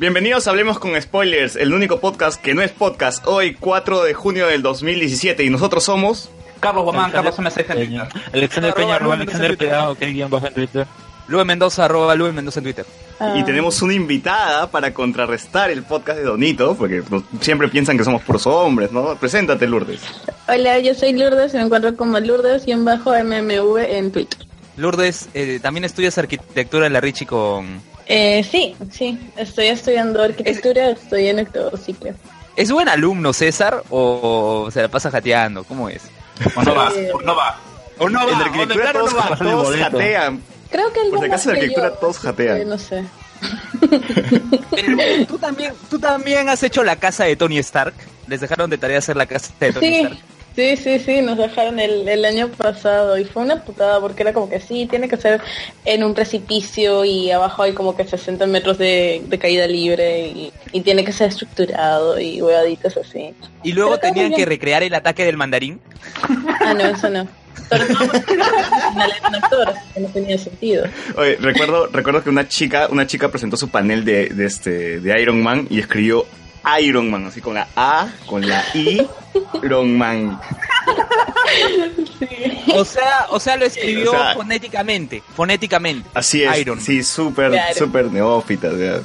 Bienvenidos a Hablemos con Spoilers, el único podcast que no es podcast, hoy 4 de junio del 2017 y nosotros somos... Carlos Guamán, Carlos M6 en Peña. Alexander Peña, arroba Alexander Peña, ok, guion bajo en Twitter. Lube Mendoza, arroba Lube Mendoza en Twitter. Y tenemos una invitada para contrarrestar el podcast de Donito, porque siempre piensan que somos puros hombres, ¿no? Preséntate, Lourdes. Hola, yo soy Lourdes y me encuentro como Lourdes y en bajo MMV en Twitter. Lourdes, eh, también estudias arquitectura en la Richie con... Eh, sí, sí, estoy estudiando arquitectura, estoy en octavo ciclo. ¿Es buen alumno César o se la pasa jateando? ¿Cómo es? O no va, o no va. ¿O no en va? arquitectura ¿O de plano todos, no va? todos jatean. Creo que el Por si acaso en arquitectura todos jatean. no sé. Pero, ¿tú, también, ¿Tú también has hecho la casa de Tony Stark? ¿Les dejaron de tarea hacer la casa de Tony Sí, Stark? Sí, sí, sí, nos dejaron el, el año pasado y fue una putada porque era como que sí, tiene que ser en un precipicio y abajo hay como que 60 metros de, de caída libre y, y tiene que ser estructurado y huevaditas así. Y luego Pero tenían que recrear el ataque del mandarín. Ah, no, eso no. No tenía sentido. Oye, recuerdo, recuerdo que una chica, una chica presentó su panel de, de este, de Iron Man y escribió Iron Man, así con la A, con la I, Iron Man. O sea, o sea, lo escribió O sea- fonéticamente. Fonéticamente. Así es, Iron. sí, súper, Claro. súper neófita. o sea.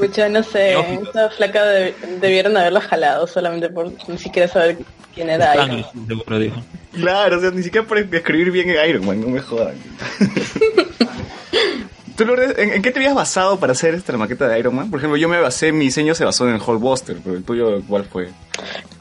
Mucho, no sé, Lógico. esta flaca de- debieron haberla jalado solamente por ni siquiera saber quién era Iron. Spanglish, seguro dijo. Claro, o sea, ni siquiera por escribir bien en Iron Man, no me jodan. ¿Tú, Lourdes, ¿en, en qué te habías basado para hacer esta maqueta de Iron Man? Por ejemplo, yo me basé, mi diseño se basó en el Hulkbuster, pero el tuyo, ¿cuál fue?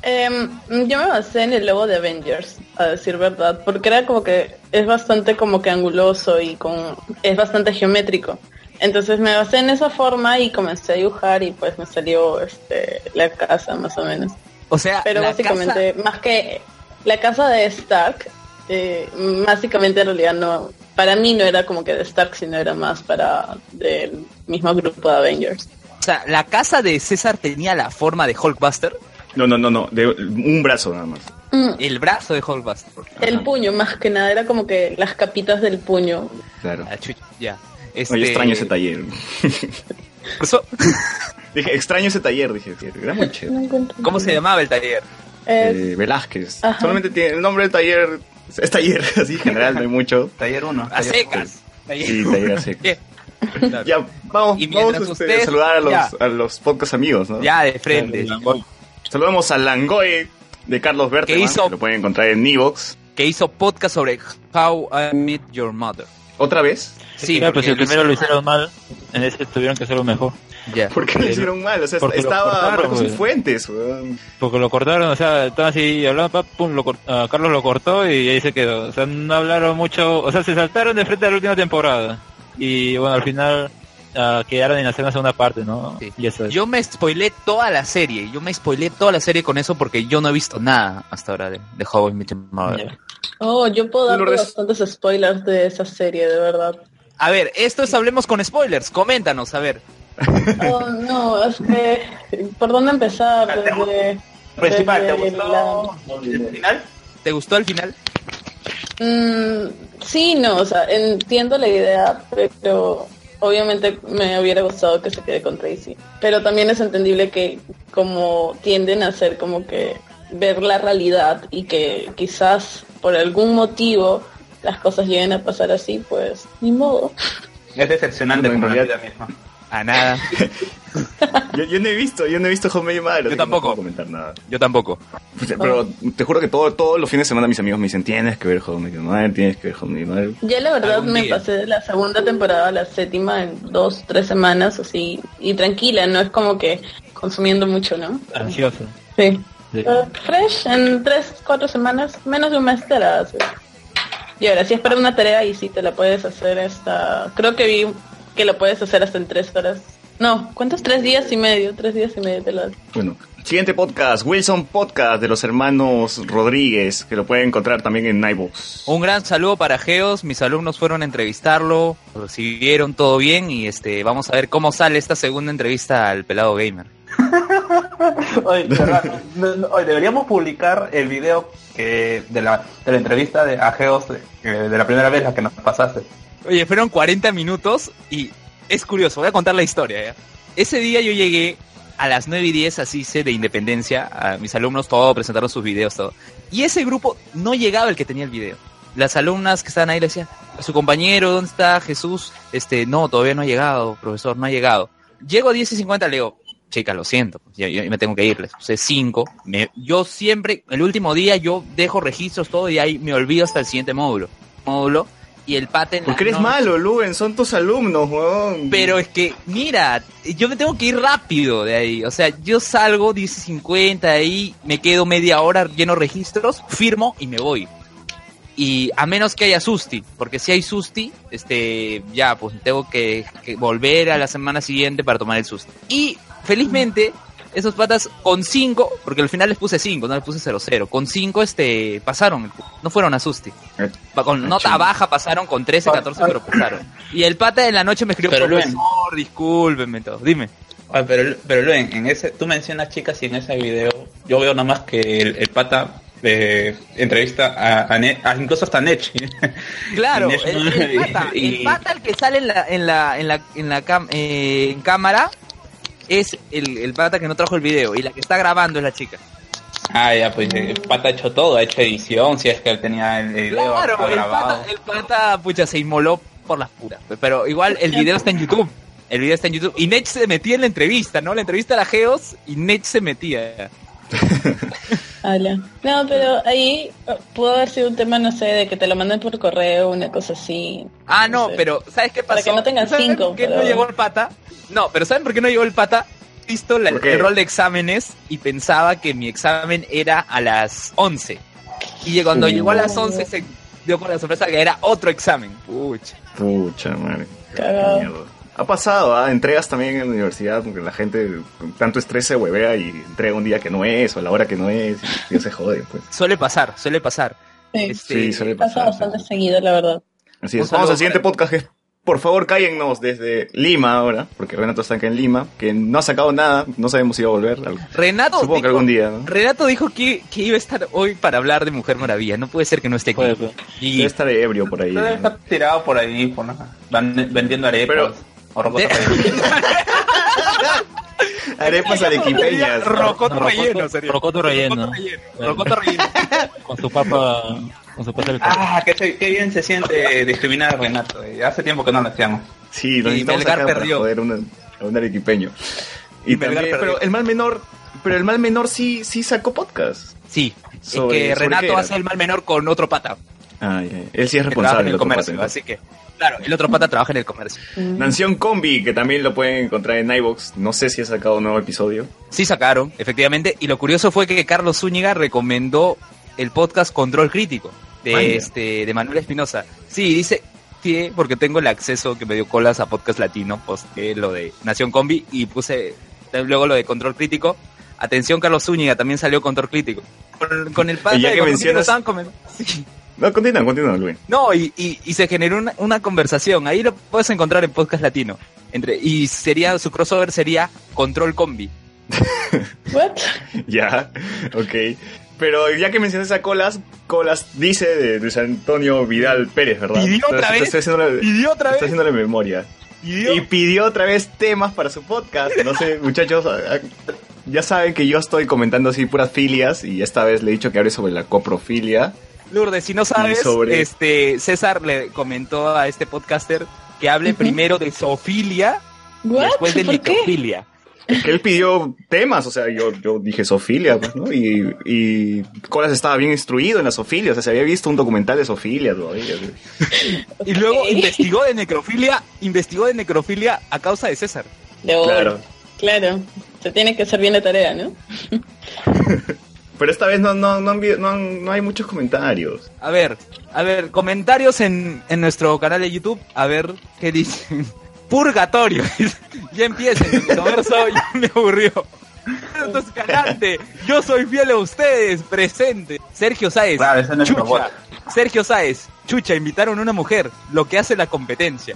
Em, yo me basé en el logo de Avengers, a decir verdad, porque era como que es bastante como que anguloso y con es bastante geométrico. Entonces me basé en esa forma y comencé a dibujar y pues me salió este la casa más o menos. O sea, Pero la básicamente, más que la casa de Stark, eh, básicamente en realidad no, para mí no era como que de Stark, sino era más para del mismo grupo de Avengers. o sea, la casa de César tenía la forma de Hulkbuster. No, no, no, no, de un brazo nada más. Mm, El brazo de Hulkbuster. El puño, más que nada, era como que las capitas del puño. Claro. Ah, chucha, ya. Oye, Este, extraño ese taller. eso- dije, extraño ese taller, dije. Era muy chévere. No. ¿Cómo se llamaba el taller? Es- Eh, Velázquez. Ajá. Solamente tiene el nombre del taller. Es taller, así, general, no hay mucho. Taller 1. A secas. Sí, taller. Bien. Claro. Ya, vamos, Y vamos mientras este, usted- a saludar a los, ya. a los podcast amigos, ¿no? Ya de frente. Saludamos a Langoy de Carlos Berteman, hizo? que lo pueden encontrar en Evox. Que hizo podcast sobre How I Met Your Mother. ¿Otra vez? Sí, Claro, pues porque el primero lo hicieron mal, en ese tuvieron que hacerlo mejor. Ya. ¿Por qué lo hicieron mal? O sea, Porque lo estaba cortaron, Marcos. Fuentes, weón. Porque lo cortaron, o sea, estaban así hablando, pa, pum, lo ah, Carlos lo cortó y ahí se quedó. O sea, no hablaron mucho, o sea, se saltaron de frente a la última temporada. Y bueno, al final ah, quedaron en hacer una segunda parte, ¿no? Sí. Y eso es. Yo me spoilé toda la serie. Yo me spoilé toda la serie con eso porque yo no he visto nada hasta ahora de, de How I Met Your Mother. Oh, yo puedo dar bastantes spoilers de esa serie, de verdad. A ver, esto es Hablemos con Spoilers. Coméntanos, a ver. Oh, no, es que... ¿Por dónde empezar? Desde, Principal, ¿te gustó el final? ¿Te gustó al final? Mm, sí, no, o sea, entiendo la idea, pero obviamente me hubiera gustado que se quede con Tracy. Pero también es entendible que como tienden a hacer como que ver la realidad y que quizás por algún motivo las cosas lleguen a pasar así, pues ni modo. Es decepcionante en la realidad- vida misma. A nada. Yo, yo no he visto, yo no he visto Home Your Mother. que tampoco. No puedo comentar nada. Yo tampoco. Pues, Pero te juro que todo, todos los fines de semana mis amigos me dicen, tienes que ver Home Your Mother, tienes que ver Home Your Mother. Ya la verdad me día. pasé de la segunda temporada a la séptima en dos, tres semanas, así, y tranquila, no es como que consumiendo mucho, ¿no? Ansioso. Sí. Sí. Uh, fresh, en tres, cuatro semanas, menos de un mes te la haces. Y ahora, si es para una tarea y si te la puedes hacer hasta... Creo que vi que lo puedes hacer hasta en tres horas. No, ¿cuántos? Tres días y medio, tres días y medio te lo. Bueno, siguiente podcast, Wilson Podcast de los hermanos Rodríguez, que lo pueden encontrar también en iVoox. Un gran saludo para Geos. Mis alumnos fueron a entrevistarlo. Lo recibieron todo bien. Y este vamos a ver cómo sale esta segunda entrevista al pelado gamer. Oye, de verdad, no- no, oye, deberíamos publicar el video que de la, de la entrevista de Ageos de, de la primera vez la que nos pasaste. Oye, fueron 40 minutos y es curioso. Voy a contar la historia. ¿ya? ese día yo llegué a las 9 y 10 así se de Independencia, mis alumnos todos presentaron sus videos, todo. Y ese grupo no llegaba el que tenía el video. Las alumnas que estaban ahí le decían, a su compañero, ¿dónde está Jesús? Este, no, todavía no ha llegado, profesor, no ha llegado. Llego a 10 y 50, le digo, chica, lo siento, yo, me tengo que ir, les puse 5. Yo siempre, el último día, yo dejo registros, todo, y ahí me olvido hasta el siguiente módulo. Módulo, y el pata en la Porque eres noche- malo, Luen, son tus alumnos, weón. pero es que, mira, yo me tengo que ir rápido de ahí. O sea, yo salgo 10.50 de ahí, me quedo media hora lleno registros, firmo y me voy. Y a menos que haya susti, porque si hay susti, este, ya, pues tengo que, que volver a la semana siguiente para tomar el susti. Y felizmente, esos patas con 5, porque al final les puse 5, no les puse 0-0, con 5 este, pasaron, no fueron a susti. Eh, Con Ah, nota baja pasaron con 13, 14, pero pasaron. Y el pata de la noche me escribió, Pero, profesor, discúlpeme, todo. Dime. Ay, pero, pero Luen, en ese, tú mencionas chicas y en ese video yo veo nada más que el, el pata eh, entrevista a, a Ne- a- incluso hasta Nech. Claro, Nech el, pata, y- el pata el que sale en la, en la, en la, en la cam- eh, en cámara es el, el pata que no trajo el video y la que está grabando es la chica. Ah, ya, pues el pata ha hecho todo, ha hecho edición, si es que él tenía el video Claro, el pata, el pata, pucha, se inmoló por las puras. Pero igual el video está en YouTube. El video está en YouTube. Y Nech se metía en la entrevista, ¿no? La entrevista era Geos y Nech se metía. No, pero ahí eh, pudo haber sido un tema, no sé, de que te lo manden por correo, una cosa así. Ah, no, sé. pero ¿sabes qué pasó? Para que no tengan ¿Saben cinco, por qué no llegó el pata? No, pero ¿saben por qué no llegó el pata? Visto la- el rol de exámenes y pensaba que mi examen era a las 11. Y cuando llegó a las 11 se dio con la sorpresa que era otro examen. Pucha. Pucha, madre. Cagado. Ha pasado, ¿ah? entregas también en la universidad, porque la gente con tanto estrés se huevea y entrega un día que no es, o a la hora que no es, y se jode, pues. Suele pasar, suele pasar. Sí, Este, Sí, suele pasa pasar. bastante seguido, la verdad. Así es. Vamos al siguiente para- podcast que es, por favor, cállennos desde Lima ahora, porque Renato está acá en Lima, que no ha sacado nada, no sabemos si va a volver. Renato Supongo dijo, que algún día, ¿no? Renato dijo que, que iba a estar hoy para hablar de Mujer Maravilla. No puede ser que no esté aquí. Puede. Y Debe estar ebrio por ahí. Debe ¿no? estar tirado por ahí, por van vendiendo arepas. Pero- o rocotas De- rellenas. Arepas arequipeñas. Rocoto No, relleno, rocoto- sería. rocoto relleno. Rocoto relleno. Rocoto relleno. Con su papa, con su papa Ah, qué, se- qué bien se siente discriminar a Renato. eh. Hace tiempo que no lo hacíamos. Sí, Y nos necesitamos Melgar para perdió. joder una- a un arequipeño. Y Y también, pero el mal menor, pero el mal menor sí, sí sacó podcast. Sí, Sobre- es que Renato hace el mal menor con otro pata. Ay, él sí es responsable del comercio, pata, así que, claro, el otro pata trabaja en el comercio. Mm. Nación Combi, que también lo pueden encontrar en iVoox. No sé si ha sacado un nuevo episodio. Sí sacaron, efectivamente, y lo curioso fue que Carlos Zúñiga recomendó el podcast Control Crítico de este de Manuel Espinosa. Sí, dice que porque tengo el acceso que me dio colas a podcast latino, posté lo de Nación Combi y puse luego lo de Control Crítico. Atención Carlos Zúñiga, también salió Control Crítico. Con, con el pata Y ya de que mencionas- estaban Sí. No, continúa, continúa, Luis. No, y, y, y se generó una, una conversación. Ahí lo puedes encontrar en podcast latino. Entre, y sería, su crossover sería Control Combi. ¿What? Ya, ok. Pero ya que mencionas a Colas, Colas dice de Luis Antonio Vidal Pérez, ¿verdad? ¿Pidió otra vez? Estoy haciéndole, ¿Pidió otra vez? haciéndole memoria. ¿Pidió? Y pidió otra vez temas para su podcast. No sé, muchachos, ya saben que yo estoy comentando así puras filias y esta vez le he dicho que hable sobre la coprofilia. Lourdes, si no sabes, este César le comentó a este podcaster que hable primero de zoofilia y después de necrofilia. Que él pidió temas, o sea, yo, yo dije sofilia, pues, ¿no? Y, y Colas estaba bien instruido en la sofilia, o sea, se había visto un documental de sofilia todavía. Y luego investigó de necrofilia, investigó de necrofilia a causa de César. De oro. Claro. Claro. Se tiene que hacer bien la tarea, ¿no? Pero esta vez no, no, no, no, han- no hay muchos comentarios. A ver, a ver, comentarios en, en nuestro canal de YouTube, a ver qué dicen. Purgatorio. ya empiecen, el verso ya me aburrió. Yo soy fiel a ustedes, presente. Sergio Sáez, Claro, ese es nuestro Chucha. bot. Sergio Sáez, Chucha, invitaron a una mujer, lo que hace la competencia.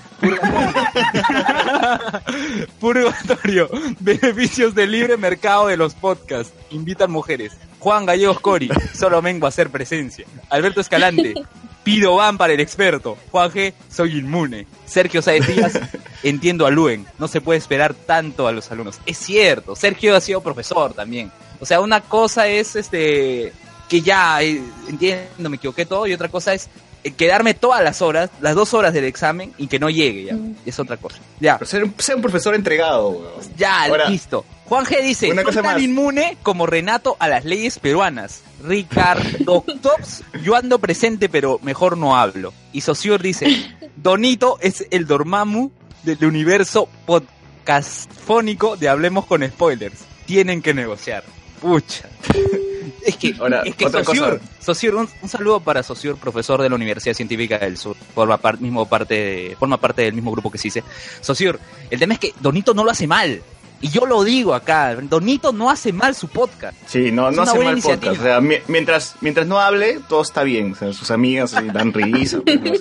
Purgatorio, beneficios del libre mercado de los podcasts, invitan mujeres. Juan Gallegos Cori, solo vengo a hacer presencia. Alberto Escalante, Pido van para el experto. Juan G, soy inmune. Sergio Saez Díaz, entiendo a Luen. No se puede esperar tanto a los alumnos. Es cierto, Sergio ha sido profesor también. O sea, una cosa es este que ya eh, entiendo, me equivoqué todo, y otra cosa es quedarme todas las horas, las dos horas del examen y que no llegue ya. Mm. Es otra cosa. Ya, Pero ser, un- ser un profesor entregado, weón. ya, Ahora, listo. Juan G dice, una soy cosa tan más. inmune como Renato a las leyes peruanas. Ricardo Tops, yo ando presente pero mejor no hablo. Y Sociur dice, Donito es el Dormammu del universo podcastfónico de Hablemos con Spoilers. Tienen que negociar. Pucha. Es que, Ahora, es que otra Saussure, cosa. Saussure, un, un saludo para Saussure, profesor de la Universidad Científica del Sur, forma, par- mismo parte de- forma parte del mismo grupo que se dice. Saussure, el tema es que Donito no lo hace mal. Y yo lo digo acá, Donito no hace mal su podcast. Sí, no, Es no hace mal podcast. iniciativa. O sea, mi- mientras, mientras no hable, todo está bien. O sea, sus amigas eh, dan risa. pues, no sé.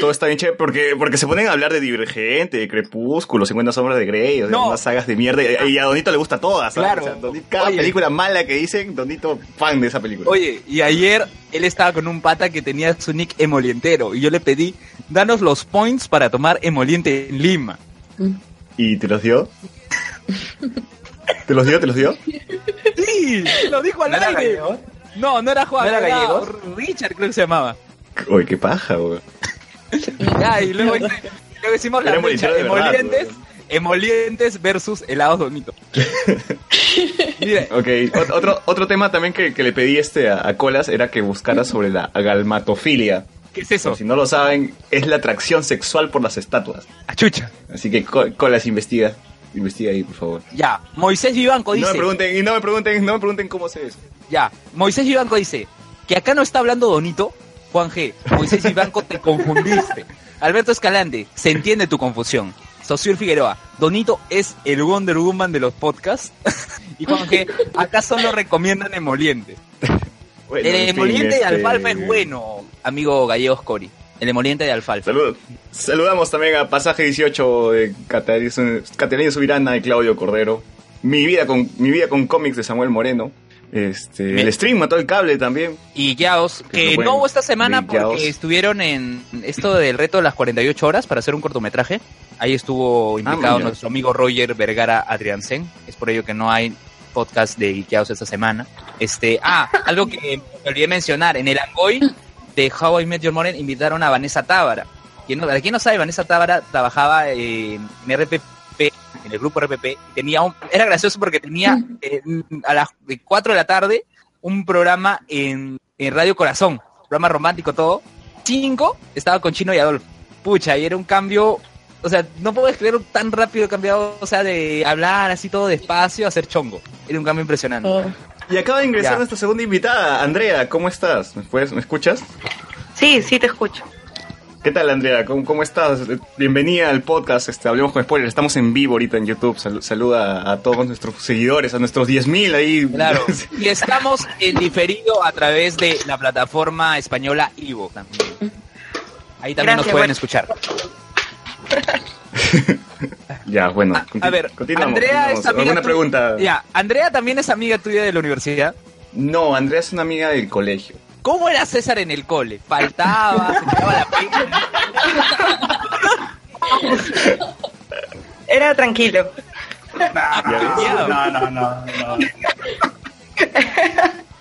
todo está bien chévere porque, porque se ponen a hablar de Divergente, de Crepúsculo, 50 sombras de Grey, o sea, No. unas sagas de mierda. Y y a Donito le gusta todas. ¿sabes? Claro. O sea, Donito- cada Oye. película mala que dicen, Donito fan de esa película. Oye, y ayer él estaba con un pata que tenía su nick emolientero. Y yo le pedí, danos los points para tomar emoliente en Lima. ¿Y te los dio? ¿Te los dio? ¿Te los dio? Sí, lo dijo al ¿No era aire. No, no era Juan, ¿No era era gallegos? Richard creo que se llamaba. Uy, qué paja, weón. Ya, y luego, luego hicimos la Era lucha, emolientero de verdad, emolientes, emolientes versus helados Donito. Mira, Ok, ot- otro, otro tema también que, que le pedí este a, a Colas era que buscara sobre la galmatofilia. ¿qué es eso? Por si no lo saben, es la atracción sexual por las estatuas. Achucha. Así que Co- Colas investiga. Investiga ahí, por favor. Ya, Moisés Vivanco Y no dice, me pregunten, y no me pregunten, no me pregunten cómo se eso. ya, Moisés Vivanco dice, que acá no está hablando Donito, Juan G. Moisés Vivanco te confundiste. Alberto Escalante, se entiende tu confusión. Sociur Figueroa, Donito es el Wonder Woman de los podcasts. y Juan G, acá solo recomiendan emolientes. Bueno, el fin, emoliente de este, alfalfa es bueno, amigo Gallegos Cori. El emoliente de alfalfa. Salud. Saludamos también a Pasaje 18 de Catalina, Subirana y Claudio Cordero. Mi vida con mi vida con cómics de Samuel Moreno. Este, el stream mató el cable también. Y Yaos, Que no hubo esta semana porque Yaos. estuvieron en esto del reto de las 48 horas para hacer un cortometraje. Ahí estuvo implicado mira. nuestro amigo Roger Vergara Adriansen. Es por ello que no hay podcast de Geekeados esta semana. Este, ah, algo que me olvidé mencionar. En el Angoy de How I Met Your Mother invitaron a Vanessa Tábara. Quien no, para quien no sabe, Vanessa Tábara trabajaba en RPP, en el grupo RPP. y Tenía un, era gracioso porque tenía eh, a las 4 de la tarde un programa en, en Radio Corazón, programa romántico todo. Cinco estaba con Chino y Adolfo. Pucha, y era un cambio, o sea, no puedo creer tan rápido cambiado, o sea, de hablar así todo despacio a hacer chongo. Era un cambio impresionante. Oh. Y acaba de ingresar Ya. nuestra segunda invitada, Andrea, ¿cómo estás? ¿Me, puedes- ¿me escuchas? Sí, sí te escucho. ¿Qué tal, Andrea? ¿Cómo, cómo estás? Bienvenida al podcast, este, Hablemos con Spoilers. Estamos en vivo ahorita en YouTube. Sal- saluda a todos nuestros seguidores, a nuestros 10.000 ahí. Claro. Y estamos en diferido a través de la plataforma española Ivo también. Ahí también nos pueden bueno. escuchar. ya, bueno. A conti- ver, Andrea es amiga ¿Alguna tuya- pregunta? Ya, Andrea también es amiga tuya de la universidad. No, Andrea es una amiga del colegio. ¿Cómo era César en el cole? ¿Faltaba? ¿Se tiraba la pena? Era tranquilo. Cambiado. No, no, no, no.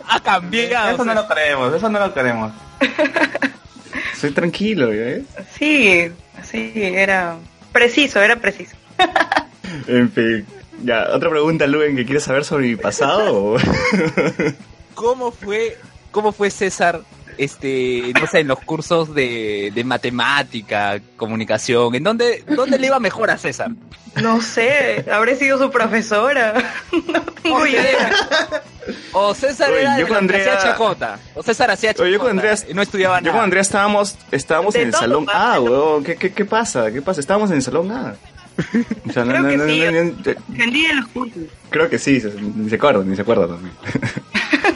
Ha cambiado. Eso no lo queremos, eso no lo queremos. Soy tranquilo, ¿ya ves? Sí, sí, era preciso, era preciso. En fin. Ya, otra pregunta, Luen, que quieres saber sobre mi pasado. ¿Cómo fue, cómo fue César, este, no sé, en los cursos de, de matemática, comunicación? ¿En dónde, dónde le iba mejor a César? No sé, habré sido su profesora. No tengo idea. O César Oye, era yo de con los que Andrea- hacía chacota. O César hacía chacota. Oye, yo con Andrea, y no estudiaba yo nada. con Andrea estábamos, estábamos De en el salón A, de weón. ¿Qué, qué, ¿Qué pasa? ¿Qué pasa? Estábamos en el salón A. O sea, Creo no- que no- sí. no- no- no- Entendí en los cursos. creo que sí, ni se acuerda, ni se acuerda también.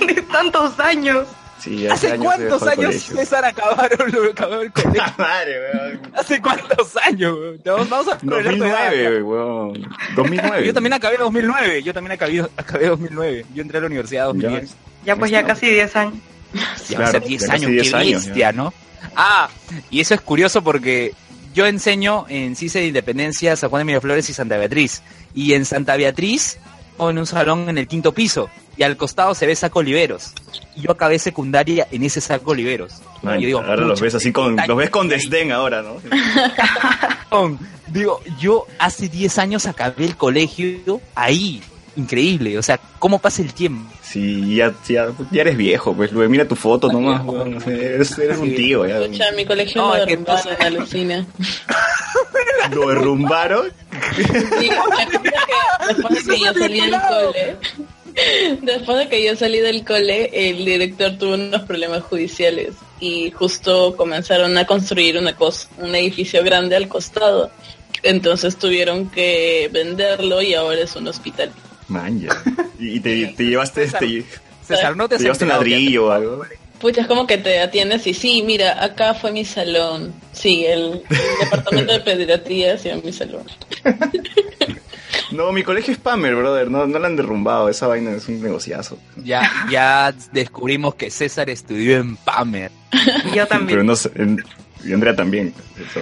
De tantos años. Sí, ¿Hace años cuántos años. César acabaron, lo acabó el colegio? ¡Ah, madre, weón! ¿Hace cuántos años? weón? Vamos vamos a revelar tu edad, 2009, weón. 2009. Yo también acabé 2009, yo también acabé, acabé 2009. Yo entré a la universidad en 2010. Ya pues ya casi 10 años. Ya va a Claro, ser 10 ya casi años, 10 qué años, bestia, ¿no? Ah, y eso es curioso porque yo enseño en CICE de Independencia, San Juan de Miraflores y Santa Beatriz. Y en Santa Beatriz, o en un salón en el quinto piso, y al costado se ve Saco Oliveros. Y yo acabé secundaria en ese Saco Oliveros. Man, y yo digo, ahora los "Pucha, ves así con, 10 los ves con años". desdén ahora, ¿no? Digo, yo hace 10 años acabé el colegio ahí. Increíble, o sea, ¿cómo pasa el tiempo? Sí, ya, ya, ya eres viejo, pues, mira tu foto nomás, o sea, eres, un tío, ya. Escucha, mi colegio No, lo derrumbaron, alucina. Lo derrumbaron. Sí, después de que yo salí del cole, después de que yo salí del cole, el director tuvo unos problemas judiciales y justo comenzaron a construir una cosa, un edificio grande al costado. Entonces tuvieron que venderlo y ahora es un hospital. Man, ya. Y, te, te llevaste, te, César, no te te llevaste un ladrillo o algo. Pucha, es como que te atiendes y sí, mira, acá fue mi salón. Sí, el, el departamento de pediatría sí, mi salón. No, mi colegio es Pamer, brother, no, no lo han derrumbado, esa vaina es un negociazo. Ya, ya descubrimos que César estudió en Pamer. Y yo también. Pero no sé, en- y Andrea también. yo.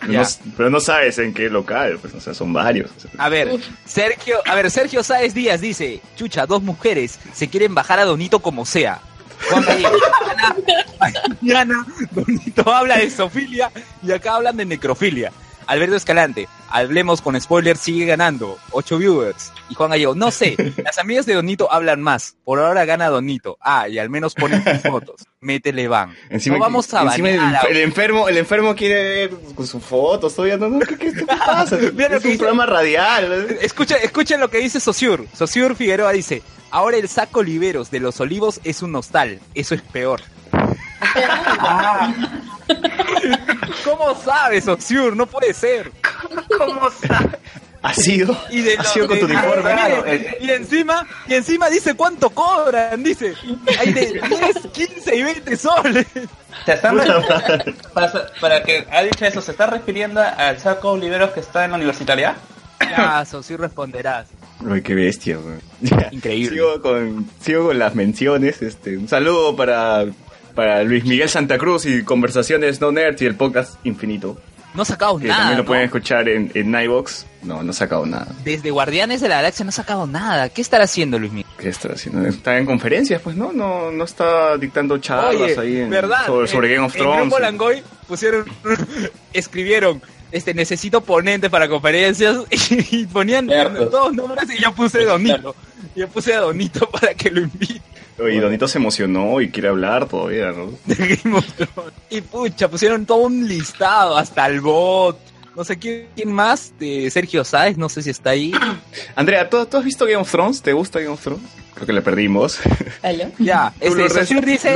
Pero, no, pero no sabes en qué local, pues, o sea, son varios. A ver, Sergio, a ver, Sergio Sáez Díaz dice, chucha, dos mujeres se quieren bajar a Donito como sea. Juan Donito habla de sofilia y acá hablan de necrofilia. Alberto Escalante, hablemos con spoiler, sigue ganando, 8 viewers. Y Juan Gallego, no sé, las amigas de Donito hablan más, por ahora gana Donito. Ah, y al menos ponen sus fotos, métele van. Encima, no vamos a encima el, banear a- el enfermo, el enfermo quiere ver con sus fotos, todavía no, no, ¿qué, qué, qué pasa? Mira lo es que un dice. programa radial. Escucha, escuchen lo que dice Sosur. Sosur Figueroa dice, ahora el saco Oliveros de los olivos es un hostal. Eso es peor. ¿Cómo sabes, Sosur? No puede ser. ¿Cómo sabes? Ha sido, Y de ha sido con tu uniforme. Claro, y, y encima, y encima dice cuánto cobran, dice. Hay de 10, 15 y 20 soles. Se están para, para que ha dicho eso, ¿se está refiriendo al saco Oliveros que está en la universitaria? Ya, Sosur responderás. Ay, qué bestia, weón. Ya, Increíble. Sigo con, sigo con las menciones. Este, un saludo para, para Luis Miguel Santa Cruz y Conversaciones No Nerd y el podcast Infinito. No ha sacado Que nada. también lo ¿no? pueden escuchar en, en iVox. No, no ha sacado nada. Desde Guardianes de la Galaxia no ha sacado nada. ¿Qué estará haciendo Luis Miguel? ¿Qué está haciendo? Está en conferencias, pues no, no, no está dictando charlas Oye, ahí en- ¿verdad? sobre, sobre En- Game of En Thrones. Grupo Langoy pusieron, escribieron, este, necesito ponente para conferencias y, ponían Cierto. todos nombres y yo puse Donito. Yo puse a Donito para que lo invite. Y Donito se emocionó y quiere hablar todavía, ¿no? de Game of Thrones. Y pucha, pusieron todo un listado, hasta el bot. No sé quién, quién más, de Sergio Sáez, no sé si está ahí. Andrea, ¿tú, tú has visto Game of Thrones? ¿Te gusta Game of Thrones? Creo que le perdimos. ¿Aló? Ya, este, Sosur dice,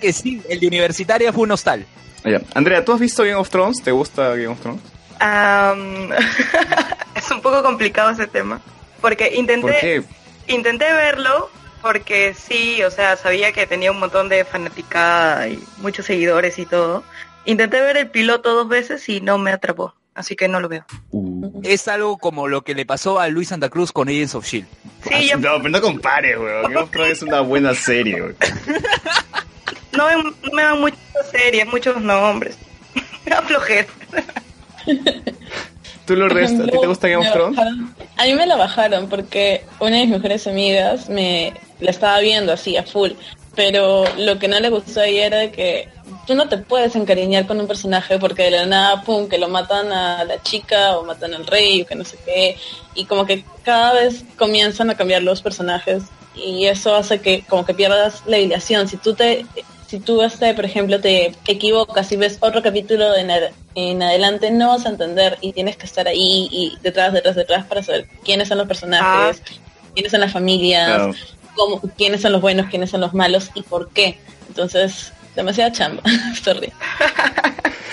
que sí, el de universitaria fue un hostal. Ya. Andrea, ¿tú has visto Game of Thrones? ¿Te gusta Game of Thrones? Es un poco complicado ese tema. Porque intenté, ¿Por qué? intenté verlo porque sí, o sea, sabía que tenía un montón de fanaticada y muchos seguidores y todo. Intenté ver el piloto dos veces y no me atrapó, así que no lo veo. Uh. Es algo como lo que le pasó a Luis Santa Cruz con Agents of Shield. Sí, yo No, pero no compares, weón. Game es una buena serie, weón. no, me- no me dan muchas series, muchos nombres. Me da ¿Tú, Lourdes, a ti te gusta Game of Thrones? bajaron- A mí me la bajaron porque una de mis mejores amigas me la estaba viendo así a full, pero lo que no le gustó a ella era de que tú no te puedes encariñar con un personaje porque de la nada, pum, que lo matan a la chica o matan al rey o que no sé qué, y como que cada vez comienzan a cambiar los personajes y eso hace que como que pierdas la hilación. Si tú te si tú, este, por ejemplo, te equivocas y ves otro capítulo de en, ad- en adelante, no vas a entender y tienes que estar ahí y detrás, detrás, detrás para saber quiénes son los personajes, quiénes son las familias, Claro. cómo- quiénes son los buenos, quiénes son los malos y por qué. Entonces, demasiada chamba. Sorry.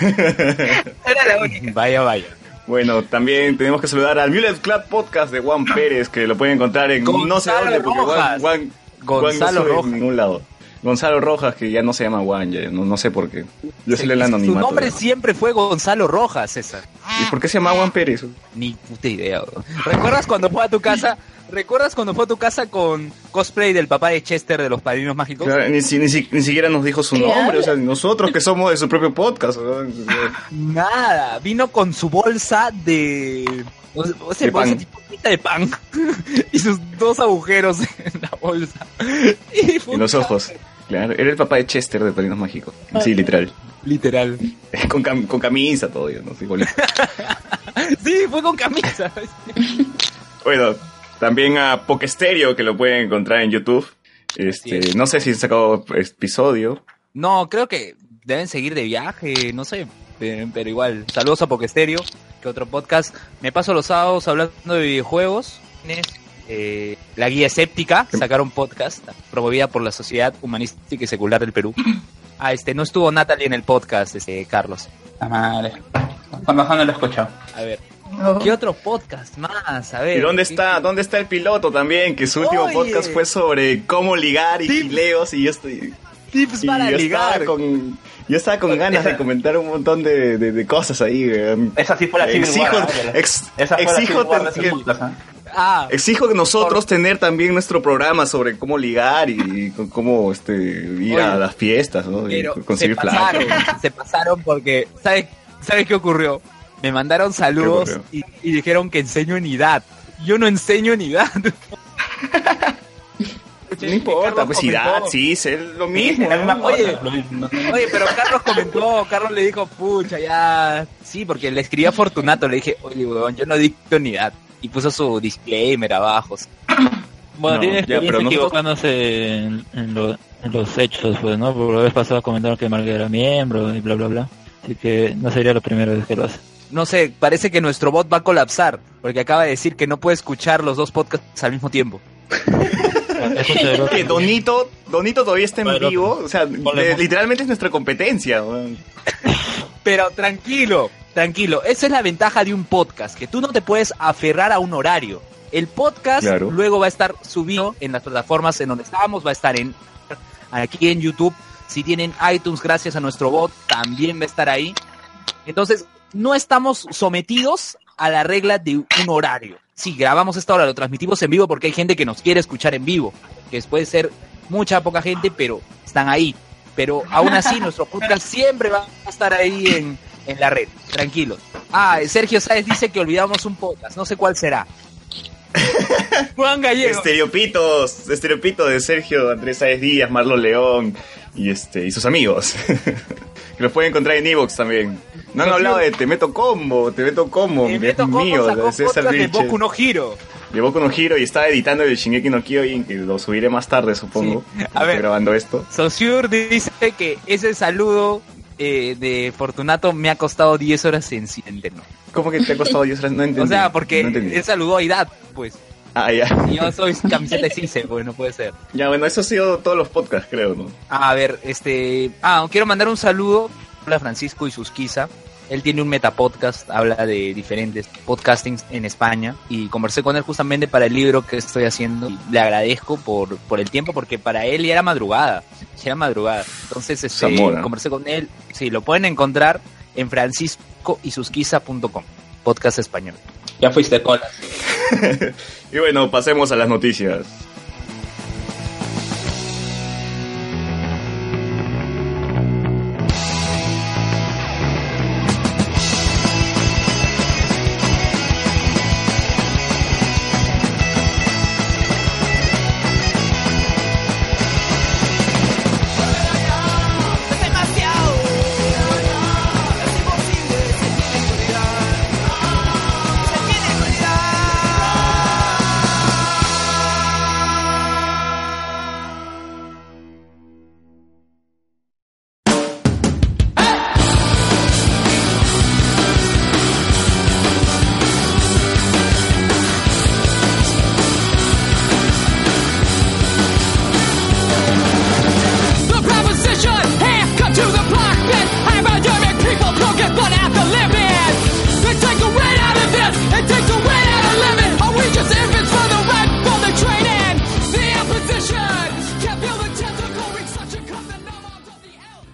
Era la única. Vaya, vaya. Bueno, también tenemos que saludar al Mulet Club Podcast de Juan Pérez, que lo pueden encontrar en no sé Gonzalo dónde, porque Juan. Juan, Juan Gonzalo no sube Rojas. en ningún lado. Gonzalo Rojas, que ya no se llama Juan, ya, no, no sé por qué. Yo se le el Su anonimato. nombre ya. siempre fue Gonzalo Rojas, César. ¿Y por qué se llama Juan Pérez? Ni puta idea. bro. ¿Recuerdas cuando fue a tu casa? ¿Recuerdas cuando fue a tu casa con cosplay del papá de Chester de los Padrinos Mágicos? Claro, ni, si- ni si- ni siquiera nos dijo su ¿Qué nombre, o sea, nosotros que somos de su propio podcast. ¿no? Nada, vino con su bolsa de... O sea, o sea, De bolsa pan. tipo pinta de pan y sus dos agujeros en la bolsa. Y En los ojos. Claro, era el papá de Chester de Padrinos Mágicos. Sí, literal. Literal. Con, cam- con camisa, todo, yo, no sé, igualito. Sí, fue con camisa. Bueno, también a Pokestereo, que lo pueden encontrar en YouTube. Este, no sé si han sacado episodio. No, creo que deben seguir de viaje, no sé. eh, Pero igual, saludos a Pokestereo, que otro podcast. Me paso los sábados hablando de videojuegos. Eh, la guía escéptica, sacaron podcast, promovida por la Sociedad Humanística y Secular del Perú. Ah, este, no estuvo Natalie en el podcast, este, Carlos. La madre. Con razón no lo he escuchado. A ver, No. ¿qué otro podcast más? A ver. ¿Y dónde ¿qué- está, dónde está el piloto también? Que su último Oye. podcast fue sobre cómo ligar y Tips. gileos y yo estoy... Tips y para yo ligar. Estaba con, yo estaba con ganas de comentar un montón de, de- de cosas ahí. Esa sí fue la Exijo, ex- Esa fue la exijo, Ah, exijo que nosotros tener también nuestro programa sobre cómo ligar y con- cómo este, ir a las fiestas, ¿no? Y conseguir se plata. pasaron, se pasaron porque, ¿sabes ¿sabe qué ocurrió? Me mandaron saludos y, y dijeron que enseño unidad. Yo no enseño unidad. No importa, pues edad, sí, es lo mismo. Oye. Oye, pero Carlos comentó, Carlos le dijo, pucha, ya. Sí, porque le escribí a Fortunato, le dije, oye, weón, yo no dicto unidad. Y puso su disclaimer abajo. Bueno, No, tiene ya, experiencia equivocándose en, en lo- en los hechos, pues, ¿no? Por la vez pasada comentaron que Marga era miembro y bla, bla, bla. Así que no sería la primera vez que lo hace. No sé, parece que nuestro bot va a colapsar, porque acaba de decir que no puede escuchar los dos podcasts al mismo tiempo. Que Donito, Donito todavía está en vivo, o sea, literalmente es nuestra competencia. weón. Pero tranquilo, tranquilo. Esa es la ventaja de un podcast, que tú no te puedes aferrar a un horario. El podcast Claro. luego va a estar subido en las plataformas en donde estamos, va a estar en aquí en YouTube. Si tienen iTunes, gracias a nuestro bot, también va a estar ahí. Entonces, no estamos sometidos a la regla de un horario. Sí, grabamos esta hora, lo transmitimos en vivo porque hay gente que nos quiere escuchar en vivo, que puede ser mucha, poca gente, pero están ahí. Pero aún así, nuestro podcast siempre va a estar ahí en, en la red. Tranquilos. Ah, Sergio Sáez dice que olvidamos un podcast. No sé cuál será. Juan Gallego. Estereopitos, estereopito de Sergio Andrés Sáez Díaz, Marlon León y este y sus amigos. que los pueden encontrar en Evox también. No han hablado de Te Meto Combo, Te Meto Combo, Eh, Dios Beto Coco mío, de César de. Boku no Hero. De Boku no Hero y estaba editando el Shingeki no Kyojin, que lo subiré más tarde, supongo. Sí. A ver. grabando esto. Saussure dice que ese saludo eh, de Fortunato me ha costado 10 horas en entenderlo. ¿Cómo que te ha costado 10 horas? No entendí. O sea, porque No él saludó a Idad, pues. Ah, ya. Y yo soy camiseta de Cice, pues no puede ser. Ya, bueno, eso ha sido todos los podcasts, creo, ¿no? A ver, este. Ah, quiero mandar un saludo a Francisco y Susquiza. Él tiene un metapodcast, habla de diferentes podcastings en España y conversé con él justamente para el libro que estoy haciendo. Y le agradezco por, por el tiempo porque para él ya era madrugada, ya era madrugada. Entonces, este, conversé con él. Sí, lo pueden encontrar en franciscoysusquiza.com, podcast español. Ya fuiste cola. Y bueno, pasemos a las noticias.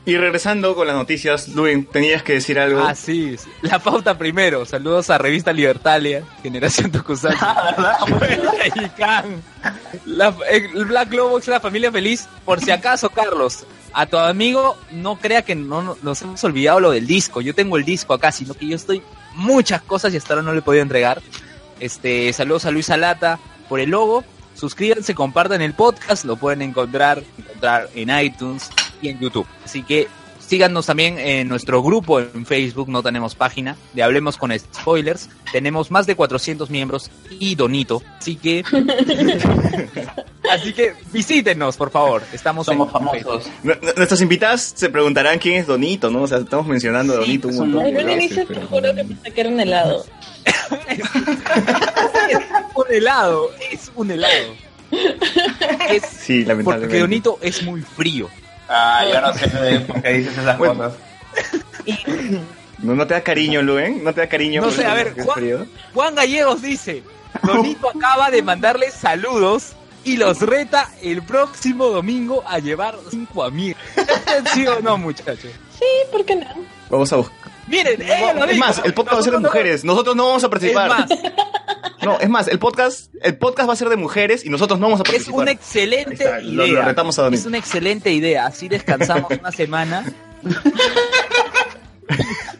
Y regresando con las noticias, Luis, tenías que decir algo. Ah, sí, sí. la pauta primero. Saludos a Revista Libertalia, Generación Tokusatsu. Y Khan. La- el Black Globox, la familia feliz. Por si acaso, Carlos, a tu amigo no crea que no no- nos hemos olvidado lo del disco. Yo tengo el disco acá, sino que yo estoy muchas cosas y hasta ahora no le he podido entregar. Este, saludos a Luis Alata por el logo. Suscríbanse, compartan el podcast, lo pueden encontrar, encontrar en iTunes y en YouTube. Así que síganos también en nuestro grupo en Facebook, no tenemos página, de Hablemos con Spoilers. Tenemos más de 400 miembros y Donito, así que así que visítenos, por favor. Estamos Somos en famosos. Nu- nu- Nuestras invitadas se preguntarán quién es Donito, ¿no? O sea, estamos mencionando a Sí, Donito un son montón. Al inicio te juro que pensé que era un helado. un helado, es un helado. Es Sí, lamentablemente. porque Donito es muy frío. Ah, yo no sé de por qué dices esas Bueno. cosas. ¿No, ¿No te da cariño, Luen? ¿No te da cariño? No sé, a ver, que es Juan- Gallegos dice, Donito acaba de mandarle saludos y los reta el próximo domingo a llevar cinco amigos. ¿Sí o no, muchachos? Sí, ¿por qué no? Vamos a buscar. Miren, ella lo Es dijo. más, el podcast va a ser de no- mujeres. Nosotros no vamos a Es participar. más, No, es más, el podcast, el podcast va a ser de mujeres y nosotros no vamos a es participar. una Ahí excelente está, idea. lo retamos a Donito. es una excelente idea. Así descansamos una semana.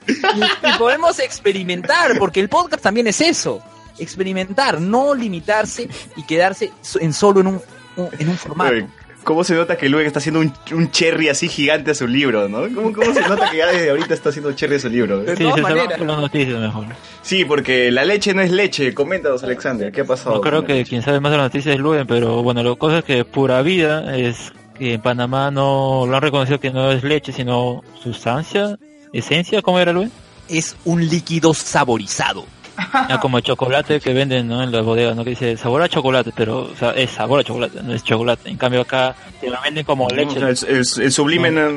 y, y podemos experimentar, porque el podcast también es eso. Experimentar, no limitarse y quedarse en solo en un, un- en un formato. ¿Cómo se nota que Luen está haciendo un, un cherry así gigante a su libro, no? ¿Cómo, cómo se nota que ya desde ahorita está haciendo cherry a su libro? De Sí, todas maneras. con las noticias mejor. Sí, porque la leche no es leche. Coméntanos, Alexander, ¿qué ha pasado? No creo que leche? quien sabe más de las noticias es Luen, pero bueno, la cosa es que pura vida es que en Panamá no lo han reconocido que no es leche, sino sustancia, esencia, ¿cómo era Luen? Es un líquido saborizado. Ah, como el chocolate que venden ¿no? en las bodegas, ¿no? Que dice sabor a chocolate, pero o sea, es sabor a chocolate, no es chocolate. En cambio acá te lo venden como No, leche. o sea, el, el- el sublime no.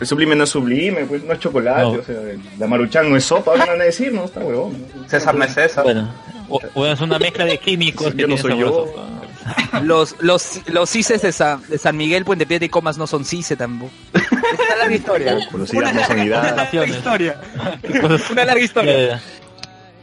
el sublime no es sublime, pues no es chocolate, No. o sea, la maruchan no es sopa, no van a decir, no, está huevón. César no es César. Bueno, o, o es una mezcla de químicos Yo que no soy yo. Los, los, los cises de San, de San Miguel, Puente Piedra y Comas no son cises tampoco. Es una larga historia. No larga Una larga historia.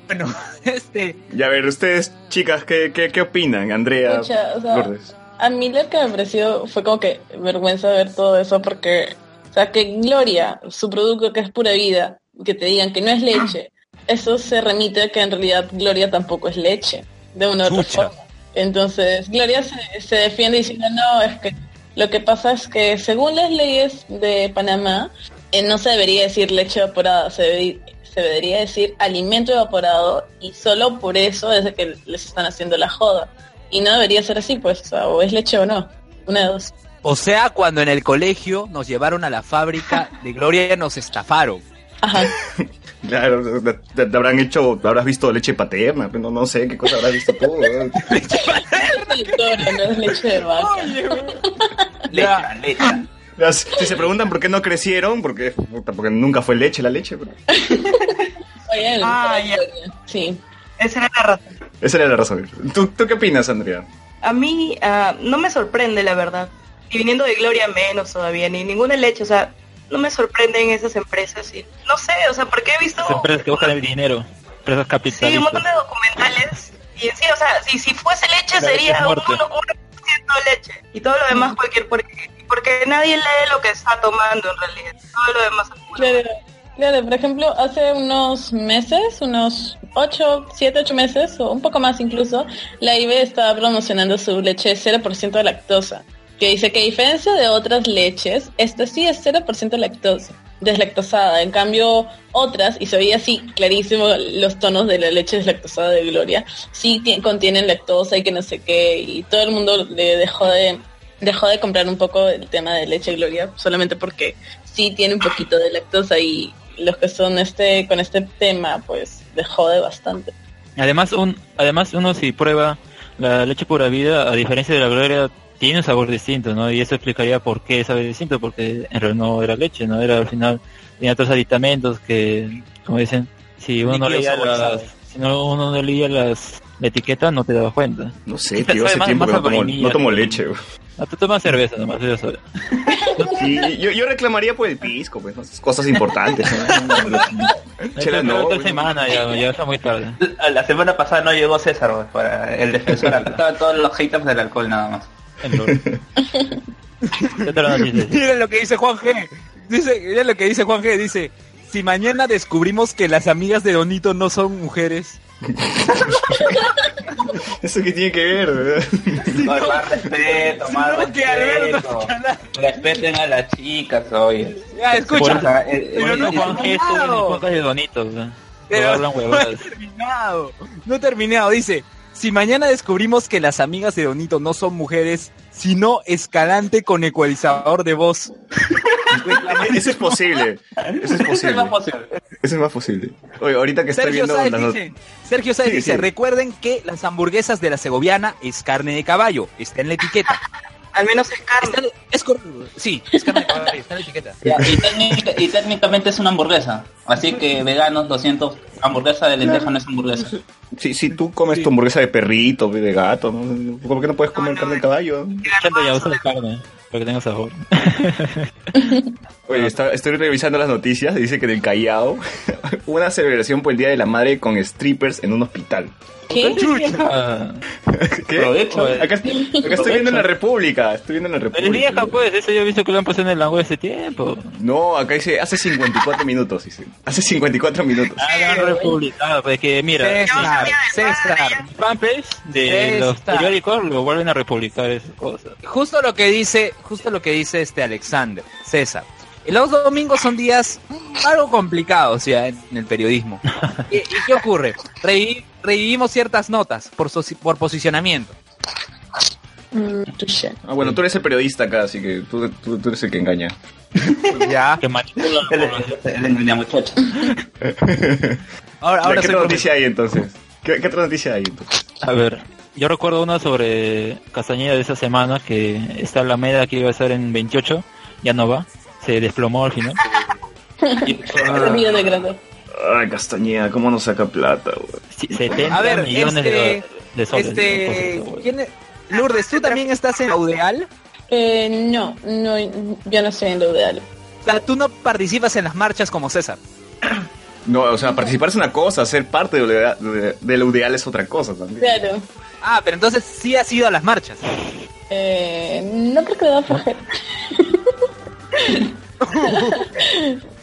Bueno, este, Y a ver, ustedes, chicas, ¿qué, qué, qué opinan? Andrea, Pucha, o sea, Lourdes. A mí lo que me pareció fue como que vergüenza ver todo eso porque, o sea, que Gloria, su producto que es pura vida, que te digan que no es leche, eso se remite a que en realidad Gloria tampoco es leche, de una u otra Chucha. forma. Entonces, Gloria se, se defiende diciendo, no, es que lo que pasa es que según las leyes de Panamá, eh, no se debería decir leche evaporada, se, debe- se debería decir alimento evaporado y solo por eso es de que les están haciendo la joda. Y no debería ser así, pues, o, sea, o es leche o no. Una de dos. o sea, cuando en el colegio nos llevaron a la fábrica de Gloria nos estafaron. Ajá. Claro, te, te- te habrán hecho, habrás visto leche paterna, pero no, no sé qué cosa habrás visto tú. Gloria, no es leche de vaca. Lecha, lecha. Ya, Si si se preguntan por qué no crecieron, porque, porque nunca fue leche la leche. pero- Oye, el- Ah, ya. Sí. Esa era la razón. Esa era la razón. ¿Tú, tú qué opinas, Andrea? A mí ah, no me sorprende, la verdad. Y viniendo de Gloria menos todavía, ni ninguna leche, o sea, no me sorprenden esas empresas. Y, no sé, o sea, porque he visto Las empresas que buscan el dinero, empresas sí, un montón capitalistas. de documentales. Y sí, o sea, si, si fuese leche La sería es un muerte. 1% de leche. Y todo lo demás cualquier porque, porque nadie lee lo que está tomando en realidad. Todo lo demás es. Claro, claro, por ejemplo, hace unos meses, unos 8, 7, 8 meses, o un poco más incluso, la IBE estaba promocionando su leche 0% de lactosa, que dice que a diferencia de otras leches, esta sí es 0% lactosa, deslactosada. En cambio, otras, y se veía así clarísimo los tonos de la leche deslactosada de Gloria, sí ti- contienen lactosa y que no sé qué, y todo el mundo le dejó de dejó de comprar un poco el tema de leche Gloria solamente porque sí tiene un poquito de lactosa y los que son este con este tema pues le jode bastante. Además, un, además uno si prueba la leche pura vida, a diferencia de la gloria, tiene un sabor distinto, ¿no? Y eso explicaría por qué sabe distinto, porque en realidad no era leche, ¿no? Era al final, tenía otros aditamentos que, como dicen, si uno no leía las, si no, uno no leía las, la etiqueta no te das cuenta. No sé, tío, hace más- tiempo que más no a tomo, vainilla. no tomo leche. güey. Tú tomas cerveza nomás, eso soy. Sí, yo, yo reclamaría por el pisco, pues, cosas importantes. ¿no? Chela no. otra güey. semana ya, ya está muy tarde. La, la semana pasada no llegó César, güey, para el defensor. Estaban todos los haters del alcohol nada más. Miren lo que dice Juan G. Dice, miren lo que dice Juan G. Dice, si mañana descubrimos que las amigas de Donito no son mujeres. ¿Eso qué tiene que ver? güey? No, más respeto, más No, que Alberto respeto. Respeten a las chicas, oye. Ya, escucha. O sea, el- el- Por eso el- Juan G estuvo en el podcast de Donitos. o sea, Pero no no he terminado. No he terminado. Dice, si mañana descubrimos que las amigas de Donito no son mujeres, sino escalante con ecualizador de voz. Eso es posible. Eso es Eso es posible. más posible. Eso es más posible. Oye, ahorita que estoy Sergio viendo Sáez not- dice, Sergio Sáez Sí, dice, sí. recuerden que las hamburguesas de la segoviana es carne de caballo, está en la etiqueta. Al menos es carne. Está es cor- sí, es carne de caballo, está la etiqueta. Ya, y, técnica- y técnicamente es una hamburguesa. Así que veganos, 200, hamburguesa de lenteja no es hamburguesa. Si, si tú comes tu hamburguesa de perrito, de gato, ¿no? ¿por qué no puedes comer carne de caballo? Echando ya usa de carne, para que tenga sabor. Oye, está- estoy revisando las noticias dice que en el Callao una celebración por el Día de la Madre con strippers en un hospital. ¿Qué? Ah, ¿Qué? Provecho. Acá, acá estoy viendo en la República, estoy viendo en la el día República. pues, eso yo he visto que lo han pasado en el lango hace tiempo. No, acá dice hace 54 minutos, dice. Hace 54 minutos. Ah, lo han republicado, pues que mira, César, César. fanpage de los César. periódicos lo vuelven a republicar esas cosas. Justo lo que dice, justo lo que dice este Alexander, César. Los domingos son días algo complicados ya en el periodismo. ¿Y, y qué ocurre? Revi- revivimos ciertas notas por, soci- por posicionamiento. Mm. Ah, bueno, tú eres el periodista acá, así que tú, tú, tú eres el que engaña. Ya. Que manipula la muchacha. Ahora, ahora ¿Qué otra noticia hay entonces? ¿Qué, qué otra noticia hay entonces? A ver, yo recuerdo una sobre Castañeda de esa semana que esta Alameda que iba a estar en 28, ya no va, se desplomó al final. Video de. Ay, Castañeda, ¿cómo no saca plata, güey? sí, 70 A ver, millones este, de, de soles. Este. ¿quién es? Lourdes, ¿tú también estás en Audeal? Eh, no, no, yo no estoy en lo ideal. O sea, tú no participas en las marchas como César. No, o sea, participar es una cosa, ser parte de ideal- de, de lo ideal es otra cosa también. Claro. Ah, pero entonces sí has ido a las marchas. Eh, no porque me da flojera.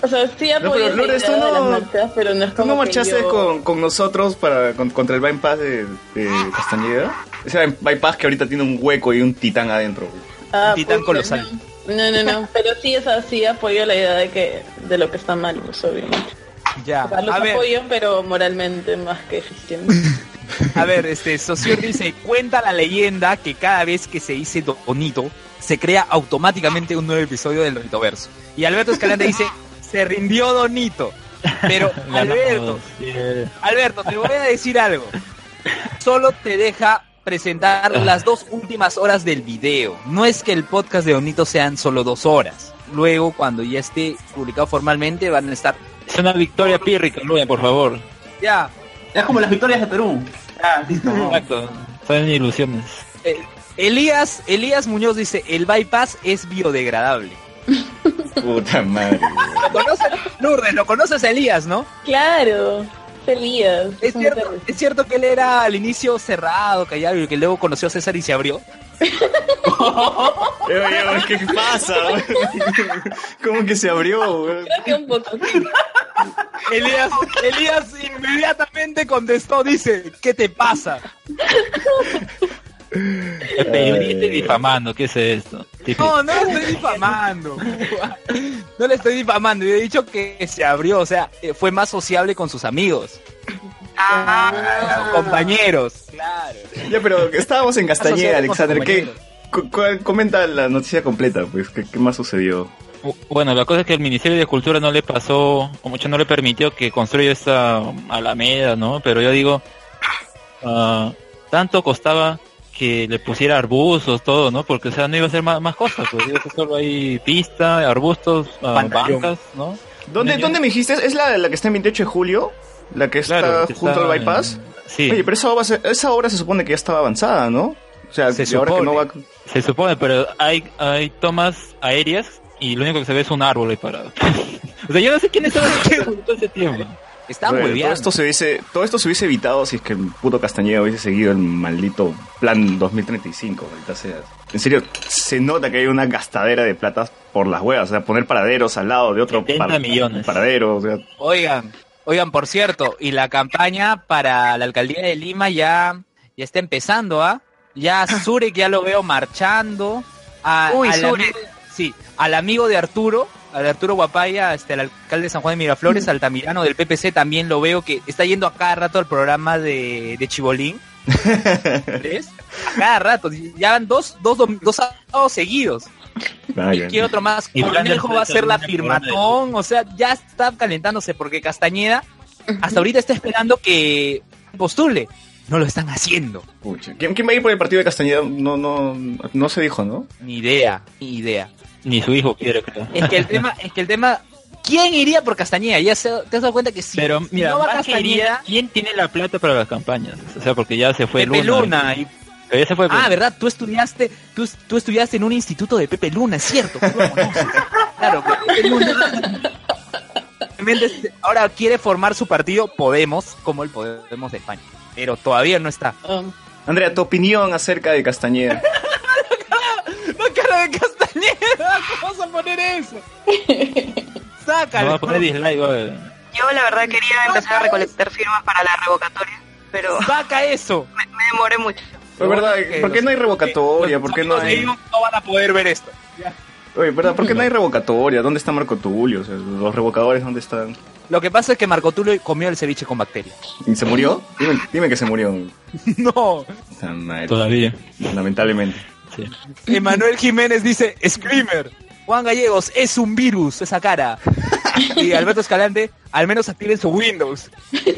o sea, sí pero apoyo la Lourdes, idea tú no- las marchas, pero no es ¿Tú como no que marchaste yo- con, con nosotros para, con- contra el bypass de, de Castañeda? Ese bypass que ahorita tiene un hueco y un titán adentro. Ah, Titán pucha, colosal. No, no, no, pero sí, o sea, sí apoyo la idea de que de lo que está mal, pues obviamente. Ya. O sea, los A ver, apoyo, pero moralmente más que eficiente. a ver, este, Socior dice, cuenta la leyenda que cada vez que se dice Donito, se crea automáticamente un nuevo episodio del Donitoverso. Y Alberto Escalante dice, se rindió Donito. Pero, Alberto, Alberto, te voy a decir algo. Solo te deja presentar las dos últimas horas del video. No es que el podcast de Donito sean solo dos horas. Luego, cuando ya esté publicado formalmente, van a estar... Es una victoria pírrica, Luya, por favor. Ya, Es como las victorias de Perú. Exacto. Son ilusiones. Eh, Elías, Elías Muñoz dice, el bypass es biodegradable. Puta madre. güey. ¿Lo conoces? Lourdes, ¿lo conoces a Elías, no? claro, Elías. ¿Es cierto, es cierto que él era al inicio cerrado, callado, y que luego conoció a César y se abrió. Eh, ¿Qué pasa? ¿Cómo que se abrió? Creo que un poco. Elías, Elías inmediatamente contestó, dice, ¿qué te pasa? El periodista difamando, ¿qué es esto? No, no le estoy difamando. No le estoy difamando. Yo he dicho que se abrió, o sea, eh, fue más sociable con sus amigos, Ah, compañeros. Claro. Ya, pero estábamos en Castañeda, Alexander. ¿Qué, cu- cuál- comenta la noticia completa, pues. ¿Qué, qué más sucedió? Bueno, la cosa es que el Ministerio de Cultura no le pasó, o mucho no le permitió que construya esta alameda, ¿no? Pero yo digo, ah, tanto costaba que le pusiera arbustos, todo, ¿no? Porque, o sea, no iba a ser más, más cosas, pues iba a ser solo ahí pista, arbustos, Pantallón. bancas, ¿no? ¿Dónde, ¿Dónde me dijiste? ¿Es la, la que está en 28 de julio? ¿La que está Claro, que junto está al bypass? Sí, Oye, pero esa obra, se, esa obra se supone que ya estaba avanzada, ¿no? O sea, Se que ahora que no va... se supone, pero hay, hay tomas aéreas y lo único que se ve es un árbol ahí parado. o sea, yo no sé quién estaba todo ese tiempo. Está Bueno, muy bien. todo esto se hubiese, todo esto se hubiese evitado si es que el puto Castañeda hubiese seguido el maldito plan 2035, maldita sea. En serio, se nota que hay una gastadera de platas por las huevas, o sea, poner paraderos al lado de otro 70 millones. paradero, o sea, Oigan, oigan, por cierto, y la campaña para la alcaldía de Lima ya, ya está empezando, ¿ah? Ya Zurek ya lo veo marchando. A, Uy, al Zurek. sí, al amigo de Arturo, Arturo Guapaya, este, el alcalde de San Juan de Miraflores, Altamirano del PPC, también lo veo que está yendo a cada rato al programa de, de Chibolín. ¿Ves? A cada rato. Ya van dos, dos, dom- dos sábados seguidos. vaya. ¿Quién otro más? Y Cornejo va a ser la firmatón, o sea, ya está calentándose porque Castañeda hasta ahorita está esperando que postule. No lo están haciendo. Pucha. ¿Quién, quién va a ir por el partido de Castañeda? No, no, no se dijo, ¿no? Ni idea, ni idea. Ni su hijo quiere, creo. Es que el tema, es que el tema, ¿quién iría por Castañeda? Ya se, te has dado cuenta que sí. Pero mira, no va que iría, Castañeda, ¿quién tiene la plata para las campañas? O sea, porque ya se fue Pepe Luna. Luna. y- Pero ya se fue. pues. ah, ¿verdad? Tú estudiaste, tú, tú estudiaste en un instituto de Pepe Luna, es cierto. tú lo conoces. claro, Pepe Luna. Ahora quiere formar su partido Podemos, como el Podemos de España. Pero todavía no está. Um, Andrea, tu opinión acerca de Castañeda. La cara de Castañeda, ¿cómo vas a poner eso? No Sácalo. a poner dislike. Yo la verdad quería empezar a recolectar firmas para la revocatoria, pero Saca eso. me, me demoré mucho. Pues, ¿verdad? ¿Por qué no hay revocatoria? ¿Por qué no Los hay...? amigos no van a poder ver esto. Oye, ¿verdad? ¿Por qué no hay revocatoria? ¿Dónde está Marco Tulio? O sea, los revocadores, ¿dónde están? Lo que pasa es que Marco Tulio comió el ceviche con bacterias. ¿Y se murió? Dime, dime que se murió. No. Todavía. Lamentablemente. Emanuel Jiménez dice, Screamer. Juan Gallegos, es un virus esa cara. Y Alberto Escalante, al menos activen su Windows.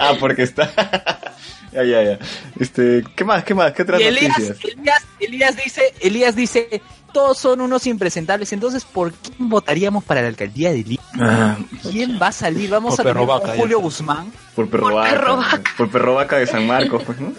Ah, porque está... ya, ya, ya. Este, ¿qué más? ¿Qué más? ¿Qué otras Y Elías, noticias? Elías, Elías dice, Elías dice, todos son unos impresentables, entonces ¿por quién votaríamos para la alcaldía de Lima? Ah, ¿Quién va a salir? Vamos Por a tener con Julio. Guzmán. por perro vaca. perro vaca. Por perro vaca de San Marcos, pues, ¿no?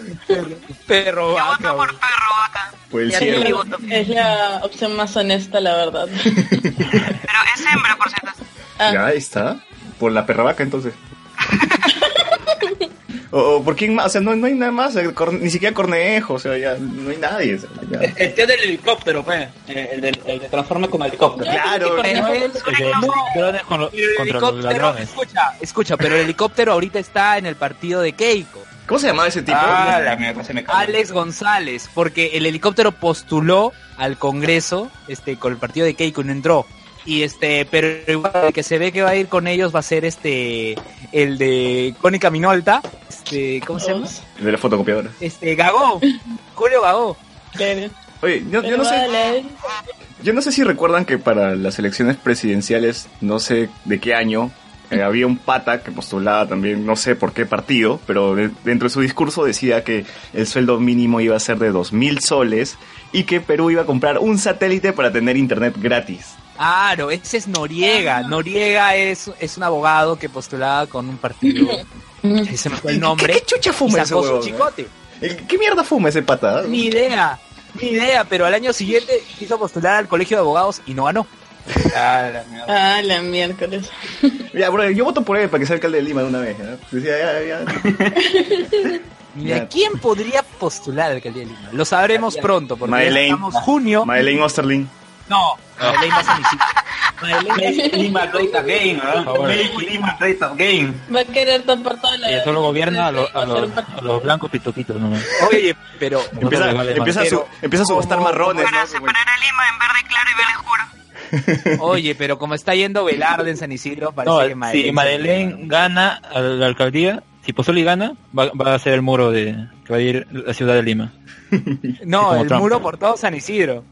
Perro Yo vaca, voto por perro vaca. Por el tengo mi voto. es la opción más honesta, la verdad. Pero es hembra, por cierto. Ah, Ya, ahí está. Por la perra vaca, entonces. o, o por quién más, o sea, no, no hay nada más, eh, ni siquiera Cornejo, o sea, ya no hay nadie. o sea, ya. El tío del helicóptero, pues. El, del, el que transforma como helicóptero. Claro, Pero El el escucha, escucha, pero el helicóptero ahorita está en el partido de Keiko. ¿Cómo se llamaba ese tipo? Ah, la mierda, se me cayó. Alex González, porque el helicóptero postuló al Congreso este con el partido de Keiko y no entró. Y este, pero igual el que se ve que va a ir con ellos va a ser este el de Cónica Minolta, este, ¿cómo se llama? El de la fotocopiadora. Este Gagó, Julio Gagó. Claro. Oye, yo, no sé, yo no sé si recuerdan que para las elecciones presidenciales, no sé de qué año, eh, había un pata que postulaba también, no sé por qué partido, pero de- dentro de su discurso decía que el sueldo mínimo iba a ser de 2.000 soles y que Perú iba a comprar un satélite para tener internet gratis. Claro, ese es Noriega. Noriega es, es un abogado que postulaba con un partido. Ese me fue el nombre. ¿Qué, qué chucha fuma ese sacó su huevón? chicote. eh? ¿Qué mierda fuma ese pata? Ni idea, ni idea, pero al año siguiente quiso postular al colegio de abogados y no ganó. Ah, la mierda. Ah, la miércoles. Ya, bro, yo voto por él para que sea alcalde de Lima de una vez. ¿ya? Decía, ya. Mira. ¿quién podría postular al alcaldía de Lima? Lo sabremos pronto, porque Madeleine. estamos junio. Madeleine Osterling. No, Madeleine va a San Isidro. Make Lima Great Again, ¿verdad? favor. Make Lima Great Again. Va a querer tapar toda la... Ella solo gobierna a, los- a los, a los blancos pituquitos nomás. Oye, pero Empieza, vale empieza, a más. su- empieza a subastar Como- marrones. Para ¿no? separar a Lima en verde claro y verde oscuro. oye, pero como está yendo Velarde en San Isidro, parece No, que Madeleine. si Madeleine gana a la alcaldía, si Pozoli gana, va, va a ser el muro de que va a ir la ciudad de Lima. No, el Trump. muro por todo San Isidro.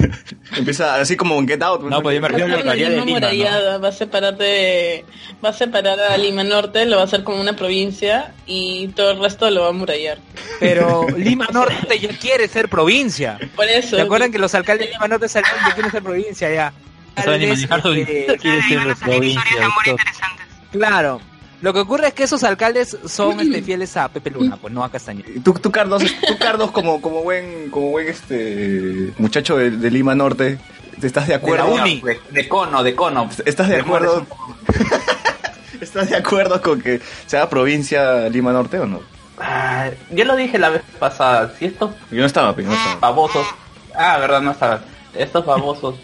Empieza así como en Get Out. No, pues yo me Va a refiero a la de Lima va a separar de, va a separar a Lima Norte, lo va a hacer como una provincia y todo el resto lo va a amurallar. Pero Lima Norte ya quiere ser provincia. Por eso. ¿Se acuerdan que los alcaldes de Lima Norte salieron que quieren ser provincia ya? No saben ni manejar su provincia. Claro, Lo que ocurre es que esos alcaldes son este, fieles a Pepe Luna, pues no a Castañeda. Tú, tú Carlos, tú Carlos como, como buen, como buen este muchacho de, de Lima Norte, ¿estás de De, acuerdo? la uni, de, de cono, de cono. ¿Estás de acuerdo? ¿Estás de acuerdo con que sea provincia Lima Norte o no? Ah, yo lo dije la vez pasada, si estos Yo no estaba, pero no estaba. babosos, ah, verdad, no estaban, estos babosos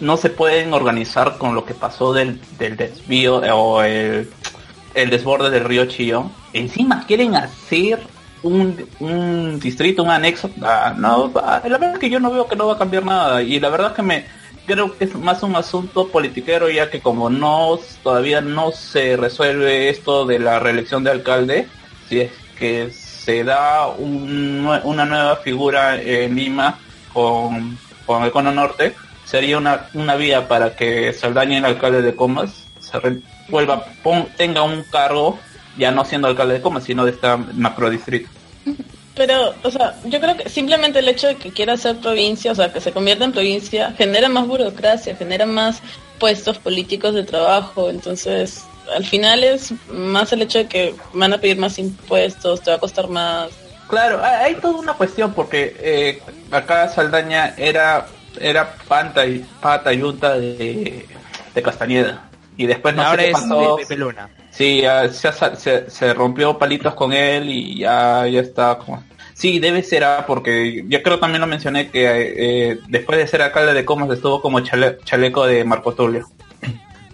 no se pueden organizar con lo que pasó del, del desvío eh, o el, el desborde del río Chillón. Encima quieren hacer un, un distrito, un anexo. Ah, no, ah, la verdad que yo no veo que no va a cambiar nada y la verdad que me creo que es más un asunto politiquero ya que como no todavía no se resuelve esto de la reelección de alcalde, si es que se da un una nueva figura en Lima con, con el Cono Norte, sería una, una vía para que Saldaña, el alcalde de Comas, vuelva, pon- tenga un cargo, ya no siendo alcalde de Comas, sino de esta macrodistrito. Pero, o sea, yo creo que simplemente el hecho de que quiera ser provincia, o sea, que se convierta en provincia, genera más burocracia, genera más puestos políticos de trabajo. Entonces, al final es más el hecho de que van a pedir más impuestos, te va a costar más. Claro, hay hay toda una cuestión porque eh, acá Saldaña era era panta y pata yunta de, de Castañeda y después no Ahora sé qué es pasó. Pepe Luna. Sí, ya se, se, se rompió palitos con él y ya, ya está como... Sí, debe ser, ah, porque yo creo también lo mencioné que eh, después de ser alcalde de Comas estuvo como chale- chaleco de Marco Tulio.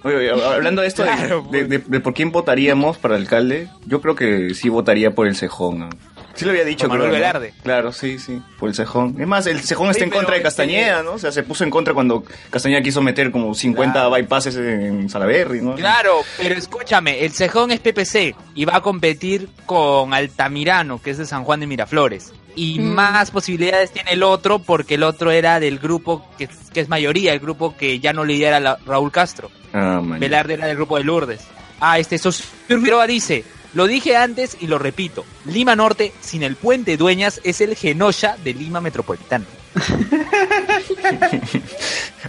Oye, oye, hablando de esto, de- Claro, de, de- de por quién votaríamos para alcalde, yo creo que sí votaría por el Cejón. ¿no? Sí lo había dicho, Manuel creo, ¿no? Velarde. Claro, sí, sí, por el Cejón. Es más, el Cejón está en contra de Castañeda, ¿no? O sea, se puso en contra cuando Castañeda quiso meter como 50 bypasses en Salaberry, ¿no? Claro, pero escúchame, el Cejón es PPC y va a competir con Altamirano, que es de San Juan de Miraflores. Y Mm. más posibilidades tiene el otro porque el otro era del grupo que, que es mayoría, el grupo que ya no lidera la- Raúl Castro. Ah, man. Velarde era del grupo de Lourdes. Ah, este Sosur dice, lo dije antes y lo repito, Lima Norte sin el puente Dueñas es el Genosha de Lima Metropolitana.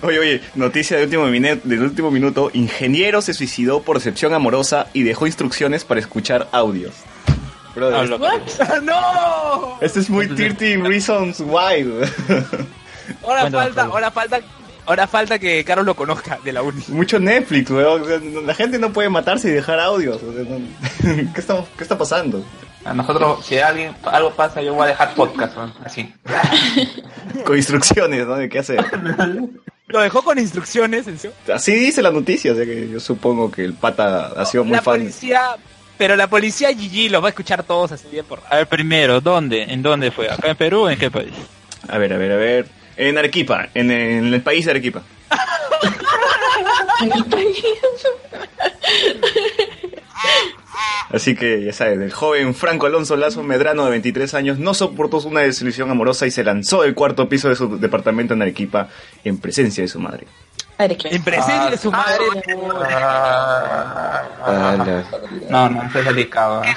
Oye, oye, noticia de último del último minuto. Ingeniero se suicidó por decepción amorosa y dejó instrucciones para escuchar audios. Brother, Hablo. ¡No! este es muy 13 Reasons Why. Ahora falta, ahora falta, ahora falta que Carlos lo conozca de la uni. Mucho Netflix, weón. O sea, no- La gente no puede matarse y dejar audios. o sea, no- ¿Qué, está, ¿Qué está pasando? A nosotros, si alguien algo pasa, yo voy a dejar podcast, ¿no? así. Con instrucciones, ¿no? De qué hacer. Lo dejó con instrucciones, ¿en serio? Así dice la noticia, o sea que yo supongo que el pata ha sido muy la fan. policía, pero la policía Gigi los va a escuchar todos así bien por A ver, primero, ¿dónde? ¿En dónde fue? ¿Acá en Perú o en qué país? A ver, a ver, a ver. En Arequipa, en, en el país de Arequipa. En el país. Así que ya sabes, el joven Franco Alonso Lazo Medrano de 23 años no soportó una desilusión amorosa y se lanzó del cuarto piso de su departamento en Arequipa en presencia de su madre. en presencia de su madre. Ah, no, no, eso es delicado. ¿eh?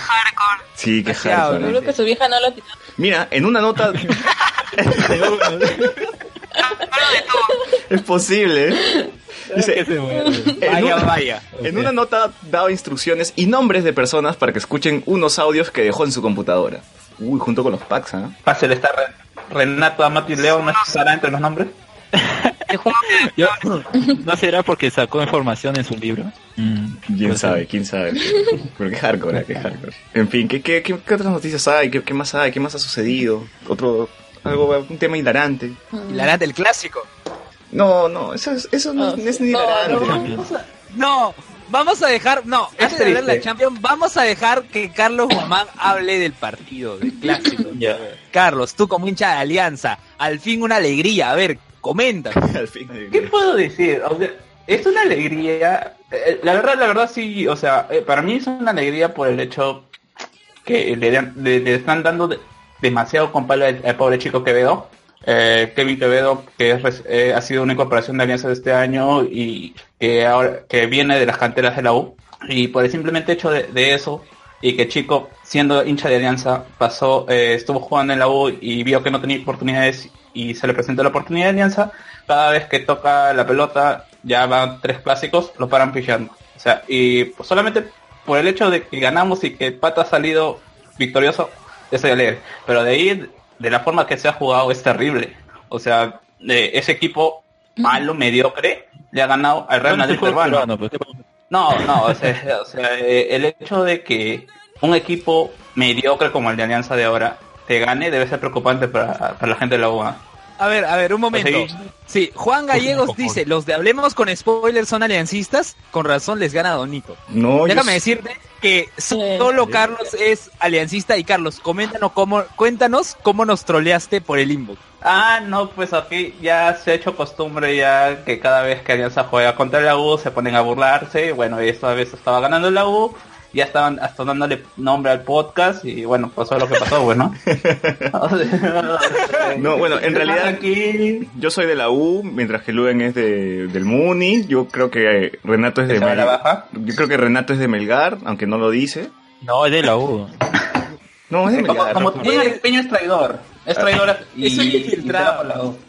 Sí, qué hardcore. Seguro que su vieja no lo. Mira, en una nota... es posible, ¿eh? Dice, en Vaya, una- vaya. En una nota daba instrucciones y nombres de personas para que escuchen unos audios que dejó en su computadora. Uy, junto con los packs, ¿ah? Fácil está Re- Renato Amati León, ¿no estará entre los nombres? Yo- ¿No será porque sacó información en su libro? Mm, ¿Quién pues, sabe? ¿Quién sabe? Pero qué hardcore, ¿eh? qué hardcore. En fin, ¿qué, qué, qué, qué otras noticias hay? ¿Qué, ¿Qué más hay? ¿Qué más ha sucedido? Otro... Algo, un tema hilarante. Hilarante, el clásico. No, no, eso, es- eso no, Oh, no es ni no, hilarante. no. No, vamos a dejar, no, Es antes de hablar de la. Champions, vamos a dejar que Carlos Guzmán hable del partido, del clásico. Ya. Carlos, tú como hincha de Alianza, al fin una alegría, a ver, comenta. Al fin, ¿Qué puedo decir? O sea, es una alegría. eh, La verdad, la verdad sí, o sea, eh, para mí es una alegría por el hecho que le, dan- le- le están dando de- demasiado con palo al, al pobre chico Quevedo. Eh, Kevin Quevedo, que es eh, ha sido una incorporación de Alianza de este año y que ahora que viene de las canteras de la U. Y por el simplemente hecho de, eso, y que Chico, siendo hincha de Alianza, pasó, eh, estuvo jugando en la U y vio que no tenía oportunidades y se le presentó la oportunidad de Alianza, cada vez que toca la pelota, ya van tres clásicos, lo paran pillando. O sea, y solamente por el hecho de que ganamos y que Pata ha salido victorioso, estoy alegre. Pero de ahí, de la forma que se ha jugado, es terrible. O sea, de ese equipo malo, mediocre, le ha ganado al Real Madrid peruano. pues. No, no, o sea, o sea, eh, el hecho de que un equipo mediocre como el de Alianza de ahora te gane debe ser preocupante para, para la gente de la UA. A ver, a ver, un momento. Pues Sí, Juan Gallegos dice, los de Hablemos con Spoilers son aliancistas, con razón les gana Donito. No, yo Déjame s- decirte que solo Carlos es aliancista y Carlos, coméntanos cómo, cuéntanos cómo nos troleaste por el inbox. Ah, no, pues aquí ya se ha hecho costumbre ya que cada vez que Alianza juega contra la U se ponen a burlarse. Bueno, y esta vez estaba ganando la U, ya estaban hasta dándole nombre al podcast y bueno, pasó lo que pasó, bueno. No, bueno, en realidad- aquí yo soy de la U, mientras que Luen es de, del Muni. Yo creo que eh, Renato es de ¿Se va a la Melgar. Yo creo que Renato es de Melgar, aunque no lo dice. No, es de la U. No, es de como, Melgar. como ¿no? Peña, Peña es traidor, es traidor y, y.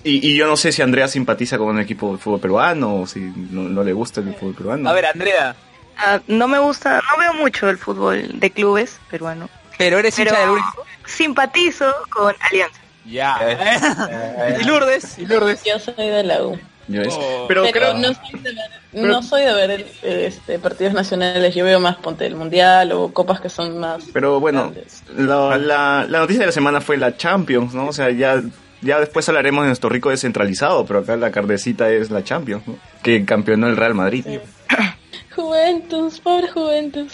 Y, y yo no sé si Andrea simpatiza con un equipo de fútbol peruano o si no, no le gusta el fútbol peruano. A ver, Andrea, Ah, no me gusta, no veo mucho el fútbol de clubes peruano. pero eres Pero hincha del único. simpatizo con Alianza. Ya. Eh, y Lourdes, y Lourdes. Yo soy de la U. Oh. pero, Pero creo- no soy de ver, no soy de ver este, partidos nacionales. Yo veo más ponte el mundial o copas que son más. pero bueno, la, la, la noticia de la semana fue la Champions, ¿no? O sea, ya, ya después hablaremos de nuestro rico descentralizado, pero acá la cardecita es la Champions, ¿no? Que campeonó el Real Madrid. Juventus, pobre Juventus.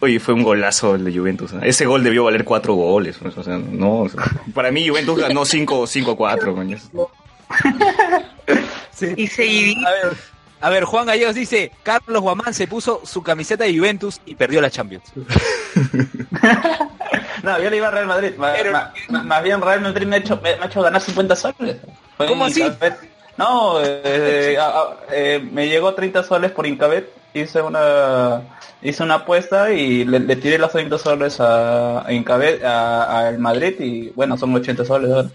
Oye, fue un golazo el de Juventus. ¿no? Ese gol debió valer cuatro goles. O sea, no, o sea, para mí Juventus ganó 5 a 4. man. Y seguidí. A ver, a ver, Juan Gallegos dice, Carlos Guamán se puso su camiseta de Juventus y perdió la Champions. No, yo le iba a Real Madrid. Ma- Pero- ma- ma- más bien Real Madrid me ha hecho, me, me ha hecho ganar 50 soles. ¿Cómo así? No, eh, a- a- eh, me llegó 30 soles por Incabet. Hice una hice una apuesta y le, le tiré los 30 soles a, a Incabet, a- al Madrid y bueno, son 80 soles ahora.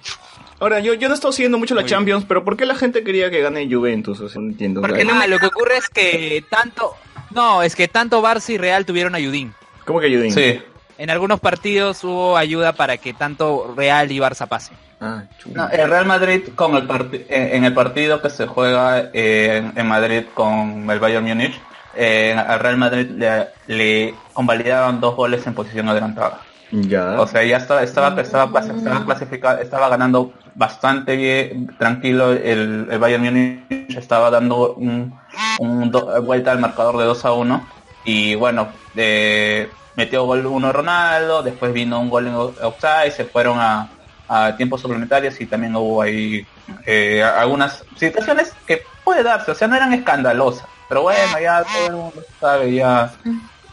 Ahora, yo, yo no he estado siguiendo mucho la Champions, pero ¿por qué la gente quería que gane Juventus? O sea, no entiendo. Porque no lo que ocurre es que tanto... No, es que tanto Barça y Real tuvieron ayudín. ¿Cómo que ayuden? Sí. En algunos partidos hubo ayuda para que tanto Real y Barça pasen. Ah. No, el Real Madrid con el parti- en el partido que se juega eh, en, en Madrid con el Bayern Múnich, eh, al Real Madrid le, le convalidaron dos goles en posición adelantada. Ya. O sea, ya estaba, estaba, estaba, estaba clasificado, estaba ganando bastante bien, tranquilo. El, el Bayern Múnich estaba dando un, un do- vuelta al marcador de 2 a 1. Y bueno, eh, metió gol uno Ronaldo, después vino un gol en offside, se fueron a, a tiempos suplementarios y también hubo ahí eh, algunas situaciones que puede darse, o sea, no eran escandalosas. Pero bueno, ya todo el mundo sabe ya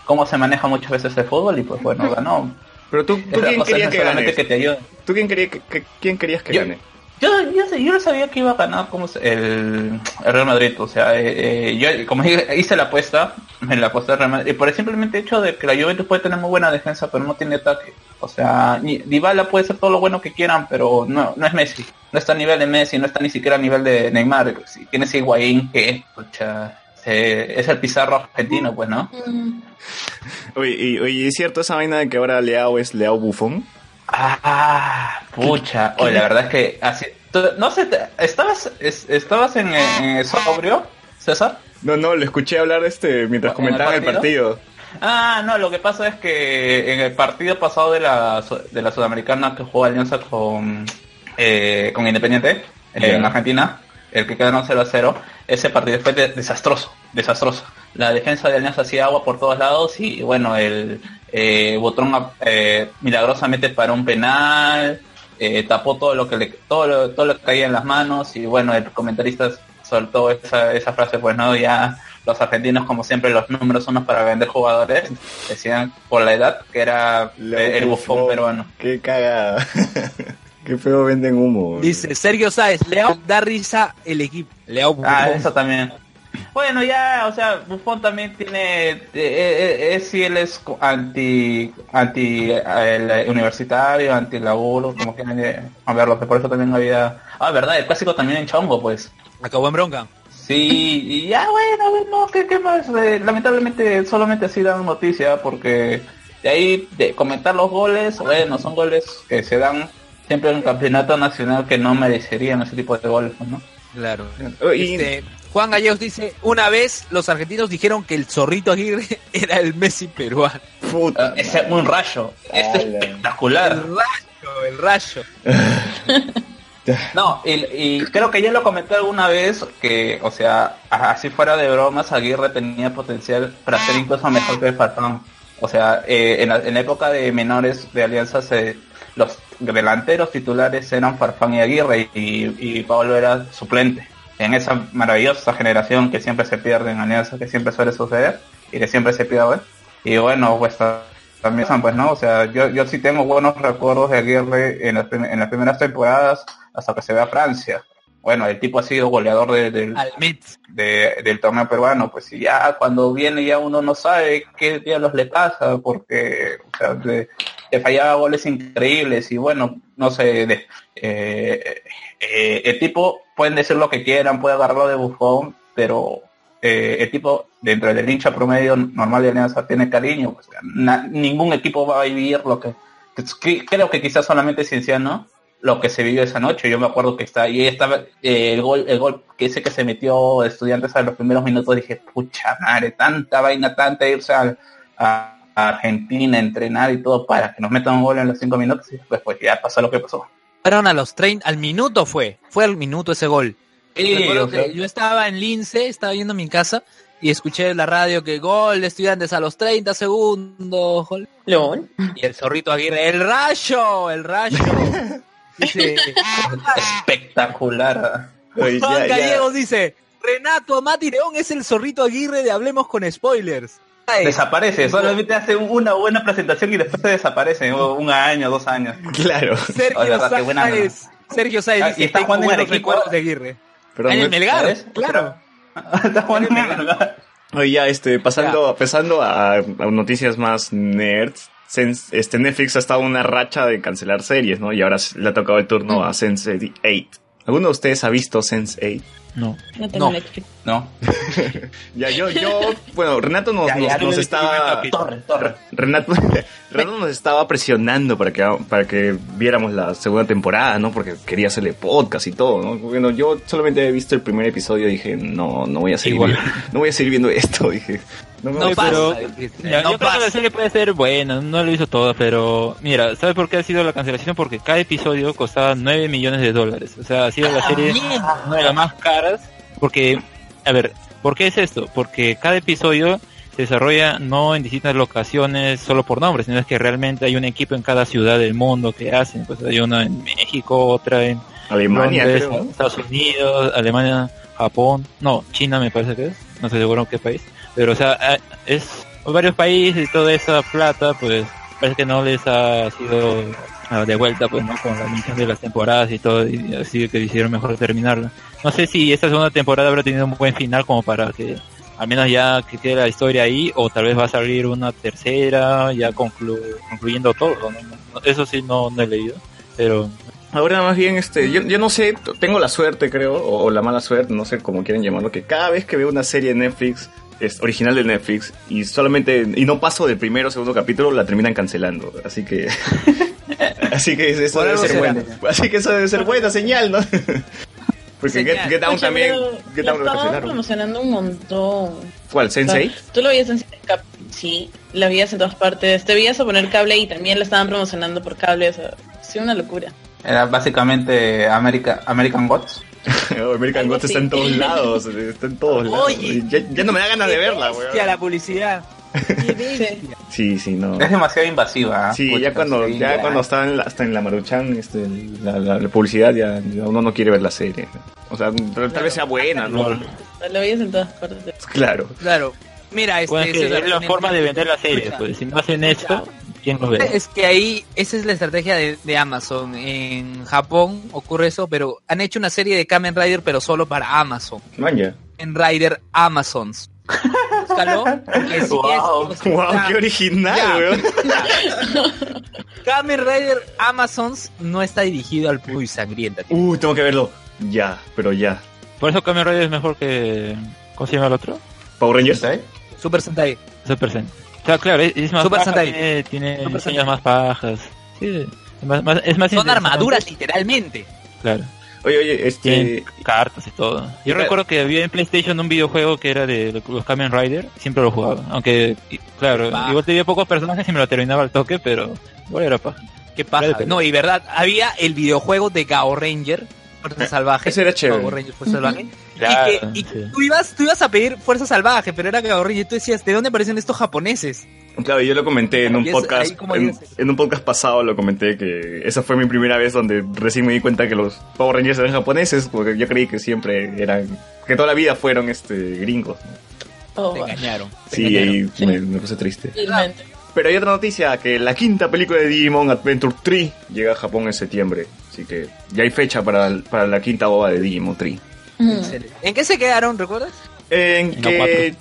cómo se maneja muchas veces el fútbol y pues bueno, ganó. pero tú, tú quién querías que gane? que te. ¿Tú quién, quería que, que- quién querías que Yo- gane? Yo, yo, yo sabía que iba a ganar como el, Real Madrid, o sea, eh, eh, yo como hice la apuesta, en la apuesta Real Madrid, y por el simplemente hecho de que la Juventus puede tener muy buena defensa, pero no tiene ataque. O sea, ni- Dybala puede ser todo lo bueno que quieran, pero no, no es Messi. No está a nivel de Messi, no está ni siquiera a nivel de Neymar. Si tienes a Higuaín, que pucha, se- es el Pizarro argentino, pues, ¿no? Oye, y, oye, ¿es cierto esa vaina de que ahora Leao es Leao Bufón? Ah, pucha. Oye, la verdad es que así, no sé, te- ¿estabas, es- estabas en, en sobrio, César? No, no, lo escuché hablar este mientras ¿En el comentaban el partido. Ah, no, lo que pasa es que en el partido pasado de la, de la Sudamericana que jugó Alianza con, eh, con Independiente en Argentina, el que quedaron 0 a 0, ese partido fue de- desastroso, desastroso. La defensa de Alianza hacía agua por todos lados y bueno, el eh, Botrón eh, milagrosamente paró un penal, eh, tapó todo lo que le, todo lo, todo lo que caía en las manos y bueno, el comentarista soltó esa, esa frase, pues no, ya los argentinos como siempre los números unos para vender jugadores, decían por la edad que era el bufón peruano. Qué cagada. Qué feo venden humo. Dice Sergio Sáez, Leao da risa el equipo. Leao Ah, eso también. Bueno, ya, o sea, Buffon también tiene, eh, eh, eh, si él es anti, anti eh, el universitario, anti laburo, como quieran verlo, que por eso también había, ah, verdad, el clásico también en Chongo, pues. Acabó en bronca. Sí, y ya bueno, bueno, ¿qué, qué más? Lamentablemente solamente así dan noticia porque de ahí de comentar los goles, bueno, son goles que se dan siempre en el campeonato nacional que no merecerían ese tipo de goles, ¿no? Claro. Y- Este, Juan Gallegos dice, una vez los argentinos dijeron que el zorrito Aguirre era el Messi peruano. puta. Ese es un rayo, este es espectacular. El rayo, el rayo. No, y, y creo que ya lo comenté alguna vez que, o sea, así fuera de bromas, Aguirre tenía potencial para ser incluso mejor que Farfán. O sea, eh, en, la, en la época de menores de Alianza, se, los delanteros titulares eran Farfán y Aguirre y, y Pablo era suplente. En esa maravillosa generación que siempre se pierde en Alianza, que siempre suele suceder y que siempre se pierde. Y bueno, pues ta- también, pues no, o sea, yo, yo sí tengo buenos recuerdos de Aguirre en las, en las primeras temporadas hasta que se ve a Francia. Bueno, el tipo ha sido goleador de- del, de- del torneo peruano, pues y ya cuando viene ya uno no sabe qué diablos le pasa, porque o sea, le, le fallaba goles increíbles y bueno, no sé, de- eh, eh, el tipo, pueden decir lo que quieran, puede agarrarlo de bufón, pero eh, el tipo dentro del hincha promedio normal de Alianza tiene cariño, ningún equipo va a vivir lo que, creo que quizás solamente Cienciano lo que se vivió esa noche. Yo me acuerdo que está y estaba eh, el gol, el gol que ese que se metió estudiantes a los primeros minutos dije, pucha madre, tanta vaina, tanta irse a, a Argentina, entrenar y todo para que nos metan un gol en los cinco minutos y después ya pasó lo que pasó. Fueron a los 30, al minuto fue, fue al minuto ese gol. Sí, Recuerdo o sea, que yo estaba en Lince, estaba yendo a mi casa y escuché en la radio que gol de estudiantes a los 30 segundos. gol. LOL. Y el zorrito Aguirre, el rayo, el rayo. Dice, espectacular. Juan Gallegos dice, Renato Amati León es el zorrito Aguirre de Hablemos con Spoilers. Desaparece, solamente hace una buena presentación y después se desaparece, un año, dos años. Claro. Sergio Oye, verdad, Sáez. Sergio Sáez Ah, dice, y está jugando en Arequipa. de Aguirre. Perdón, en el me- Melgar, ¿sabes? claro. Está jugando en Melgar. Oye, ya, este, pasando, pasando a, a noticias más nerds, Sense- este Netflix ha estado en una racha de cancelar series, ¿no? Y ahora le ha tocado el turno a Sense8. ¿Alguno de ustedes ha visto Sense8? No. No tengo No. No. Ya, yo, yo, bueno, Renato nos, Ya, ya, nos, nos estaba, Torre, torre. Renato, Renato nos estaba presionando para que, para que viéramos la segunda temporada, ¿no? Porque quería hacerle podcast y todo, ¿no? Bueno, yo solamente he visto el primer episodio y dije, no, no voy a seguir, Igual. no voy a seguir viendo esto, dije. No me No pasa. pero- no yo creo que la pasa. serie puede ser buena, no lo hizo todo, pero mira, ¿sabes por qué ha sido la cancelación? Porque cada episodio costaba 9 millones de dólares. O sea, ha sido la serie una de las más caras. Porque, a ver, ¿por qué es esto? Porque cada episodio se desarrolla no en distintas locaciones solo por nombres, sino es que realmente hay un equipo en cada ciudad del mundo que hacen. Pues hay una en México, otra en Alemania, Londres. Estados Unidos, Alemania, Japón, no, China me parece que es, no estoy seguro en qué país, pero o sea, es varios países y toda esa plata, pues parece que no les ha sido ah, de vuelta, pues no, con la emisión de las temporadas y todo, y así que decidieron mejor terminarla. No sé si esta segunda temporada habrá tenido un buen final como para que al menos ya que quede la historia ahí, o tal vez va a salir una tercera, ya conclu- concluyendo todo, ¿no? Eso sí no, no he leído, pero Ahora más bien, este, yo, yo no sé, tengo la suerte creo, o, la mala suerte, no sé cómo quieren llamarlo, que cada vez que veo una serie de Netflix, es original de Netflix, y solamente, y no paso del primero o segundo capítulo, la terminan cancelando. Así que, así que eso debe ser bueno. Así que eso debe ser buena señal, ¿no? Porque. Get, Get Down Oye, también, Get Down lo estaban cancelaron. promocionando un montón. ¿Cuál, Sensei? O sea, Tú lo veías en Cap sí, la veías en todas partes. Te veías a poner cable y también la estaban promocionando por cable. O sea, sí, una locura. Era básicamente America, American Gods. American Gods está en todos lados, está en todos lados. Oye. ya, ya no me da ganas de verla, weón. la publicidad. Sí. Sí, no. Es demasiado invasiva. ¿ah? Sí, Pucha, ya cuando, sí, ya cuando está en la, hasta en la Maruchan, este, la, la- la publicidad, ya, ya uno no quiere ver la serie. O sea, tal, tal vez sea buena, ¿no? Lo veías en todas partes. Claro. Claro. Mira, este, Bueno, es que es la forma de vender la serie, pues si no hacen esto, ¿quién lo ve? Es que ahí, esa es la estrategia de, de Amazon. En Japón ocurre eso, pero han hecho una serie de Kamen Rider, pero solo para Amazon. Manja. Kamen Rider Amazons. Búscalo, Wow. es- Wow, qué original, Ya. weón. Kamen Rider Amazons no está dirigido al público sangrienta. Uh, tengo que verlo. Ya, pero ya. Por eso Kamen Rider es mejor que... ¿Cómo se llama el otro? Power Rangers. Super Sentai. Super Sentai. Claro, es, más Super tiene, tiene Super diseños Sentai. más pajas. Sí, es más, más- es más Son armaduras, literalmente. Claro. Oye, oye, este... Tienen cartas y todo. Yo Claro. recuerdo que había en PlayStation un videojuego que era de los Kamen Rider, siempre lo jugaba. Aunque, claro, igual tenía pocos personajes y me lo terminaba al toque, pero igual era paja. Qué paja. No, y verdad, había el videojuego de Gao Ranger, Fuerza Salvaje. ese era chévere. Gao Ranger, Fuerza Salvaje. Claro, y que y sí. tú, ibas, tú ibas a pedir Fuerza Salvaje, pero era Ranger. Y tú decías, ¿de dónde aparecen estos japoneses? Claro, yo lo comenté en un podcast, en, un podcast pasado lo comenté que esa fue mi primera vez donde recién me di cuenta que los Power Rangers eran japoneses, porque yo creí que siempre eran, que toda la vida fueron este gringos. ¿no? Oh, Te engañaron. te Sí, engañaron. ahí Sí. me, me puse triste. felizmente. Pero hay otra noticia, que la quinta película de Digimon Adventure 3 llega a Japón en septiembre, así que ya hay fecha para, para la quinta boba de Digimon 3. Mm. ¿En qué se quedaron, recuerdas? En En que,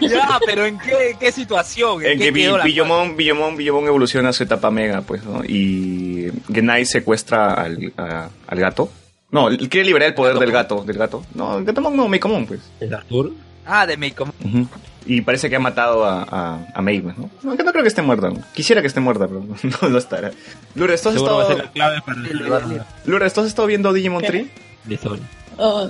ya, pero ¿en qué, qué situación? en qué que Billomon, Billomon, Billomon evoluciona a su etapa mega, pues, ¿no? Y Genai secuestra al, a- al gato. No, él quiere liberar el poder del gato, del gato. No, el Gatomon no, Meicomon, pues. ¿El Arthur? Ah, de Meiko. Ujú. Y parece que ha matado a, a, a pues, ¿no? No, que no creo que esté muerta. Quisiera que esté muerta, pero no lo estará. Lourdes, ¿tú has Seguro va a ser estado, la clave para salvar Lourdes, ¿tú has estado viendo Digimon ¿Qué? 3? la historia. Oh,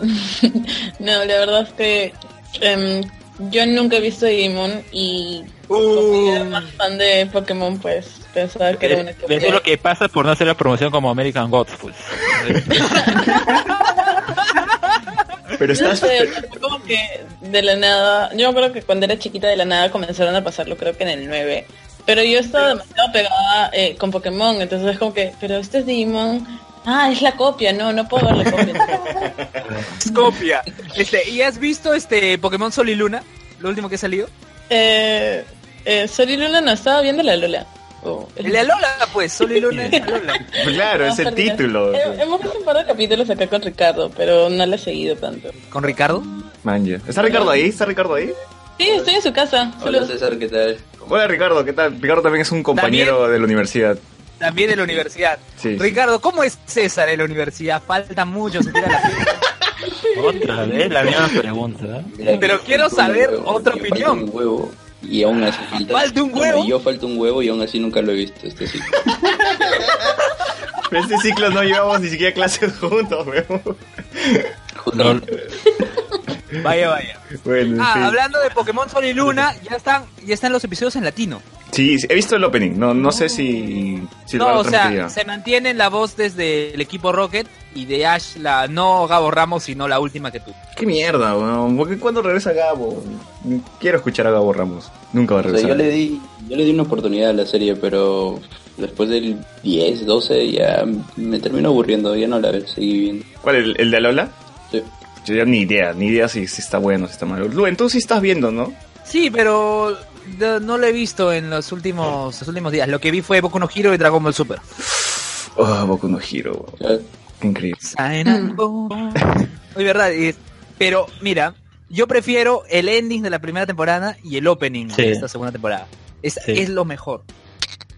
no, la verdad es que em, yo nunca he visto Digimon y como era más fan de Pokémon, pues pensaba que era una Eso es lo que pasa por no hacer la promoción como American Gods, pues. Pero No estás... sé, como que de la nada, yo creo que cuando era chiquita de la nada comenzaron a pasarlo, creo que en el 9. Pero yo estaba demasiado pegada eh, con Pokémon, entonces es como que, pero este es Digimon. Ah, es la copia, no, no puedo ver la copia. Es copia. Este, ¿Y has visto este Pokémon Sol y Luna? Lo último que ha salido. eh, eh, Sol y Luna no estaba viendo la Lola. Oh, El de Alola, pues. Sol y Luna es Alola. Claro, es el título. Eh, hemos visto un par de capítulos acá con Ricardo, pero no la he seguido tanto. ¿Con Ricardo? Man, ya. ¿Está Ricardo ahí? ¿Está Ricardo ahí? Sí, estoy en su casa. Hola Solo... César, ¿qué tal? Hola Ricardo, ¿qué tal? Ricardo también es un compañero de la universidad. También de la universidad. Sí. Ricardo, ¿cómo es César en la universidad? Falta mucho, se tira la. Otra vez la misma pregunta. ¿eh? Mira, Pero quiero saber otra opinión. Huevo y aún así falta. ¿Falta un huevo? yo falta un huevo y aún así nunca lo he visto este ciclo. Pero este ciclo no llevamos ni siquiera clases juntos. Justamente. Vaya, vaya. Bueno, Ah, hablando de Pokémon Sol y Luna, ya están, ya están los episodios en latino. Sí, sí, he visto el opening. No, no sé si, si lo No, o sea, se mantiene la voz desde el equipo Rocket y de Ash, la no Gabo Ramos, sino la última que tú. Qué mierda, weón. ¿Por qué cuando regresa Gabo? Quiero escuchar a Gabo Ramos. Nunca va a O sea, regresar. yo le di, yo le di una oportunidad a la serie, pero después del 10, 12 ya me terminó aburriendo, ya no la seguí viendo. ¿Cuál? ¿El, el de Alola? Sí. Yo ya ni idea, ni idea si, si está bueno, si está malo. Luen, tú sí estás viendo, ¿no? Sí, pero no, no lo he visto en los últimos, los últimos días. Lo que vi fue Boku no Hero y Dragon Ball Super. Oh, Boku no Hero, Qué increíble. Oye, verdad, y- pero mira, yo prefiero el ending de la primera temporada y el opening Sí. de esta segunda temporada. Es, Sí. es lo mejor.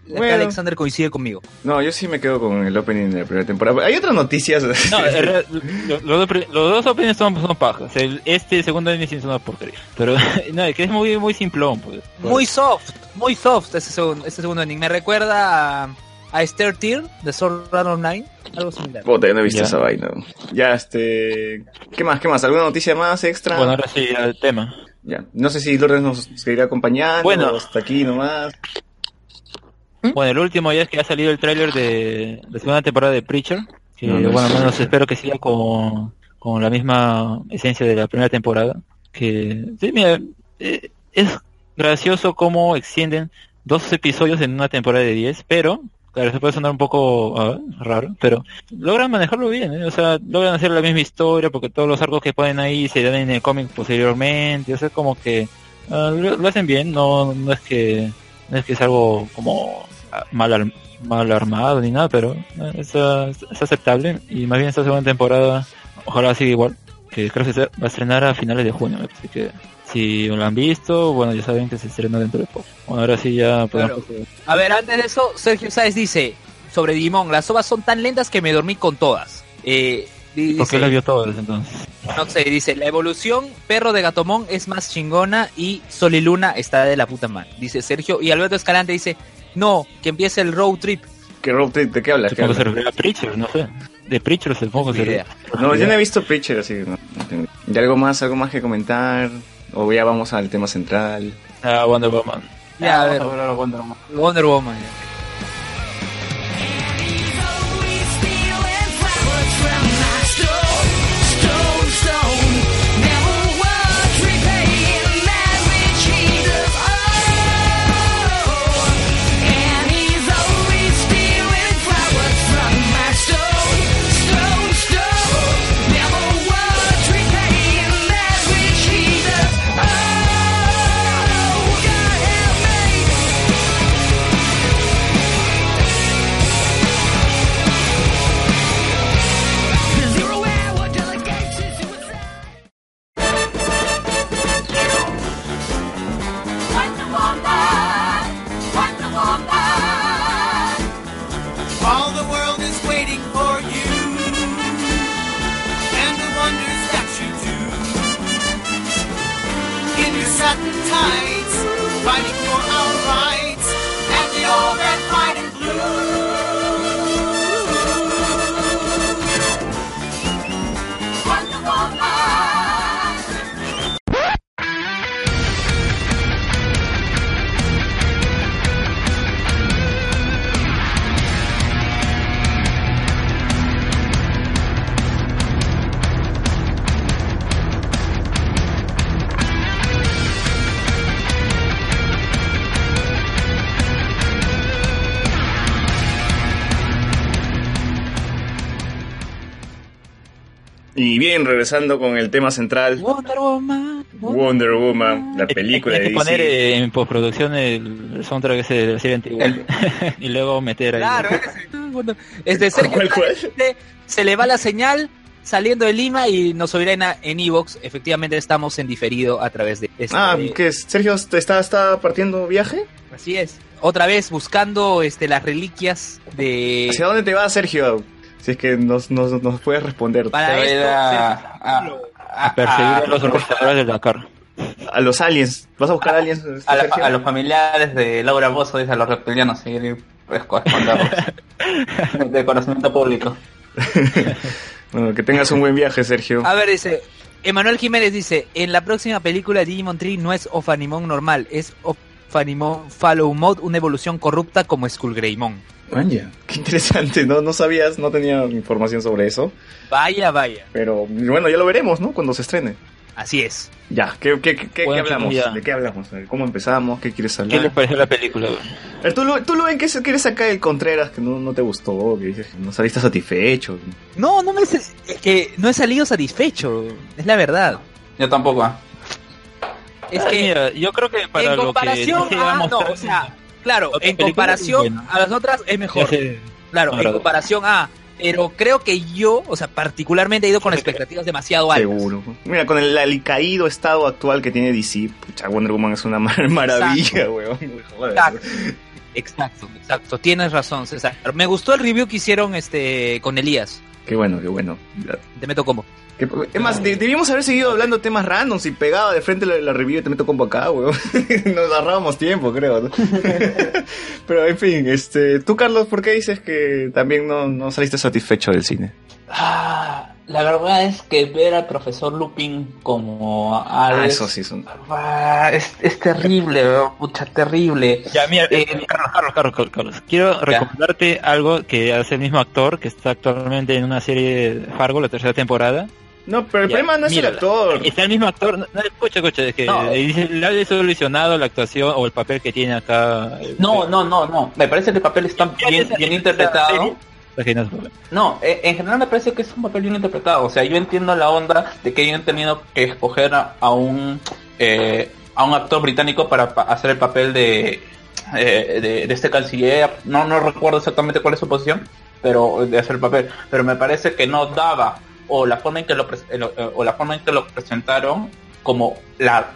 Bueno. Alexander coincide conmigo. No, yo sí me quedo con el opening de la primera temporada. Hay otras noticias. No, lo- los, dos pri- los dos openings son, son pajas. El, este segundo ending sí es una porquería. Pero no, es que es muy, muy simplón. Pues. Muy soft, muy soft este segundo, segundo ending. Me recuerda a, a Esther Tier de Sword Art Online, algo similar. Puta, yo no he visto Ya. esa vaina. Ya, este... ¿Qué más? ¿Qué más? ¿Alguna noticia más extra? Bueno, ahora sí, al tema. Ya. No sé si Lourdes nos seguirá acompañando. Bueno. Hasta aquí nomás. Bueno, el último ya es que ha salido el tráiler de la segunda temporada de Preacher. Que, No, no bueno, al menos espero que siga con, con la misma esencia de la primera temporada. Que, sí, mira, eh, es gracioso cómo extienden dos episodios en una temporada de 10, pero, claro, se puede sonar un poco ah, raro, pero logran manejarlo bien, ¿eh? o sea, logran hacer la misma historia porque todos los arcos que ponen ahí se dan en el cómic posteriormente, o sea, como que ah, lo, lo hacen bien, no, no es que no es que es algo como mal, mal armado ni nada, pero eh, es, es aceptable y más bien esta segunda temporada ojalá siga igual, que creo que se va a estrenar a finales de junio, así que si lo han visto, bueno, ya saben que se estrena dentro de poco. Bueno, ahora sí ya podemos... A ver, antes de eso, Sergio Sáez dice sobre Digimon, las ovas son tan lentas que me dormí con todas. Eh, Di- ¿Por qué dice- las vio todas entonces? No sé, dice, la evolución perro de Gatomón es más chingona y Sol y Luna está de la puta madre. Dice Sergio y Alberto Escalante dice, no, que empiece el road trip. ¿Qué road trip? ¿De qué hablas? ¿Qué Supongo que se a Preacher, no sé. De Preacher supongo que se idea. refiere. No, yo no he visto Preacher, así que no, ¿Y algo más, algo más que comentar? O ya vamos al tema central. Ah, Wonder Woman. Ya, a ver, Vamos a ver Wonder Woman. Wonder Woman. ya. Bien, regresando con el tema central, Wonder Woman. Wonder Woman, la película Hay de que poner DC. eh, en postproducción el, soundtrack ese de la serie antigua. El- y luego meter ahí. Claro. Wonder- Este Sergio ¿Cuál, cuál? dice, se le va la señal saliendo de Lima y nos oirá en, en Evox. Efectivamente estamos en diferido a través de este. Ah, ¿qué es? ¿Sergio está, está partiendo viaje? Así es. Otra vez buscando este las reliquias de ¿Hacia dónde te vas, Sergio? Si es que nos, nos, nos puedes responder. para a esto, a, a- A perseguir a- a los organizadores del Dakar. A los aliens. ¿Vas a buscar aliens, a, la- Sergio? a los familiares de Laura Bozo, dice a los reptilianos, seguir esconderlos. de conocimiento público. Bueno, que tengas un buen viaje, Sergio. A ver, dice Emanuel Jiménez dice, en la próxima película Digimon Tree no es Ofanimon normal, es Ofanimon Follow Mode, una evolución corrupta como Skullgreymon. Vaya, qué interesante, ¿no? No sabías, no tenía información sobre eso. Vaya, vaya. Pero bueno, ya lo veremos, ¿no? Cuando se estrene. Así es. Ya, ¿qué, qué, qué, qué Bueno, hablamos? ya. ¿De qué hablamos? ¿Cómo empezamos? ¿Qué quieres ¿Qué les hablar? pareció la película? Tú, lo, tú lo ven que se- quieres sacar el Contreras que no, no te gustó, que dices que no saliste satisfecho. No, no me es que no he salido satisfecho, es la verdad. Yo tampoco. ¿ah? Es Ah, que mira, yo creo que para en lo comparación que a a, no, mostrar- o sea, claro, en comparación a las otras es mejor. Claro, en comparación a, pero creo que yo, o sea, particularmente he ido con expectativas demasiado altas. Seguro. Mira, con el alicaído estado actual que tiene DC, pucha, Wonder Woman es una mar- maravilla, weón. Exacto, exacto, tienes razón, César. Me gustó el review que hicieron este con Elías. Qué bueno, qué bueno. Te meto como. Que- Es más, de- debíamos haber seguido hablando temas randoms y pegaba de frente la, la review y te meto combo acá, weón. Nos ahorrábamos tiempo, creo. ¿no? Pero en fin, este, tú Carlos, ¿por qué dices que también no, no saliste satisfecho del cine? Ah, la verdad es que ver al profesor Lupin como Ah, eso sí es un... es, es terrible, weón, pucha, terrible. Ya, mira, Eh, Carlos, Carlos, Carlos, Carlos, Carlos. Quiero recomendarte algo que hace el mismo actor que está actualmente en una serie de Fargo, la tercera temporada. No, pero el Ya, problema no es el actor. Está el mismo actor. No, no, escucha, escucha, es que No. le ha solucionado la actuación o el papel que tiene acá. eh, No, no, no, no. Me parece que el papel está Ya, bien, bien interpretado. serie- no eh, en general me parece que es un papel bien interpretado. O sea, yo entiendo la onda de que hayan tenido que escoger a, a un eh, a un actor británico para pa- hacer el papel de, eh, de, de este canciller. No, no recuerdo exactamente cuál es su posición, pero de hacer el papel. Pero me parece que no daba o la forma en que lo pres- eh, o la forma en que lo presentaron como la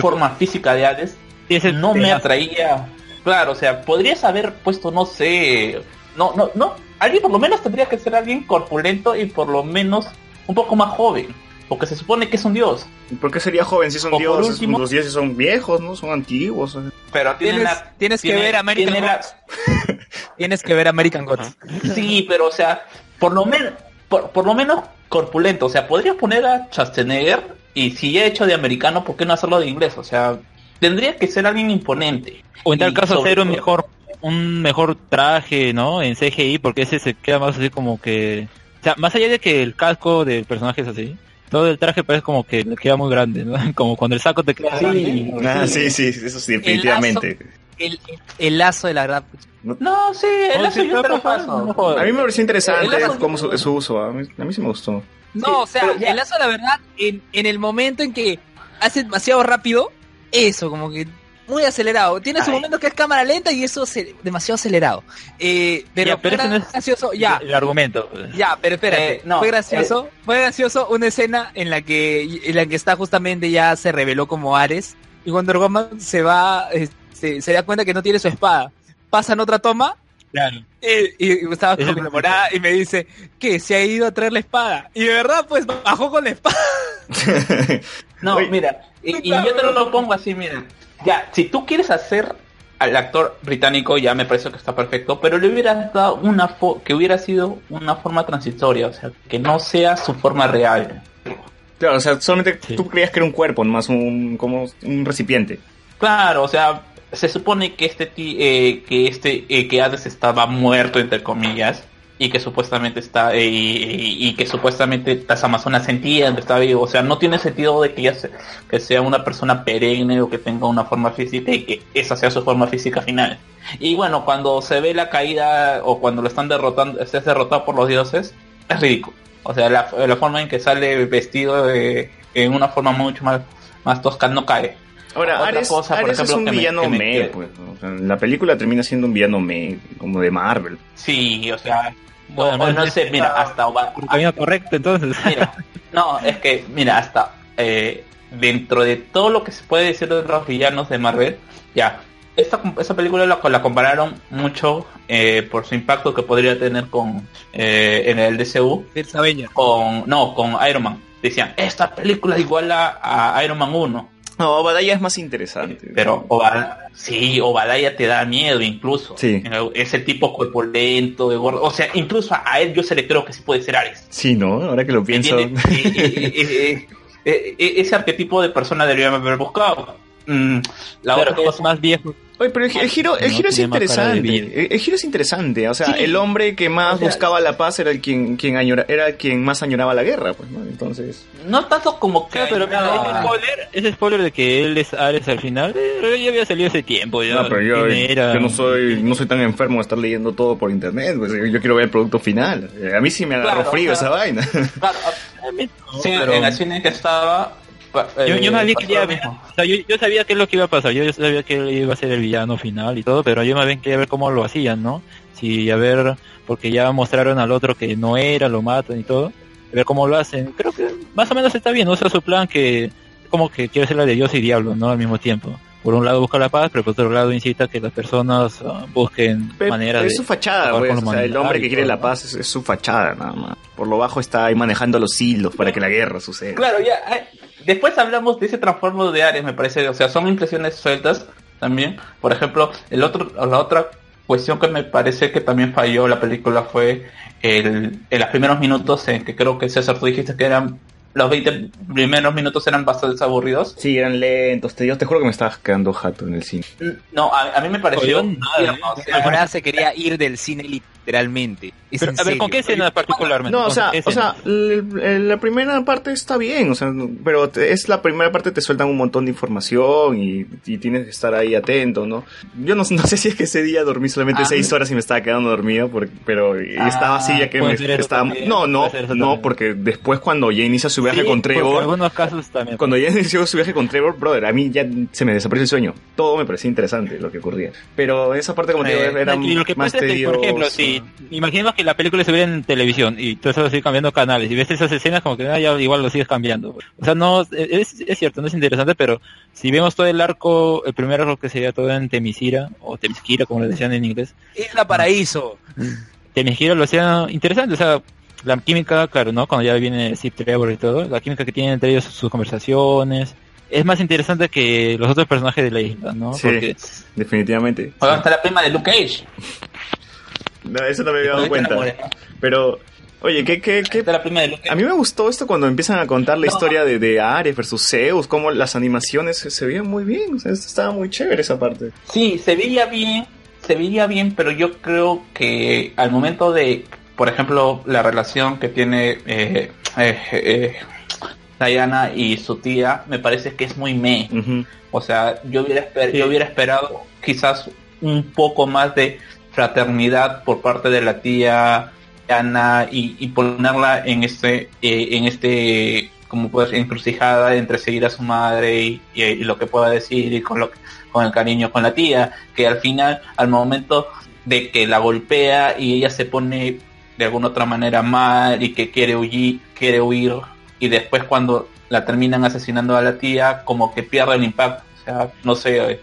forma física de Hades Sí, ese no me atraía. Claro, o sea, podrías haber puesto, no sé, no, no, no, alguien por lo menos tendría que ser alguien corpulento y por lo menos un poco más joven, porque se supone que es un dios, ¿Por qué sería joven si son O por dioses? último- Los dioses son viejos, ¿no? Son antiguos. pero tiene Tienes, la- tienes que ver American tiene la- Gods. Tienes que ver American Gods. Sí, pero o sea, por lo menos, por, por lo menos corpulento. O sea, podrías poner a Schwarzenegger y si ya he hecho de americano, ¿por qué no hacerlo de inglés? O sea, tendría que ser alguien imponente. O en tal caso hacer un todo- mejor un mejor traje, ¿no? En CGI, porque ese se queda más así como que... O sea, más allá de que el casco del personaje es así, todo el traje parece como que le queda muy grande, ¿no? Como cuando el saco te queda grande. Ah, sí, sí, eso sí, definitivamente. El, el lazo de la verdad. No, sí, el lazo sí, yo te lo no paso. jodas. A mí me pareció interesante El lazo- cómo su, su uso. A mí, a mí sí me gustó. No, o sea, el lazo de la verdad, en, en el momento en que hace demasiado rápido, eso, como que muy acelerado. Tiene su Ay. momento que es cámara lenta y eso es demasiado acelerado. Eh, pero, Ya, pero fue no es- gracioso, ya, El argumento. ya, pero espérate, Eh, no, fue gracioso, fue gracioso una escena en la que en la que está justamente ya se reveló como Ares y Wonder Woman se va, este, se da cuenta que no tiene su espada. Pasan otra toma Claro. y, y Gustavo Es el- conmemorada y me dice que se ha ido a traer la espada. Y de verdad, pues bajó con la espada. No, Oye. mira, y, y yo te lo, lo pongo así, mira. Ya, si tú quieres hacer al actor británico, ya me parece que está perfecto, pero le hubieras dado una fo que hubiera sido una forma transitoria, o sea, que no sea su forma real. Claro, o sea, solamente Sí. tú creías que era un cuerpo, más un, como un recipiente. Claro, o sea, se supone que este eh, que este eh, que Hades estaba muerto entre comillas y que supuestamente está eh, y, y que supuestamente las amazonas sentían que estaba vivo, o sea, no tiene sentido de que se- que sea una persona perenne o que tenga una forma física y que esa sea su forma física final. Y bueno, cuando se ve la caída o cuando lo están derrotando, se es derrotado por los dioses, es ridículo. O sea, la, la forma en que sale vestido eh, en una forma mucho más más tosca no cae. Ahora, Otra Ares, cosa, por Ares es ejemplo, un que me- villano que me pues. ¿no? O sea, la película termina siendo un villano me, como de Marvel. Sí, o sea, Bueno, o- no sé, mira, hasta camino correcto, entonces. mira, no, es que, mira, hasta eh, dentro de todo lo que se puede decir de los villanos de Marvel, ya, esta, esta película la, la compararon mucho eh, por su impacto que podría tener con eh, en el DCU, con, no, con Iron Man. Decían, esta película es igual a, a Iron Man 1. No, Badaya es más interesante. Pero Obadiah, sí, Obadiah te da miedo incluso. Sí. Es el tipo corpulento, de gordo. O sea, incluso a él yo se le creo que sí puede ser Ares. Sí, ¿no? Ahora que lo pienso. Eh, eh, eh, eh, eh, ese arquetipo de persona debería haber buscado. Mm, la Claro, otra es cosa, más viejo. Oye, pero el, el giro, el No giro es interesante. El, el giro es interesante. O sea, Sí. el hombre que más O sea, buscaba la paz era el quien, quien añora- era quien más añoraba la guerra, pues, ¿no? Entonces. no tanto como que. Pero ese spoiler, ese spoiler de que él es Ares al final, eh, ya había salido hace tiempo. Ya, No, pero yo, ¿Quién era? yo no soy, no soy tan enfermo de estar leyendo todo por internet. pues, yo, quiero ver el producto final. A mí sí me agarró Claro, frío o sea, esa vaina. claro, sí, pero- en el cine que estaba. Yo, yo más bien quería ver, o sea, yo, yo sabía qué es lo que iba a pasar, yo, yo sabía que él iba a ser el villano final y todo, pero yo más bien quería ver cómo lo hacían, ¿no? Si, a ver, porque ya mostraron al otro que no era, lo matan y todo, a ver cómo lo hacen. Creo que más o menos está bien, ¿no? O sea, su plan que, como que quiere ser la de Dios y diablo, ¿no? Al mismo tiempo. Por un lado busca la paz, pero por otro lado incita a que las personas ah, busquen Pe- maneras es de... su fachada, la O sea, el hombre que quiere todo, la paz es, es su fachada, nada más. Por lo bajo está ahí manejando los hilos para que la guerra suceda. Claro, ya. Después hablamos de ese transformo de Ares, me parece. O sea, son impresiones sueltas también. Por ejemplo, el otro, la otra cuestión que me parece que también falló la película fue el, en los primeros minutos en que creo que César tú dijiste que eran los 20 primeros minutos eran bastante aburridos. Sí, eran lentos. Te, yo te juro que me estabas quedando jato en el cine. No, a, a mí me pareció Oye, nada, tierno, o sea, Ahora se quería ir del cine literalmente. Es Pero, a ver, ¿con qué escena particularmente? No, o ¿Con sea, o sea, la primera parte está bien, o sea, pero te- es la primera parte te sueltan un montón de información y, y tienes que estar ahí atento, ¿no? Yo no, no sé si es que ese día dormí solamente Ah. seis horas y me estaba quedando dormido, porque, pero estaba así ya que puede me estaba... también, No, no, no, porque después cuando ya inicia su viaje Sí, con porque En Trevor, algunos casos también. cuando ya inició su viaje con Trevor, brother, a mí ya se me desapareció el sueño. Todo me parecía interesante lo que ocurría. Pero esa parte, como te digo, era y lo que más pasa es que, por ejemplo, si imaginemos que la película se ve en televisión y tú estás así cambiando canales y ves esas escenas como que ah, ya igual lo sigues cambiando. O sea, no, es, es cierto, no es interesante, pero si vemos todo el arco, el primer arco que sería todo en Temisira, o Temisquira, como le decían en inglés, Isla Paraíso. Temisquira lo hacía interesante, o sea, la química, claro, ¿no? Cuando ya viene Steve Trevor y todo, la química que tienen entre ellos, sus conversaciones, es más interesante que los otros personajes de la isla, ¿no? Sí, Porque definitivamente. Juega hasta la prima de Luke Cage. No, eso no me había dado cuenta. Pero, oye, ¿qué, qué, qué? La prima de Luke Cage. A mí me gustó esto cuando empiezan a contar la historia de, de Ares versus Zeus, cómo las animaciones se, se veían muy bien, o sea, estaba muy chévere esa parte. Sí, se veía bien, se veía bien, pero yo creo que al momento de, por ejemplo, la relación que tiene eh, eh, eh, Diana y su tía, me parece que es muy me. O sea, yo hubiera, esper- yo hubiera esperado quizás un poco más de fraternidad por parte de la tía Ana y, y ponerla en este, eh, en este, como puedes encrucijada entre seguir a su madre y, y- y lo que pueda decir y con lo que- con el cariño con la tía, que al final, al momento de que la golpea y ella se pone de alguna otra manera mal y que quiere huir, quiere huir y después cuando la terminan asesinando a la tía como que pierde el impacto, o sea, no sé, eh,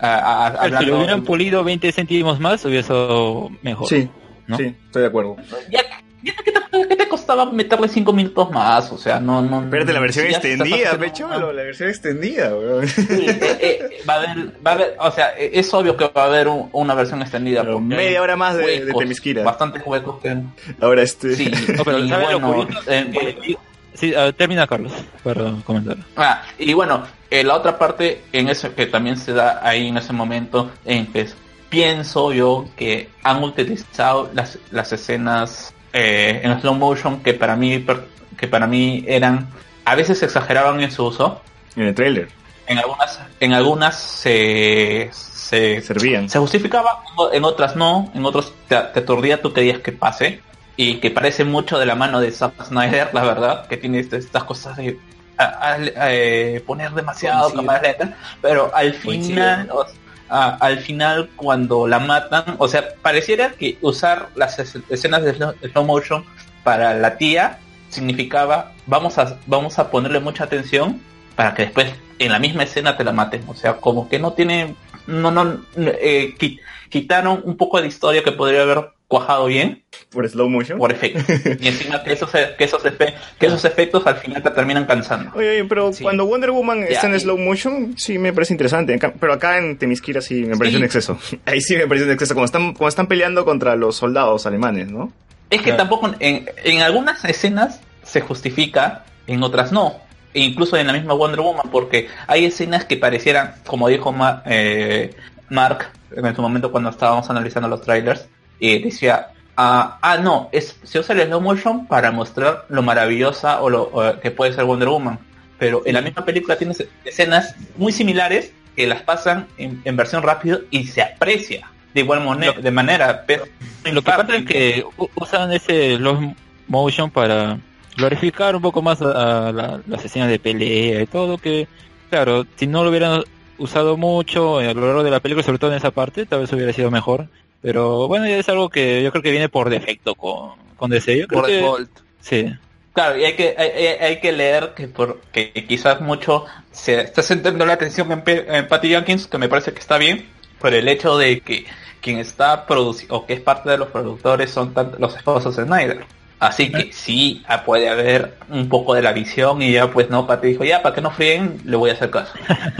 a- a- si lo hubieran pulido 20 céntimos más, hubiese sido mejor. Sí, ¿no? sí, estoy de acuerdo. ya ¿qué, te, qué te costaba meterle cinco minutos más? O sea, no, no. Espérate, la versión si extendida, haciendo- pechuelo, la versión extendida, weón. Sí, eh, eh, va a haber, va a haber, o sea, eh, es obvio que va a haber un- una versión extendida. Pero porque media hora más de- de huecos, Temisquira. Bastantes huecos que. Ahora este... Sí, No, pero y ¿sabes lo bueno, eh, Eh, sí, termina Carlos, para comentar. Ah, y bueno, eh, la otra parte en ese que también se da ahí en ese momento en que es- pienso yo que han utilizado las, las escenas eh, en slow motion que para mí per- que para mí eran a veces exageraban en su uso. En el trailer, en algunas en algunas se se, servían. se justificaba en otras no en otros te, te aturdía tú querías que pase. Y que parece mucho de la mano de Zack Snyder la verdad que tiene este- estas cosas de a- a- eh, poner demasiado cámara lenta. Pero al final o- al final cuando la matan o sea pareciera que usar las es- escenas de slow, motion para la tía significaba vamos a vamos a ponerle mucha atención para que después en la misma escena te la maten o sea como que no tiene no no eh, qui- quitaron un poco de historia que podría haber cuajado bien Por slow motion. por efecto y encima que esos que esos efe- que esos efectos al final te terminan cansando Oye, oye, pero Sí. cuando Wonder Woman está en y- slow motion, sí me parece interesante. Pero acá en Temisquira sí me parece Sí. un exceso. Ahí sí me parece un exceso. Cuando están, cuando están peleando contra los soldados alemanes, ¿no? Es que Claro. tampoco en, en algunas escenas se justifica, en otras no. E incluso en la misma Wonder Woman, porque hay escenas que parecieran, como dijo Ma- eh, Mark en su momento cuando estábamos analizando los trailers, y decía, ah, ah, no, es, se usa el slow motion para mostrar lo maravillosa o lo o que puede ser Wonder Woman. Pero en la misma película tienes escenas muy similares que las pasan en, en versión rápido y se aprecia de igual mone- de manera. Pero Lo que pasa es que usan ese slow motion para glorificar un poco más a, a la- las escenas de pelea y todo, que claro, si no lo hubieran usado mucho a lo largo de la película, sobre todo en esa parte, tal vez hubiera sido mejor. Pero bueno, ya es algo que yo creo que viene por defecto con, con DC. Yo creo Por que, default. sí. Claro, y hay que, hay, hay- que leer que, por, que quizás mucho se está centrando la atención en, Pe- en Patty Jenkins, que me parece que está bien, por el hecho de que quien está produciendo, o que es parte de los productores, son los esposos de Snyder. Así que sí, ah, puede haber un poco de la visión y ya pues no, Patty dijo, ya, para que no fríen, le voy a hacer caso.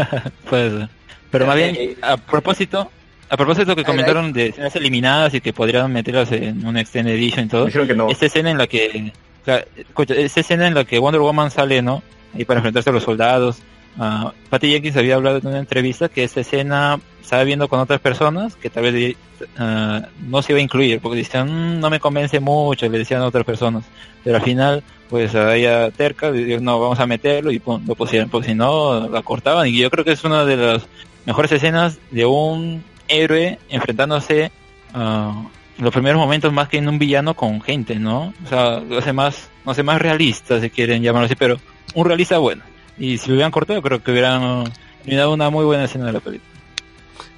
Puede ser. Pero más bien, Eh, a propósito, a propósito que Ay, comentaron de escenas eliminadas y que podrían meterlas en una extended edition y todo, que no. esta escena en la que, o sea, escucha, esta escena en la que Wonder Woman sale, ¿no? Y para enfrentarse a los soldados. ah, Patty Jenkins había hablado en una entrevista que esta escena estaba viendo con otras personas que tal vez ah, no se iba a incluir porque decían "Mm, no me convence mucho le decían a otras personas pero al final pues a ella terca dijo no vamos a meterlo y pum, lo pusieron porque si no la cortaban y yo creo que es una de las mejores escenas de un héroe enfrentándose a en los primeros momentos más que en un villano con gente, ¿no? O sea, lo hace más, no sé, más realista si quieren llamarlo así, pero un realista bueno. Y si lo hubieran cortado, creo que hubieran dado una muy buena escena de la película.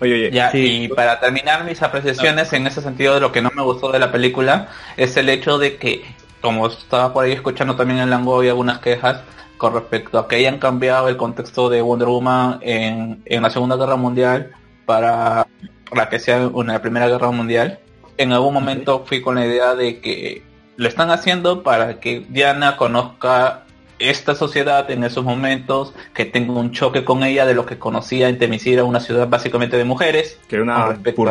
Oye, oye. Ya, Sí. y para terminar mis apreciaciones en ese sentido de lo que no me gustó de la película es el hecho de que, como estaba por ahí escuchando también en Lango y algunas quejas con respecto a que hayan cambiado el contexto de Wonder Woman en, en la Segunda Guerra Mundial para la que sea una Primera Guerra Mundial. En algún momento fui con la idea de que lo están haciendo para que Diana conozca esta sociedad en esos momentos, que tenga un choque con ella de lo que conocía en Temisira, una ciudad básicamente de mujeres. Que era una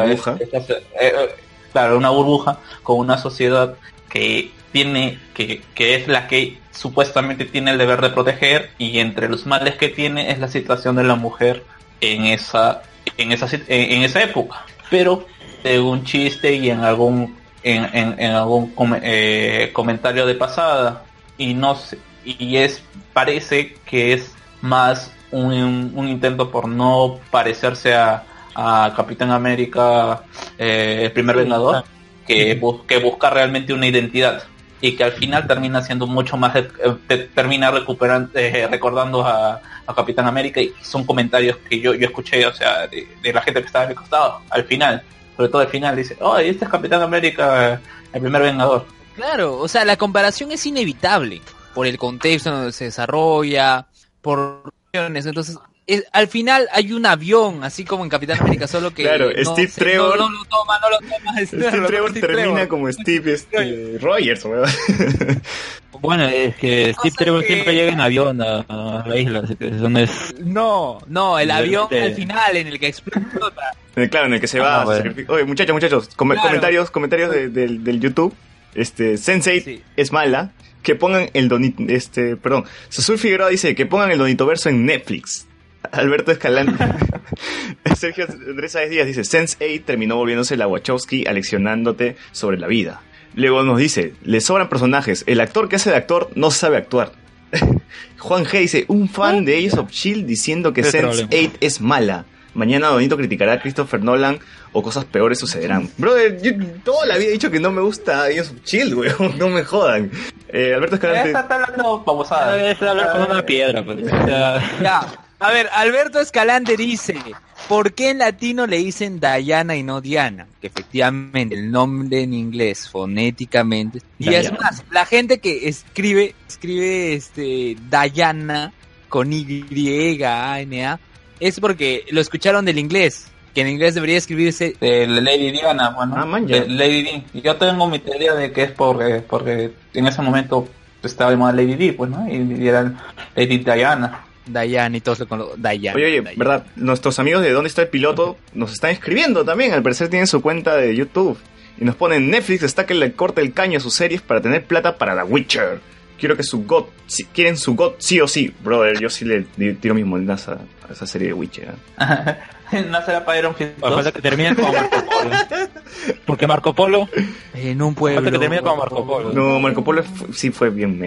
burbuja. esta- esta- eh, eh, claro, una burbuja con una sociedad que tiene, que, que es la que supuestamente tiene el deber de proteger y entre los males que tiene es la situación de la mujer en esa, en esa, en, esa época. Pero en un chiste y en algún, en, en- en algún com- eh, comentario de pasada. Y no sé, y es, parece que es más un, un intento por no parecerse a, a Capitán América, eh, el primer Vengador, que, bus- que busca realmente una identidad y que al final termina siendo mucho más, eh, te- termina recuperando, eh, recordando a, a Capitán América y son comentarios que yo, yo escuché, o sea, de, de la gente que estaba a mi costado, al final, sobre todo al final, dice, oh, este es Capitán América, el primer Vengador. Claro, o sea, la comparación es inevitable por el contexto en donde se desarrolla, por entonces es- al final hay un avión, así como en Capitán América, solo que Claro, no Steve Trevor- no, no lo toma, no lo toma, es- Steve no, Trevor Steve termina Trevor. como Steve este, Rogers, weón. Bueno, es que Steve Trevor que- siempre llega en avión a, a la isla, así que eso no es... No, no, el avión De- al final en el que explota. Eh, Claro, en el que se va Ah, a bueno. sacrificar. Oye, muchachos, muchachos, Claro. comentarios, comentarios de- del, del YouTube. Este, Sensei Sí. es mala. Que pongan el donito, este, perdón. Sazul Figueroa dice que pongan el donito verso en Netflix. Alberto Escalante. Sergio Andrés Sáez Díaz dice, Sense8 terminó volviéndose la Wachowski aleccionándote sobre la vida. Luego nos dice, le sobran personajes, el actor que hace de actor no sabe actuar. Juan G dice, un fan de Ace of Shield diciendo que Qué Sense8 problema. es mala. Mañana Donito criticará a Christopher Nolan o cosas peores sucederán. Brother, yo toda la vida he dicho que no me gusta Ace of Shield, weón. No me jodan. Eh, Alberto Escalante. Está, hablando babosada. Es hablar con una piedra, pues. O sea, Ya. A ver, Alberto Escalante dice, ¿por qué en latino le dicen Diana y no Diana? Que efectivamente el nombre en inglés fonéticamente. Y es más, la gente que escribe, escribe este Diana con Y, A, N, A, es porque lo escucharon del inglés. Que en inglés debería escribirse de Lady Diana, bueno, Ah, man, Lady Di. Y yo tengo mi teoría de que es porque, porque en ese momento estaba de moda Lady Di, pues, ¿no? Y, y era Lady Diana. Diana y todos lo conocen. Diana. Oye, oye. ¿verdad? Nuestros amigos de ¿Dónde está el piloto? nos están escribiendo también. Al parecer tienen su cuenta de YouTube. Y nos ponen Netflix está que le corte el caño a sus series para tener plata para The Witcher. Quiero que su God, si quieren su God sí o sí. Brother, yo sí le tiro mis monedas a, a esa serie de Witcher. ¿eh? no será para Iron Fist falta 2. que termine como Marco Polo. Porque Marco Polo, En un pueblo. falta que termine como Marco Polo. No, Marco Polo sí fue bien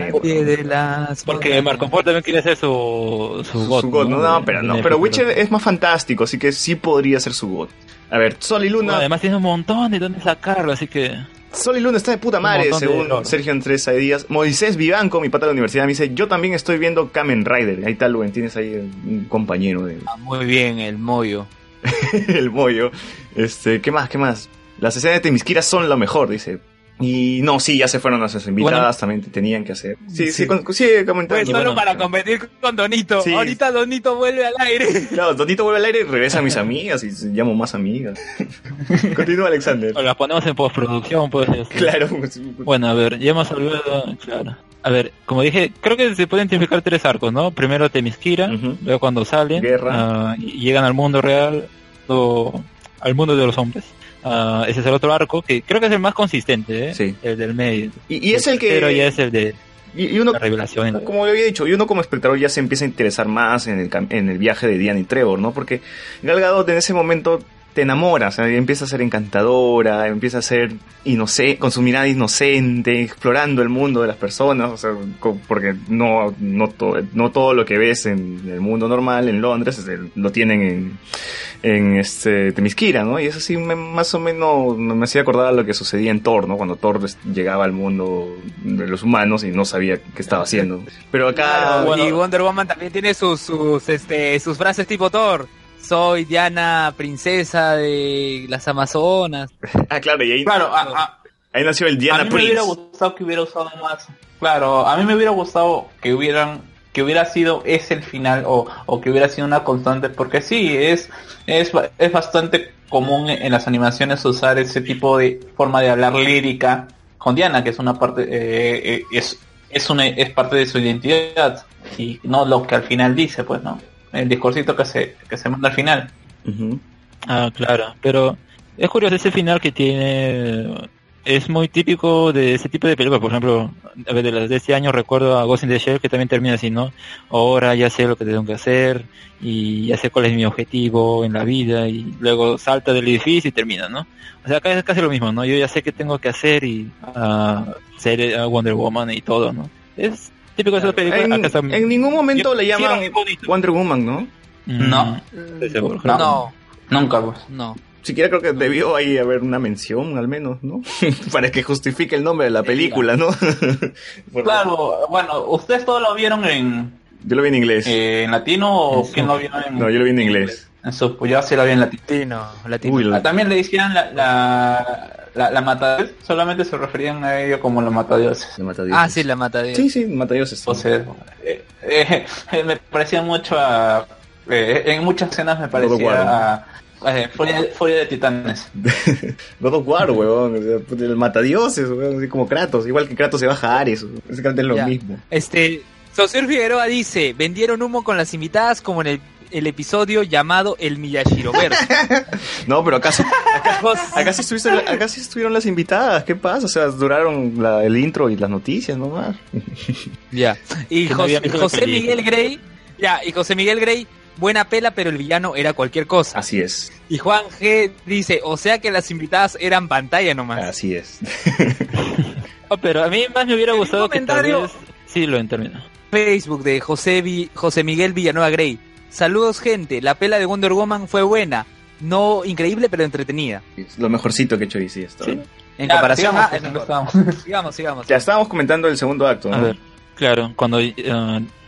las Porque Marco Polo también quiere hacer su, su God. Su God, no, no, pero no. Pero. Witcher es más fantástico, así que sí podría ser su God. A ver, Sol y Bueno, Luna. además tiene un montón de dónde sacarlo, así que... Sol y Luna está de puta madre, de según. Sergio Andrés Díaz. Moisés Vivanco, mi pata de la universidad, me dice, yo también estoy viendo Kamen Rider. Ahí está, Luen, tienes ahí un compañero de Ah, Muy bien, el mollo. el bollo. Este, ¿qué más? ¿Qué más? Las escenas de Temisquira son lo mejor, dice. Y no, sí, ya se fueron nuestras invitadas, también tenían que hacer. Sí, sí, con- sigue comentando. Pues solo bueno, para competir con Donito. Sí. Ahorita Donito vuelve al aire. Claro, Donito vuelve al aire y regresa a mis amigas y llamo más amigas. Continúa, Alexander. O las ponemos en postproducción, pues. Claro. Bueno, a ver, ya hemos hablado, claro. A ver, como dije, creo que se pueden identificar tres arcos, ¿no? Primero Temisquira, luego cuando salen, Guerra. ah, y llegan al mundo real, o al mundo de los hombres. Ah, ese es el otro arco, que creo que es el más consistente, ¿eh? Sí. El del medio. Y, y es el que... Pero ya es el de y, y uno, la revelación. como le había dicho, y uno como espectador ya se empieza a interesar más en el, cam- en el viaje de Diana y Trevor, ¿no? Porque Gal Gadot en ese momento te enamoras, empieza a ser encantadora, empieza a ser inocente, con su mirada inocente, explorando el mundo de las personas, o sea, porque no, no, to- no todo lo que ves en el mundo normal en Londres lo tienen en, en este Temisquira, ¿no? Y eso sí me- más o menos me hacía acordar a lo que sucedía en Thor, ¿no? Cuando Thor llegaba al mundo de los humanos y no sabía qué estaba haciendo. Pero acá... Claro, bueno. y Wonder Woman también tiene sus, sus, este, sus frases tipo Thor. Soy Diana, princesa de las Amazonas. Ah, claro, y ahí, Claro, a, a- ahí nació el a Diana mí me hubiera gustado que hubiera usado más. Claro, a mí me hubiera gustado que hubieran que hubiera sido ese el final o, o que hubiera sido una constante porque sí es es ba- es bastante común en las animaciones usar ese tipo de forma de hablar lírica con Diana, que es una parte, eh, eh, es, es una, es parte de su identidad y no lo que al final dice, pues, ¿no? El discursito que se, que se manda al final. Ah, claro, pero es curioso ese final que tiene. Es muy típico de ese tipo de películas. Por ejemplo, a ver, de las de este año recuerdo a Ghost in the Shell que también termina así, ¿no? Ahora ya sé lo que tengo que hacer y ya sé cuál es mi objetivo en la vida y luego salta del edificio y termina, ¿no? O sea, acá es casi lo mismo, ¿no? Yo ya sé qué tengo que hacer y ah, ser ah, Wonder Woman y todo, ¿no? Es típico de esas películas. En, acá está- en ningún momento le llaman Hicieron. Wonder Woman, ¿no? Mm, No. seguro. No. No, Nunca, pues. no. Siquiera creo que debió ahí haber una mención, al menos, ¿no? Para que justifique el nombre de la película, ¿no? Claro, bueno, ustedes todos lo vieron en, Yo lo vi en inglés. eh, en latino o quién lo vio en No, yo lo vi en inglés. En su, pues yo sí lo vi en latino. Latino, latino. Uy, lo- Ah, También le decían la, la, la, la matadios, solamente se referían a ello como la matadioses. Le mata a Dios. Ah, sí, la mata de... Sí, sí, mata a Dioses. Entonces, eh, eh, me parecía mucho a... eh, en muchas escenas me parecía a... eh, Furia, Furia de Titanes. God of War, weón. O sea, puta, el matadioses, weón. Así como Kratos. Igual que Kratos se baja a Ares. Básicamente es lo Ya. mismo. Este, Saucer Figueroa dice, vendieron humo con las invitadas como en el, el episodio llamado El Miyashiroverso. No, pero acaso, acá sí, estuvieron las invitadas. ¿Qué pasa? O sea, duraron la- el intro y las noticias nomás. Ya. Y José. Miguel Grey, ya, y José Miguel Grey, buena pela, pero el villano era cualquier cosa. Así es. Y Juan G dice, o sea que las invitadas eran pantalla nomás. Así es. Oh, pero a mí más me hubiera gustado que tal vez... Sí, lo termino. Facebook de José, Vi- José Miguel Villanueva Grey. Saludos gente, la pela de Wonder Woman fue buena. No increíble, pero entretenida. Es lo mejorcito que he hecho DC esto. Sí. En Ya, comparación sigamos, a... sigamos, sigamos. Ya estábamos comentando el segundo acto, ¿no? A ver, claro, cuando eh,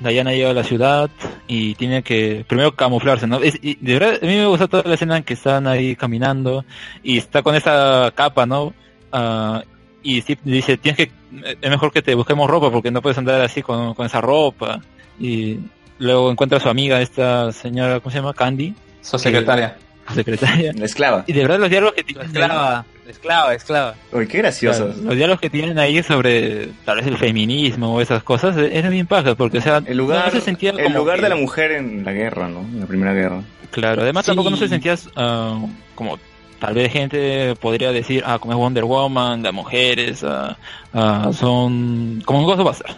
Diana llega a la ciudad y tiene que primero camuflarse, ¿no? Es- y de verdad, a mí me gusta toda la escena en que están ahí caminando y está con esa capa, ¿no? Ah, y Steve dice, tienes que, es mejor que te busquemos ropa porque no puedes andar así con, con esa ropa. Y luego encuentra a su amiga, esta señora, ¿cómo se llama? Candy, Su secretaria. su secretaria. La esclava. Y de verdad los diálogos que tienen Esclava, esclava, esclava. Uy, qué gracioso. Claro, los diálogos que tienen ahí sobre tal vez el feminismo o esas cosas eran bien pajas porque o sea El lugar, no se sentía el como lugar que- de la mujer en la guerra, ¿no? En la primera guerra. claro además Sí. tampoco no se sentía ah, como tal vez gente podría decir ah como es Wonder Woman las mujeres ah, ah, son como un Ghostbuster eh,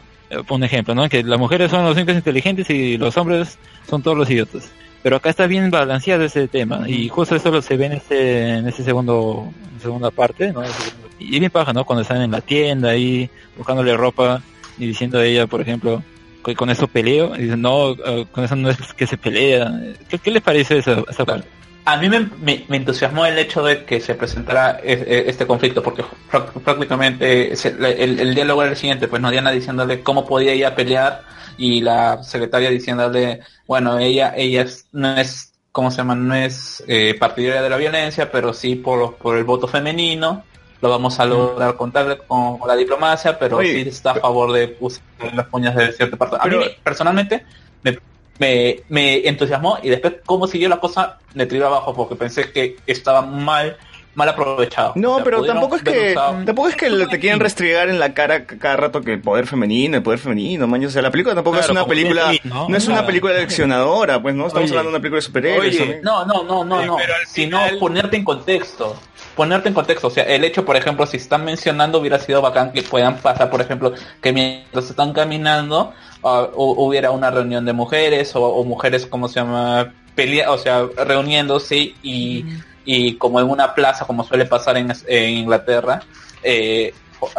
un ejemplo no que las mujeres son los únicos inteligentes y los hombres son todos los idiotas. Pero acá está bien balanceado ese tema y justo eso lo se ve en este en ese segundo en segunda parte ¿no? y bien paja no cuando están en la tienda ahí buscándole ropa y diciendo a ella por ejemplo que con eso peleo y dicen no eh, con eso no es que se pelea ¿qué, qué les parece esa, esa parte? A mí me, me- me entusiasmó el hecho de que se presentara e- e- este conflicto, porque prá- prácticamente se- el, el diálogo era el siguiente, pues no Diana diciéndole cómo podía ella pelear y la secretaria diciéndole, bueno, ella ella es- no es, ¿cómo se llama? No es eh, partidaria de la violencia, pero sí por, por el voto femenino, lo vamos a lograr contar con, la diplomacia, pero Oye, sí está a favor de usar las puñas de cierta parte. A mí, personalmente, me, me, me entusiasmó y después cómo siguió la cosa me tiró abajo porque pensé que estaba mal mal aprovechado. No, O sea, pero tampoco es que usado- tampoco es que te quieran restregar en la cara cada rato que el poder femenino, el poder femenino, man. O sea, la película tampoco es una película, ¿no? no es una película leccionadora, pues, ¿no? Estamos Oye, hablando de una película de superhéroes. oye. No, no, no, no, no. Sino final- ponerte en contexto. Ponerte en contexto. O sea, el hecho, por ejemplo, si están mencionando, hubiera sido bacán que puedan pasar, por ejemplo, que mientras están caminando, hu- hubiera una reunión de mujeres o, o mujeres, como se llama? Pelea, o sea, reuniéndose y, y como en una plaza, como suele pasar en, en Inglaterra, eh,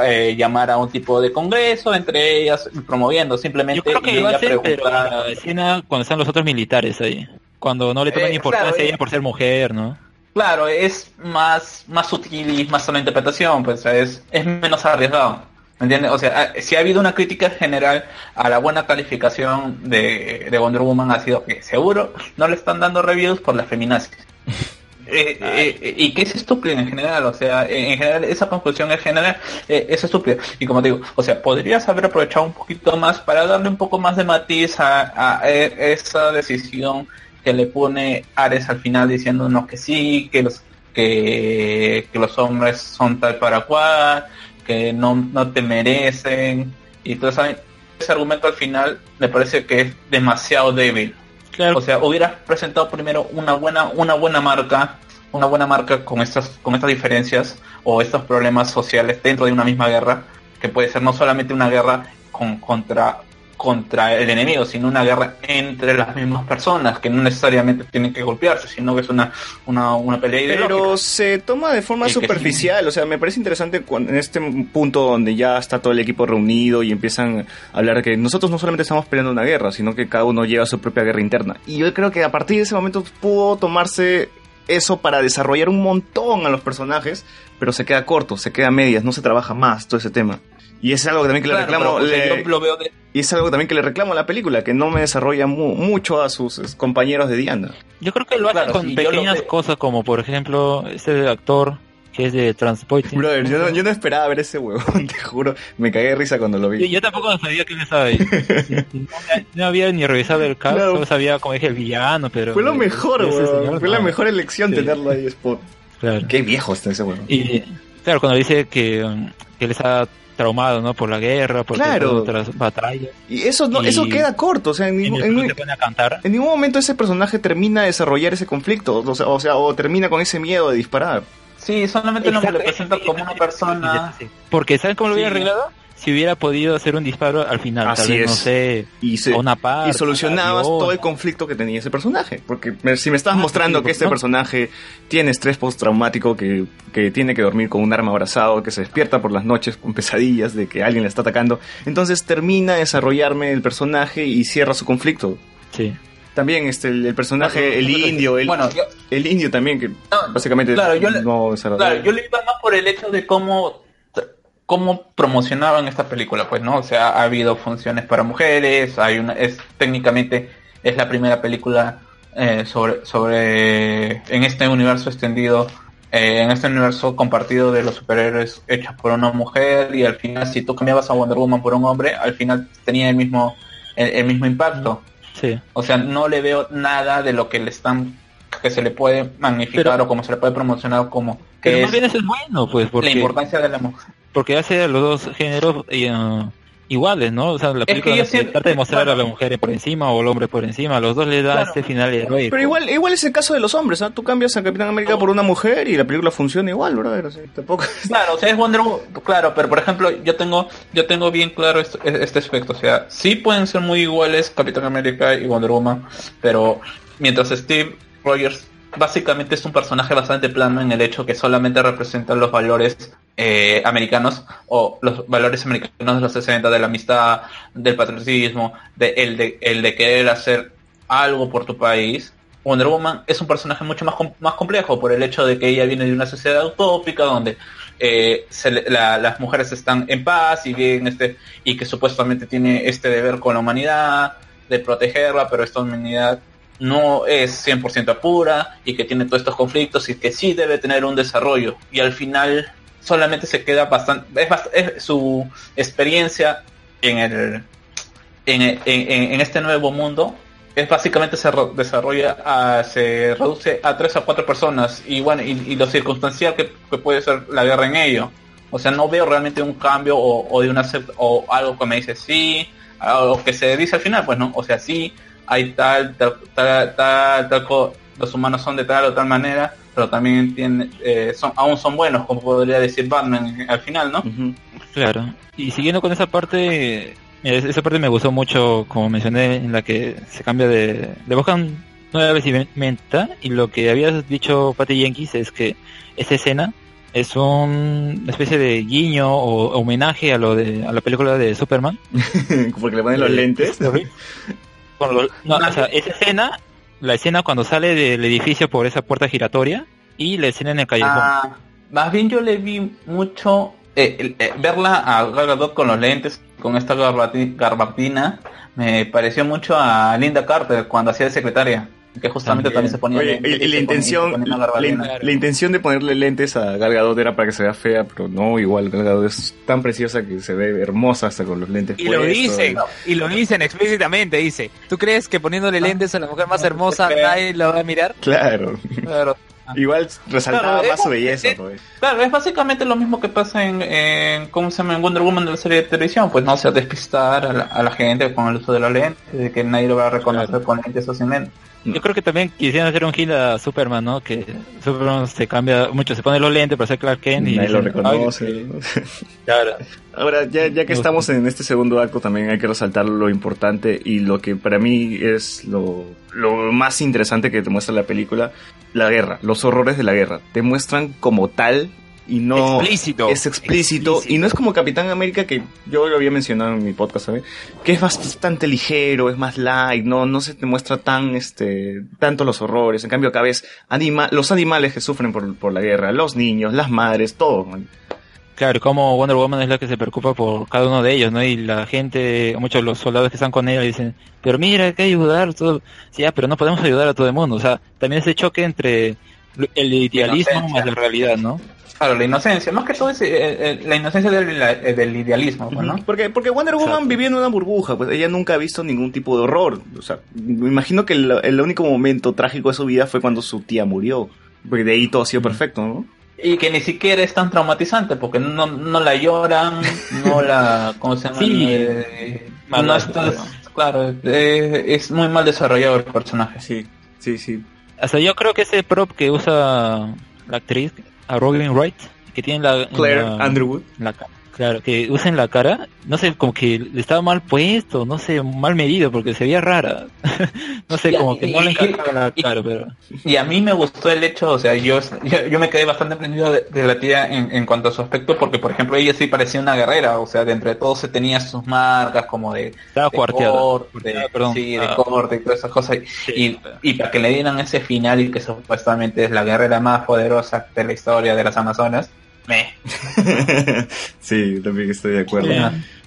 eh, llamar a un tipo de congreso, entre ellas promoviendo simplemente yo creo que y ella pero preguntar- la escena cuando están los otros militares ahí cuando no le toman Eh, importancia claro, a ella por ser mujer ¿no? Claro, es más, más sutil y más a la interpretación, pues es, es menos arriesgado. ¿Me entiendes? O sea, si ha habido una crítica general a la buena calificación de, de Wonder Woman ha sido que seguro no le están dando reviews por la feminazi. Eh, eh, eh, y que es estúpido en general, o sea, en general esa conclusión en general eh, es estúpida. Y como te digo, o sea, podrías haber aprovechado un poquito más para darle un poco más de matiz a, a, eh, esa decisión que le pone Ares al final diciéndonos que sí, que los que, que los hombres son tal para cual, que no, no te merecen y todo ese argumento al final me parece que es demasiado débil. Claro. O sea, hubieras presentado primero una buena, una buena marca, una buena marca con estas, con estas diferencias o estos problemas sociales dentro de una misma guerra, que puede ser no solamente una guerra con, contra, contra el enemigo, sino una guerra entre las mismas personas, que no necesariamente tienen que golpearse, sino que es una, una, una pelea ideológica. Pero se toma de forma Y superficial, o sea, me parece interesante cuando- en este punto donde ya está todo el equipo reunido y empiezan a hablar que nosotros no solamente estamos peleando una guerra, sino que cada uno lleva su propia guerra interna. Y yo creo que a partir de ese momento pudo tomarse eso para desarrollar un montón a los personajes, pero se queda corto, se queda a medias, no se trabaja más todo ese tema. Y es algo también que le Claro, reclamo, le- yo lo veo de- y es algo también que le reclamo a la película, que no me desarrolla mu- mucho a sus eh, compañeros de Diana. Yo creo que lo hacen Claro, con sí, yo lo pequeñas cosas como por ejemplo ese actor que es de Transporting. Brother, yo no, yo no esperaba ver ese huevón, te juro, me cagué de risa cuando lo vi. Yo, yo tampoco sabía quién estaba ahí. No, no había ni revisado el cast, No. solo sabía como dije el villano, pero... Fue lo mejor, weón. Fue la no. mejor elección Sí. tenerlo ahí, Spot. Claro. Qué viejo está ese weón. Y claro, cuando dice que, um, que él está traumado, ¿no? Por la guerra, por Claro. otras batallas. Y eso no, Y- eso queda corto, o sea, en ningún, después en, se pone a cantar. en ningún momento ese personaje termina de desarrollar ese conflicto, o sea, o, sea, o termina con ese miedo de disparar. Sí, solamente lo Exacto. presenta como una persona... Porque ¿saben cómo lo hubiera Sí. arreglado? Si hubiera podido hacer un disparo al final, Así tal vez, no es. sé, Y, se, una parte. y solucionabas adiós. todo el conflicto que tenía ese personaje. Porque me- si me estabas Ah, mostrando sí, que este ¿no? personaje tiene estrés postraumático, que, que tiene que dormir con un arma abrazado, que se despierta por las noches con pesadillas de que alguien le está atacando, entonces termina de desarrollarme el personaje y cierra su conflicto. Sí. También este el, el personaje, el indio, el, Bueno, yo, el indio también, que No, básicamente claro, yo le- no desarrolló. Claro, yo le iba más por el hecho de cómo cómo promocionaban esta película, pues, ¿no? O sea, ha habido funciones para mujeres, hay una, es técnicamente es la primera película eh, sobre sobre en este universo extendido, eh, en este universo compartido de los superhéroes hechos por una mujer y al final si tú cambiabas a Wonder Woman por un hombre, al final tenía el mismo el, el mismo impacto. Sí. O sea, no le veo nada de lo que le están que se le puede magnificar Pero- o como se le puede promocionar como que Pero es más bien eso es bueno, pues, la porque, importancia de la mujer. Porque hace a los dos géneros eh, iguales, ¿no? O sea, la película no trata de mostrar claro. a la mujer por encima o al hombre por encima, los dos le da Claro. este final heroico. Pero igual, igual es el caso de los hombres, ¿ah? Tú cambias a Capitán América por una mujer y la película funciona igual, brother. O sea, tampoco... Claro, o sea, es Wonder Woman, claro, pero por ejemplo, yo tengo yo tengo bien claro esto- este aspecto, o sea, sí pueden ser muy iguales Capitán América y Wonder Woman, pero mientras Steve Rogers básicamente es un personaje bastante plano en el hecho que solamente representa los valores eh, americanos o los valores americanos de los 60 de la amistad, del patriotismo, de el de el de querer hacer algo por tu país. Wonder Woman es un personaje mucho más más complejo por el hecho de que ella viene de una sociedad utópica donde eh, se le- la- las mujeres están en paz y este y que supuestamente tiene este deber con la humanidad de protegerla, pero esta humanidad no es 100% pura y que tiene todos estos conflictos y que sí debe tener un desarrollo. Y al final solamente se queda bastante es, bast- es su experiencia en el en, en- en- este nuevo mundo. Es básicamente se ro- desarrolla se reduce a tres a cuatro personas y bueno y, lo circunstancial que, puede ser la guerra en ello. O sea no veo realmente un cambio o, de una o algo que me dice sí o que se dice al final pues no o sea sí hay tal tal tal, tal, tal co- los humanos son de tal o tal manera pero también tienen eh, son aún son buenos como podría decir Batman al final no. Claro. Y siguiendo con esa parte, mira, es- esa parte me gustó mucho, como mencioné, en la que se cambia de... Le buscan nueva vestimenta y lo que habías dicho Patty Jenkins es que esa escena es un- una especie de guiño o homenaje a lo de a la película de Superman. Porque le ponen los Eh, lentes. Con los- no, o sea, esa escena, la escena cuando sale del edificio por esa puerta giratoria y la escena en el callejón. Ah, más bien yo le vi mucho eh, eh, verla a Gal con los lentes, con esta garbati- gabardina, me pareció mucho a Linda Carter cuando hacía de secretaria, que justamente también, se ponía Oye, lentes y, la se intención, se ponía la, intención de ponerle lentes a Gal Gadot era para que se vea fea, pero no, igual Gal Gadot es tan preciosa que se ve hermosa hasta con los lentes Y lo dicen, y lo dicen explícitamente, dice, ¿tú crees que poniéndole lentes a la mujer más hermosa nadie la va a mirar? Claro. Claro. Igual resaltaba Claro, más su belleza, es- pues. Claro, es básicamente lo mismo que pasa en, en ¿cómo se llama? En Wonder Woman de la serie de televisión, pues no, o sea, despistar a la, a la gente con el uso de la lente, de que nadie lo va a reconocer con lentes o sin lentes. Yo creo que también quisieran hacer un gil a Superman, ¿no? Que Superman se cambia mucho, se pone los lentes para ser Clark Kent y Nadie lo dicen, "Ay, reconoce. claro. Ahora, ya, ya que estamos en este segundo acto, también hay que resaltar lo importante y lo que para mí es lo, lo más interesante que te muestra la película, la guerra, los horrores de la guerra. Te muestran como tal y no... Explícito. Es explícito, y no es como Capitán América que yo lo había mencionado en mi podcast, ¿sabes? Que es bastante ligero, es más light, no, no se te muestra tan, este, tanto los horrores. En cambio acá ves anima los animales que sufren por, por la guerra, los niños, las madres, todo. man. Claro, como Wonder Woman es la que se preocupa por cada uno de ellos, ¿no? Y la gente, muchos de los soldados que están con ella dicen, pero mira, hay que ayudar, todo. Sí, ya, pero no podemos ayudar a todo el mundo. O sea, también ese choque entre el idealismo más la realidad, ¿no? Claro, la inocencia, más que todo es eh, eh, la inocencia del, eh, del idealismo, pues, ¿no? Porque, porque Wonder Woman Exacto. vivía en una burbuja, pues ella nunca ha visto ningún tipo de horror. O sea, me imagino que el, el único momento trágico de su vida fue cuando su tía murió. Porque de ahí todo ha sido perfecto, ¿no? Y que ni siquiera es tan traumatizante, porque no, no la lloran, no la... ¿Cómo se llama? Sí. Eh, no estás- claro, eh, es muy mal desarrollado el personaje. Sí, sí, sí. Hasta yo creo que ese prop que usa la actriz, a Robin Wright, que tiene la... Claire la- Underwood. la claro, que usa en la cara, no sé, como que le estaba mal puesto, no sé, mal medido, porque se veía rara. no sé, como que no le encajaba la cara, pero... Y a mí me gustó el hecho, o sea, yo, yo, yo me quedé bastante aprendido de, de la tía en, en cuanto a su aspecto, porque por ejemplo ella sí parecía una guerrera, o sea, de entre todos se tenía sus marcas como de, Estaba de corte, perdón. sí, de Ah. corte y todas esas cosas. Y, y para que le dieran ese final y que supuestamente es la guerrera más poderosa de la historia de las Amazonas, me. sí, también estoy de acuerdo.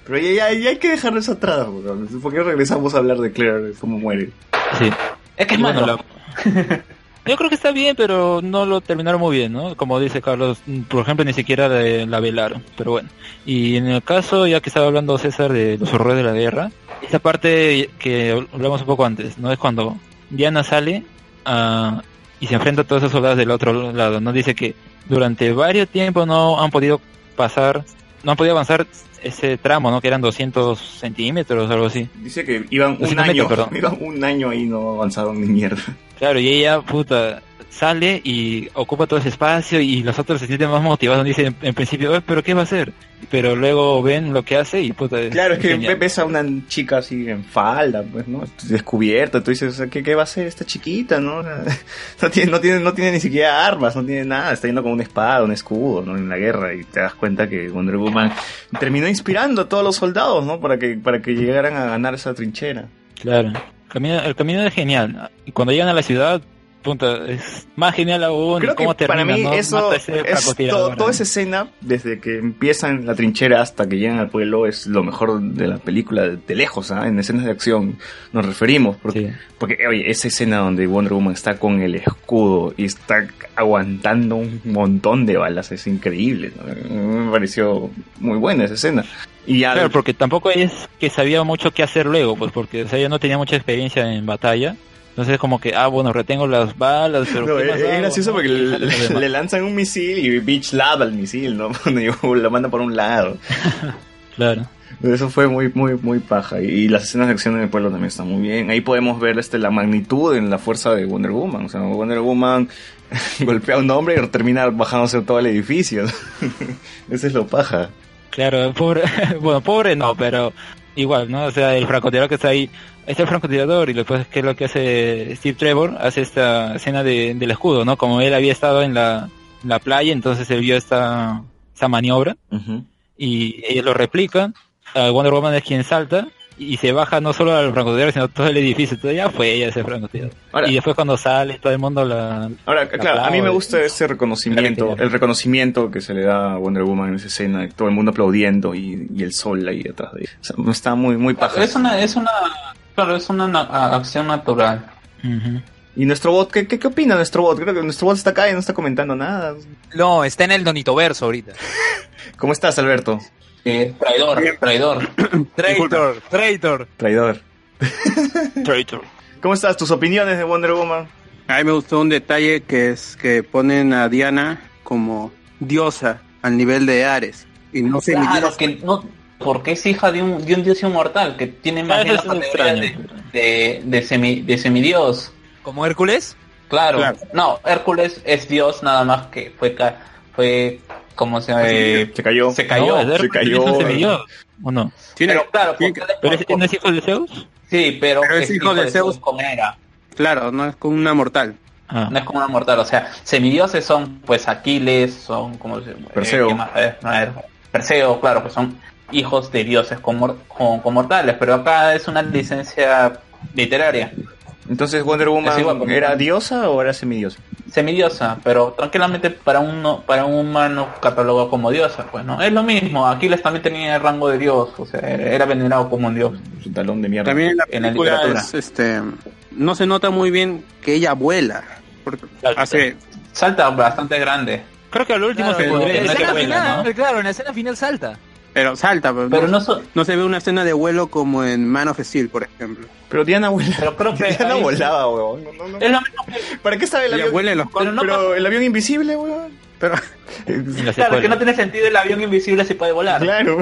Pero ya, ya, ya hay que dejar eso atrás, weón. ¿Por qué regresamos a hablar de Claire, cómo muere? Sí. Es que es bueno, malo. la- Yo creo que está bien, pero no lo terminaron muy bien, ¿no? Como dice Carlos, por ejemplo, ni siquiera de- la velaron, pero bueno. Y en el caso, ya que estaba hablando César de los horrores de la guerra, esa parte que hablamos un poco antes, ¿no? Es cuando Diana sale ah, y se enfrenta a todos esos soldados del otro lado, ¿no? Dice que durante varios tiempos no han podido pasar, no han podido avanzar ese tramo, ¿no? Que eran 200 centímetros o algo así. Dice que iban un 200 año, iban un año ahí y no avanzaron ni mierda. Claro, y ella, puta, sale y ocupa todo ese espacio y los otros se sienten más motivados. Dicen en, en principio, "Eh, pero ¿qué va a hacer? Pero luego ven lo que hace y puta. Claro, es que genial. ves a una chica así en falda, pues, ¿no? Descubierta, tú dices, o sea, ¿qué, qué va a hacer esta chiquita, no? No tiene, no tiene, no tiene ni siquiera armas, no tiene nada, está yendo con una espada, un escudo, ¿no? En la guerra, y te das cuenta que Wonder Woman terminó inspirando a todos los soldados, ¿no? Para que, para que llegaran a ganar esa trinchera. Claro. Camino- el camino es genial. Cuando llegan a la ciudad, puta, es más genial aún. Creo cómo que para mí ¿no? eso es todo- toda esa escena, desde que empiezan la trinchera hasta que llegan al pueblo, es lo mejor de la película, de, lejos, ¿ah? En escenas de acción nos referimos, porque, Sí. porque, oye, esa escena donde Wonder Woman está con el escudo y está aguantando un montón de balas, es increíble, ¿no? Me pareció muy buena esa escena. Y ya, Claro, porque tampoco es que sabía mucho qué hacer luego, pues porque o sea, ella no tenía mucha experiencia en batalla. Entonces como que, ah, bueno, retengo las balas, pero... No, ¿qué es, es gracioso porque le, lanzan un misil y Beach lava el misil, ¿no? Lo manda por un lado. Claro. Eso fue muy, muy, muy paja. Y, las escenas de acción en el pueblo también están muy bien. Ahí podemos ver este, la magnitud en la fuerza de Wonder Woman. O sea, Wonder Woman golpea a un hombre y termina bajándose todo el edificio. Ese es lo paja. Claro, pobre, bueno, pobre no, pero igual, ¿no? O sea, el francotirador que está ahí, está el francotirador y después, ¿qué es lo que hace Steve Trevor? Hace esta escena de, del escudo, ¿no? Como él había estado en la, en la playa, entonces él vio esta, esta maniobra y ellos lo replican. Ah, Wonder Woman es quien salta y se baja no solo al francotirador, sino todo el edificio. Entonces ya fue ella ese francotirador. Ahora- y después cuando sale, todo el mundo la... Ahora, claro, a mí me gusta ese reconocimiento, el reconocimiento que se le da a Wonder Woman en esa escena, todo el mundo aplaudiendo y, y el sol ahí detrás de ella. O sea, está muy, muy paja. Es una, es una, claro, es una acción natural. ¿Y nuestro bot? ¿qué, qué, qué opina nuestro bot? Creo que nuestro bot está acá y no está comentando nada. No, está en el Donitoverso ahorita. ¿Cómo estás, Alberto? Eh, traidor, traidor. Traitor, traitor. Traidor. Traitor. ¿Cómo estás? ¿Tus opiniones de Wonder Woman? A mí me gustó un detalle que es que ponen a Diana como diosa al nivel de Ares. Y no sé, Claro, que no, porque es hija de un, de un dios inmortal que tiene más Ah, de, extraño. de, de, semi, de semidios. Como Hércules. Claro. Claro. No, Hércules es dios nada más que fue ca- fue como se eh, Se cayó. se cayó. No, se cayó. un semidios, ¿O no? tiene- pero claro, tiene porque- ¿Pero es- no es hijo de Zeus? sí, pero, Pero es hijo de Zeus. con Hera. claro, no es con una mortal. Ah. No es como una mortal, o sea, semidioses son pues Aquiles, son como se- Perseo. ¿qué más? Eh, a ver, Perseo, claro, que son hijos de dioses con- con mortales, pero acá es una licencia literaria, Entonces Wonder Woman igual, era diosa o era semidiosa? semidiosa, pero tranquilamente para un para un humano catalogado como diosa, pues no, es lo mismo, Aquiles también tenía el rango de dios, o sea, era venerado como un dios. Su talón de mierda. También en la En la película es, este, no se nota muy bien que ella vuela. Porque hace, Salta bastante grande, Creo que al último Claro, se en la escena final, ¿no? claro, en la escena final salta. Pero salta, pero, pero no, no so- no se ve una escena de vuelo como en Man of Steel, por ejemplo. Pero Diana vuela. pero creo que Diana ahí- volaba, weón. No, no, no. es lo mismo que ¿Para qué sabe el avión? vuela en los Pero no Pero el avión invisible, weón. Pero, Claro, que no tiene sentido el avión invisible si puede volar. Claro.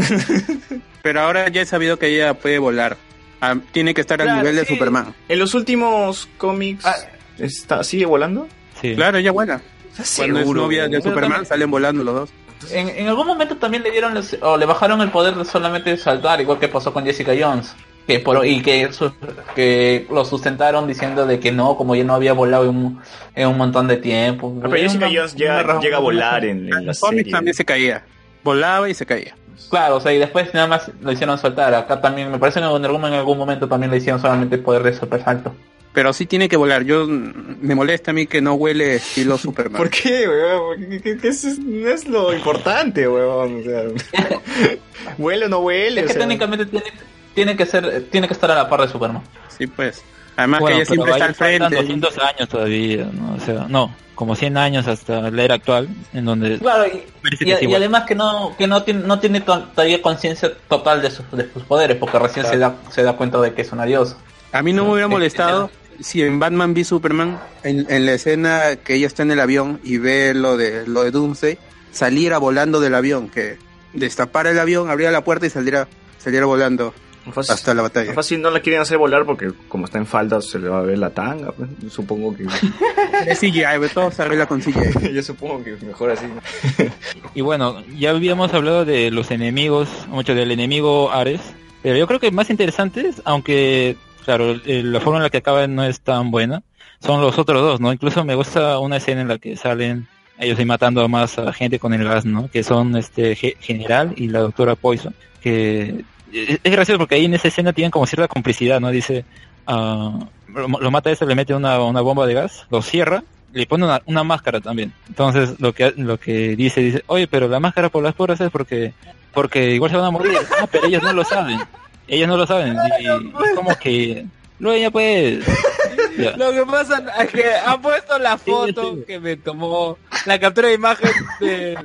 pero ahora ya he sabido que ella puede volar. Ah, tiene que estar al nivel de. Superman. en los últimos cómics, Ah. está, ¿sigue volando? Sí. Claro, ella vuela. Cuando es novia de Superman también- salen volando los dos. En, en algún momento también le dieron los- o le bajaron el poder de solamente saltar, igual que pasó con Jessica Jones. Que por, y que, su- que lo sustentaron diciendo de que no, como ya no había volado en un, en un montón de tiempo. Ah, pero Jessica Una- Jones llega, llega a volar en, la serie. también se caía. Volaba y se caía. Claro, o sea, y después nada más lo hicieron saltar. Acá también, me parece que en algún, en algún momento también le hicieron solamente el poder de super salto. Pero sí tiene que volar. Yo mm, me molesta a mí que no huele estilo Superman. ¿Por qué, weón? ¿Qué- qué- qué es, no es lo importante, weón. O sea, huele o no huele. Es o que sea. técnicamente tiene, tiene que ser, tiene que estar a la par de Superman. Sí, pues. Además Bueno, que ella siempre está al frente. 200 años todavía, ¿no? O sea, no, como 100 años hasta la era actual, en donde Claro, y, y- y además que no que no tiene, no tiene to- todavía conciencia total de sus, de sus poderes, porque recién se da se da cuenta de que es una diosa. A mí no me hubiera Sí, molestado si en Batman v Superman, en, en la escena que ella está en el avión y ve lo de lo de Doomsday, saliera volando del avión, que destapara el avión, abriera la puerta y saliera, saliera volando Fácil- hasta la batalla. Fácil no la quieren hacer volar porque como está en falda se le va a ver la tanga. pues. Supongo que... Es CGI, todo se arregla con CGI. Yo supongo que mejor así. Y bueno, ya habíamos hablado de los enemigos, mucho del enemigo Ares, pero yo creo que más interesantes, aunque, claro, la forma en la que acaba no es tan buena, son los otros dos, ¿no? Incluso me gusta una escena en la que salen ellos ahí matando a más a gente con el gas, ¿no? Que son este Ge- General y la doctora Poison, que es es gracioso porque ahí en esa escena tienen como cierta complicidad, ¿no? Dice, ah, lo, mata a ese, le mete una, una bomba de gas, lo cierra, le pone una, una máscara también. Entonces lo que lo que dice dice, oye, pero la máscara por las puras es porque porque igual se van a morir. Ah, pero ellos no lo saben. Ellos no lo saben. Y es como que luego ya pues ya. Lo que pasa es que han puesto la foto sí. que me tomó, la captura de imagen de...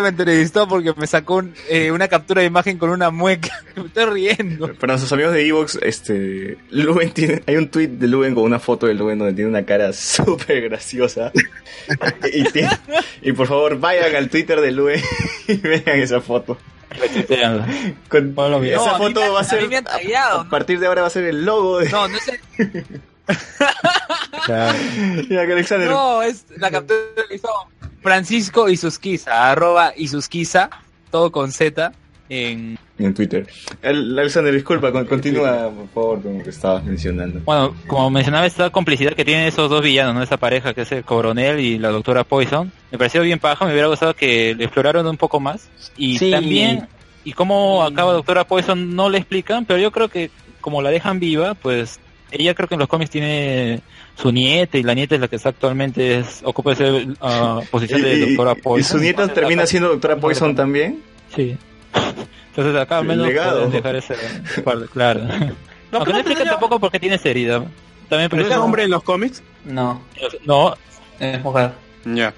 Me entrevistó porque me sacó un- eh, una captura de imagen con una mueca. Me estoy riendo. Para nuestros amigos de Evox, este, Luben tiene, hay un tweet de Luben con una foto de Luben donde tiene una cara súper graciosa. y, tiene- y por favor vayan al Twitter de Luben y vean esa foto. Retuiteanla. Con- esa No, a mí foto me- va a ser, a partir de ahora va a ser el logo de No, no es el- Claro. Mira que Alexander. No, es la captura que hizo Francisco Isusquiza, arroba Isusquiza, todo con Z, en... En Twitter. El, Alexander, disculpa, con- continúa por favor con lo que estabas mencionando. Bueno, como mencionaba, esta complicidad que tienen esos dos villanos, ¿no? Esta pareja que es el coronel y la doctora Poison, me pareció bien paja, me hubiera gustado que le exploraran un poco más. Y Sí. también, y cómo acaba doctora Poison no le explican, pero yo creo que como la dejan viva, pues ella creo que en los cómics tiene su nieta y la nieta es la que está actualmente es, ocupa esa ah, posición de Y- y- doctora y Poison. su nieta termina siendo doctora Poison también. Sí. Entonces acá al menos legado. pueden dejar ese claro. Aunque no explican tampoco por qué tiene esa herida. También ¿No es hombre en los cómics? No, No, es mujer. Ya.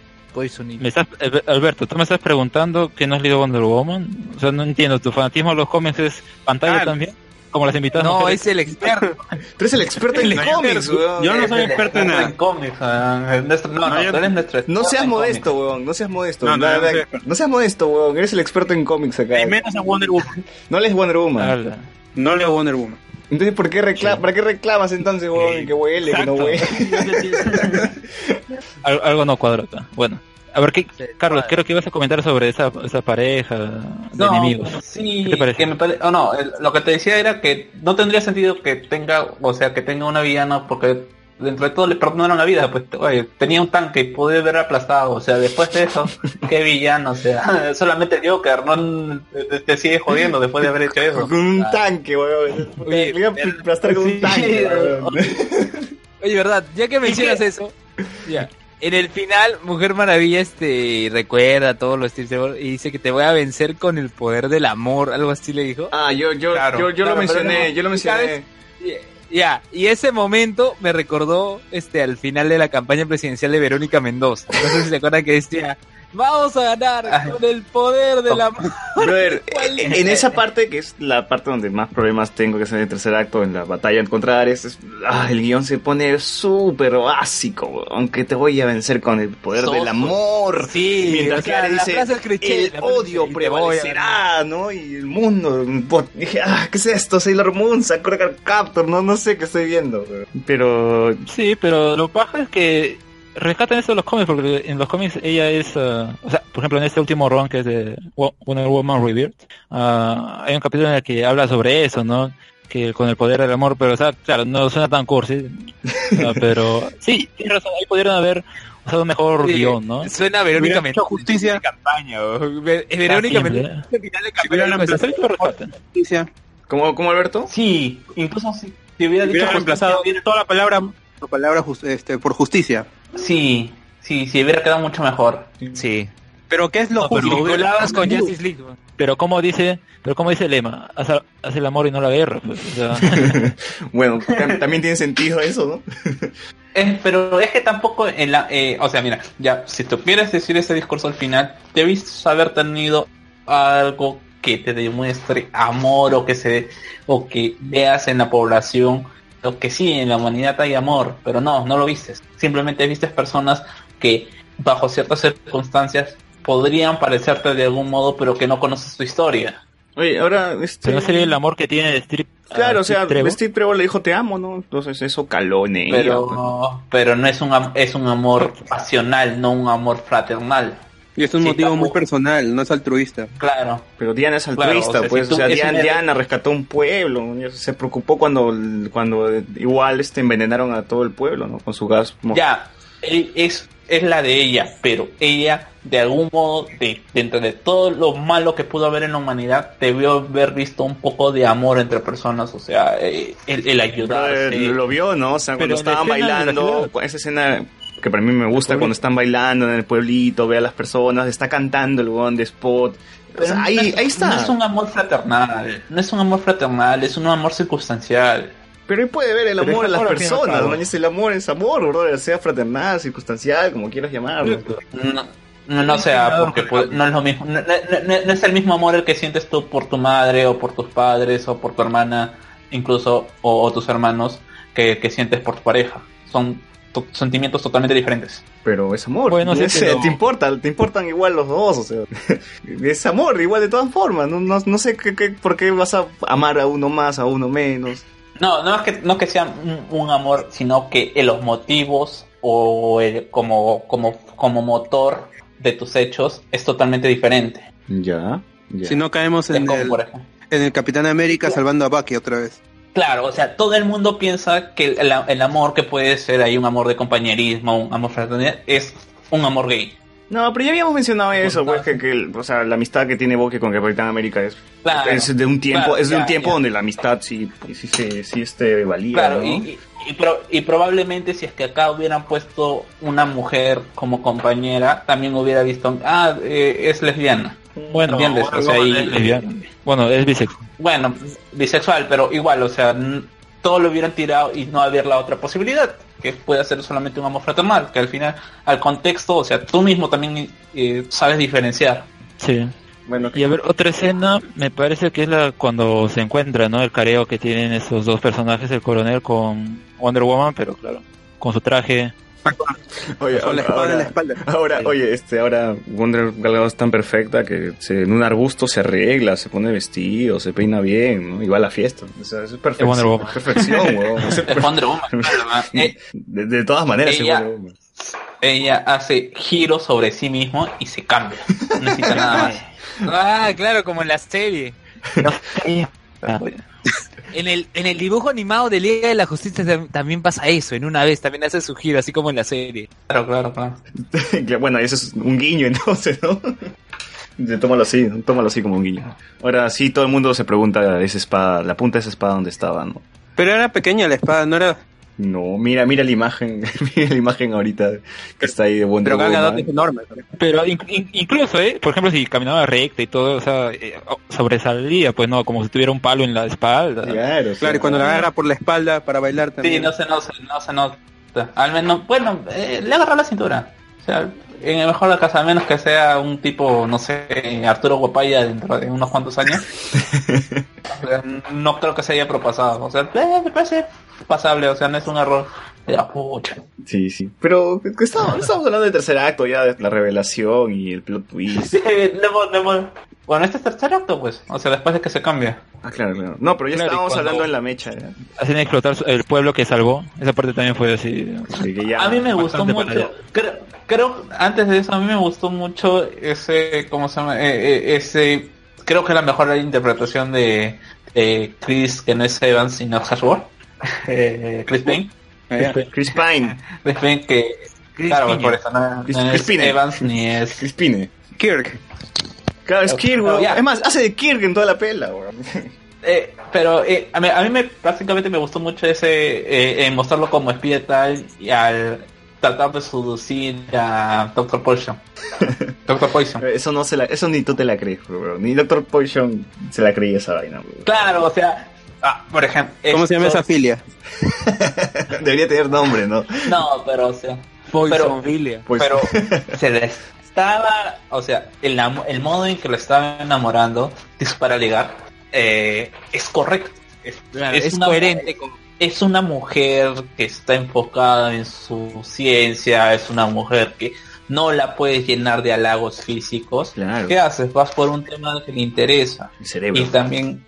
me estás, Alber- Alberto, tú me estás preguntando que no has leído Wonder Woman. O sea, no entiendo, ¿tu fanatismo a los cómics es pantalla Ah, también? Como las invitadas No, mujeres. es el experto. Tú eres el experto en cómics, weón. Yo no soy experto en en nada. cómics, no, no, tú eres nuestro No seas modesto, weón. No seas modesto. No, seas modesto, weón. Eres el experto en cómics acá. Y menos a Wonder Woman. No lees Wonder Woman. No leo Wonder Woman. Entonces, ¿por qué, recla ¿para qué reclamas entonces, weón? Que huele, que no huele. Al- algo no cuadra acá. Bueno, a ver, ¿qué, Carlos, creo que ibas a comentar sobre esa, esa pareja de No, enemigos. Sí, ¿Qué te parece? que me pare- oh, no, lo que te decía era que no tendría sentido que tenga, o sea, que tenga una villana porque dentro de todo le perdonaron la vida, pues oye, tenía un tanque y pude haber aplastado, o sea, después de eso, qué villano, o sea, solamente el Joker, no te, te sigue jodiendo después de haber hecho eso. Con un tanque, weón. Oye, Le iba a aplastar con un tanque, weón. Oye, verdad, ya que mencionas eso, ya. En el final, Mujer Maravilla este recuerda todo lo Steve Trevor y dice que te voy a vencer con el poder del amor, algo así le dijo. Ah, yo, yo, Claro, yo, yo claro, lo mencioné, no- yo lo mencioné. Ya, y ese momento me recordó este al final de la campaña presidencial de Verónica Mendoza. No sé si se acuerdan que decía, vamos a ganar Ay. con el poder del amor. Brother, en, en esa parte, que es la parte donde más problemas tengo, que es en el tercer acto, en la batalla contra Ares, es- ah, el guion se pone súper básico, aunque te voy a vencer con el poder Soso. del amor. Sí, Mientras o que sea, Ares la dice, frase es cliché, el la odio es, "Y te voy a prevalecerá, ¿no? Y el mundo, dije, ah, ¿qué es esto? Sailor Moon, Sakura Captor, no, no sé qué estoy viendo. Pero, Sí, pero lo bajo es que rescatan eso de los cómics, porque en los cómics ella es, ah, o sea, por ejemplo en este último run que es de Wo- Wonder Woman Rebirth, ah, hay un capítulo en el que habla sobre eso, ¿no? Que con el poder del amor, pero o sea, claro, no suena tan cursi, ah, pero sí, tienes razón, ahí pudieron haber usado un mejor Sí, guion, ¿no? Suena a Verónica Hubiera Mendoza. hecho justicia. campaña. o- Ve- Verónica simple, Mendoza. ¿eh? de campaña. pues. Justicia. ¿cómo, cómo Alberto? Sí, incluso si, si hubiera dicho reemplazado justicia, toda la palabra, la palabra jus- este, por justicia. Sí, sí, sí, hubiera quedado mucho mejor. Sí. Pero ¿qué es lo No, pero con Justice League. Pero como dice, pero como dice el lema, haz, haz el amor y no la guerra, pues, o sea, Bueno, tam- también tiene sentido eso, ¿no? Eh, pero es que tampoco en la, eh, o sea, mira, ya, si tú quieres decir ese discurso al final, debes haber tenido algo que te demuestre amor o que se, o que veas en la población, o que sí, en la humanidad hay amor, pero no, no lo vistes. Simplemente vistes personas que bajo ciertas circunstancias podrían parecerte de algún modo, pero que no conoces tu historia. Oye, ahora, este... pero no sería el amor que tiene Strip. Claro, o sea, Trevor. Steve Trevor le dijo te amo, ¿no? Entonces eso caló en ella, pues. Pero, pero no es un, am- es un amor pasional, no un amor fraternal. Y es un Sí, motivo muy personal, no es altruista. Claro. Pero Diana es Claro, altruista, o sea, pues, si tú- o sea, es Diana, Diana rescató un pueblo, se preocupó cuando, cuando igual este envenenaron a todo el pueblo, ¿no? Con su gas. Ya, eh, es, es la de ella, pero ella, de algún modo, de, dentro de todo lo malo que pudo haber en la humanidad, debió haber visto un poco de amor entre personas, o sea, eh, el, el Pero, ayudarse. eh, lo vio, ¿no? O sea, cuando Pero estaban bailando, esa escena que para mí me gusta cuando están bailando en el pueblito, ve a las personas, está cantando el weón de spot. O sea, no ahí, es- ahí está. No es un amor fraternal, no es un amor fraternal, es un amor circunstancial. Pero ahí puede ver el amor en las personas. ¿no? Es el amor es amor, bro, sea fraternal, circunstancial, como quieras llamarlo. No, no, no sea, porque puede- no es lo mismo, no, no- no- no es el mismo amor el que sientes tú por tu madre o por tus padres o por tu hermana, incluso, o, o tus hermanos, que, que sientes por tu pareja. Son to- sentimientos totalmente diferentes. Pero es amor. Bueno, sí, Es, pero- Te importa, te importan igual los dos, o sea. es amor, igual de todas formas. No, no, no sé qué, qué- por qué vas a amar a uno más, a uno menos. No, no es que, no que sea un, un amor, sino que en los motivos o el- como, como, como motor de tus hechos es totalmente diferente. Ya, ya. Si no caemos Es en el, en el Capitán América salvando a Bucky otra vez. Claro, o sea, todo el mundo piensa que el, amor que puede ser ahí un amor de compañerismo, un amor fraternal, es un amor gay. No, pero ya habíamos mencionado eso, Pues, que, que o sea, la amistad que tiene Bucky con Capitán América es, Claro, es de un tiempo, claro, es de un ya, tiempo ya. donde la amistad sí, sí, sí, sí, este, valía, Claro, ¿no? y, y- y pro- y probablemente si es que acá hubieran puesto una mujer como compañera, también hubiera visto, ah, eh, es lesbiana. Bueno, ¿Entiendes? O sea, bueno, y- es lesbiana. bueno, es bisexual. Bueno, bisexual, pero igual, o sea, todo lo hubieran tirado y no haber la otra posibilidad, que puede ser solamente un amor fraternal, que al final, al contexto, o sea, tú mismo también eh, sabes diferenciar. Sí. Bueno, Y a ver, otra escena me parece que es la cuando se encuentra, ¿no? El careo que tienen esos dos personajes, el coronel con Wonder Woman, pero claro, con su traje. Oye, Con la espada ahora, en la espalda. ahora, oye, este, ahora Wonder Galgado es tan perfecta que se- en un arbusto se arregla, se pone vestido, se peina bien, ¿no? Y va a la fiesta. O sea, eso es perfección. Wonder Woman. Perfección, weón. Es Wonder Woman, claro, eh, de, de todas maneras, es Ella- Wonder Woman. ella hace giros sobre sí mismo y se cambia. No necesita nada más. Ah, claro, como en la serie. Ah, En el, en el dibujo animado de Liga de la Justicia tam- también pasa eso, en una vez, también hace su giro, así como en la serie. Claro, claro, claro. Que, bueno, eso es un guiño entonces, ¿no? Tómalo así, tómalo así como un guiño. Ahora sí, todo el mundo se pregunta esa espada, la punta de esa espada dónde estaba, ¿no? Pero era pequeña la espada, no era. No, mira, mira la imagen, mira la imagen ahorita que está ahí de Wonder Pero Woman. es enorme. Pero in- in- incluso, ¿eh? Por ejemplo, si caminaba recta y todo, o sea, eh, sobresalía, pues no, como si tuviera un palo en la espalda. Claro, sí. Claro, y cuando la agarra por la espalda para bailar Sí, también. no se, no se, no se nota. Al menos, bueno, eh, le agarró la cintura. O sea, en el mejor de caso, al menos que sea un tipo, no sé, Arturo Guapaya dentro de unos cuantos años. O sea, no creo que se haya propasado. O sea, eh, me parece pasable, o sea, no es un error. De la pucha. Sí, sí. Pero estamos, estamos hablando del tercer acto ya, de la revelación y el plot twist. Sí, le hemos- le hemos- Bueno, este es tercer acto, pues. O sea, después de que se cambia. Ah, claro, claro. No, pero ya Claro, estábamos cuando- hablando en la mecha. ya. Hacen explotar su- el pueblo que salvó. Esa parte también fue así. Así que ya- A mí me gustó mucho. Creo, creo, antes de eso, a mí me gustó mucho ese, ¿cómo se llama? Eh, eh, ese, creo que la mejor interpretación de, de Chris, que no es Evans, sino Hashworth. Eh, Chris Payne. Chris Pine. Chris Payne que, claro, Pine. por eso no, Chris- no Chris es Pine. Evans ni es... Chris Pine. Kirk. Claro, es Kirk, ya. Es más, hace de Kirk en toda la pela, weón. Eh, pero eh, a, mí, a mí me prácticamente me gustó mucho ese eh, en mostrarlo como espía y tal y al tratar de seducir a Doctor Poison. Doctor Poison. Eso no se la, eso ni tú te la crees, weón. Ni Doctor Poison se la creía esa vaina, weón. Claro, o sea, ah, por ejemplo, ¿Cómo se llama esa filia? Debería tener nombre, ¿no? No, pero o sea, Poison Filia. Pues, pero se le estaba, o sea, el, el modo en que lo estaba enamorando es para ligar eh, es correcto. Es, Claro, es es una- coherente con... es una mujer que está enfocada en su ciencia, es una mujer que no la puedes llenar de halagos físicos. Claro. ¿Qué haces? Vas por un tema que le interesa el cerebro. y también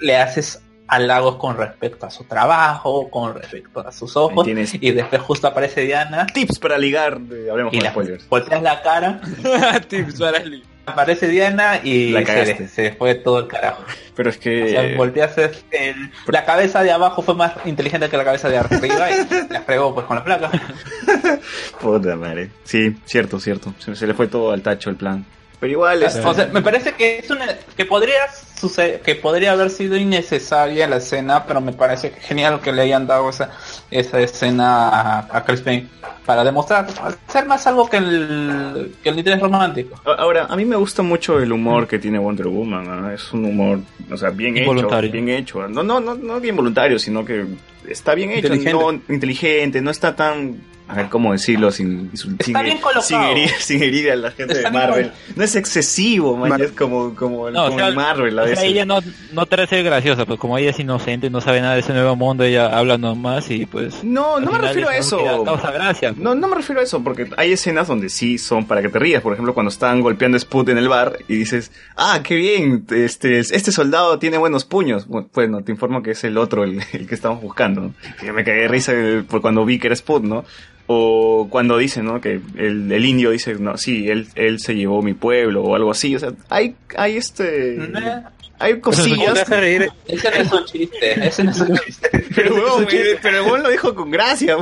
le haces halagos con respecto a su trabajo, con respecto a sus ojos y después justo aparece Diana Tips para ligar, de- hablemos y con le spoilers. volteas la cara, Tips para el- aparece Diana y La se, se fue todo el carajo. Pero es que... O sea, volteas el- la cabeza de abajo fue más inteligente que la cabeza de arriba y la fregó pues con la placa. Puta madre. Sí, cierto, cierto. Se, se le fue todo al tacho el plan. Pero igual, este, O sea, me parece que es una que podría suceder, que podría haber sido innecesaria la escena, pero me parece genial que le hayan dado esa esa escena a, a Chris Payne para demostrar ser más algo que el que el interés romántico. Ahora, a mí me gusta mucho el humor que tiene Wonder Woman. ¿ah? Es un humor, o sea, bien hecho. Bien hecho. No, no, no, no bien voluntario, sino que está bien hecho. Inteligente. No inteligente, no está tan. A ver, ¿cómo decirlo? Sin, sin, sin- bien sin herir, sin herir a la gente Está de bien Marvel. No es excesivo, man. Mar- Es como, como, el- No, o como sea, el Marvel a ella no, no trata de ser graciosa, pues como ella es inocente, no sabe nada de ese nuevo mundo, ella habla nomás y pues... No, no me refiero a eso. Causa gracia. pues. No, no me refiero a eso, porque hay escenas donde sí son para que te rías. Por ejemplo, cuando están golpeando a Sput en el bar y dices, ah, qué bien, este, este soldado tiene buenos puños. Bu- Bueno, te informo que es el otro, el, el que estamos buscando. ¿no? Que me cagué de risa eh, por cuando vi que era Sput, ¿no? O cuando dice, ¿no? Que el, el indio dice, no, sí, él, él se llevó mi pueblo o algo así. O sea, hay, hay este, hay cosillas. Ese no es un chiste, ese no es un chiste. Pero, eh, pero el huevón lo dijo con gracia.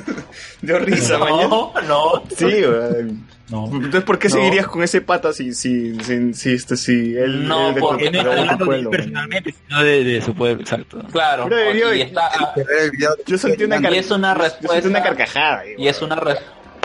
Dio risa. No, no. Sí, weón. No. Entonces, ¿por qué No. seguirías con ese pata si, si, si, si, este, si él, No, él porque no está hablando de pueblo, él personalmente, sino de, de su pueblo, exacto. Claro, Pero yo- y está Yo sentí una, Y es una yo sentí respuesta- una carcajada. ahí, Y es weón. una res-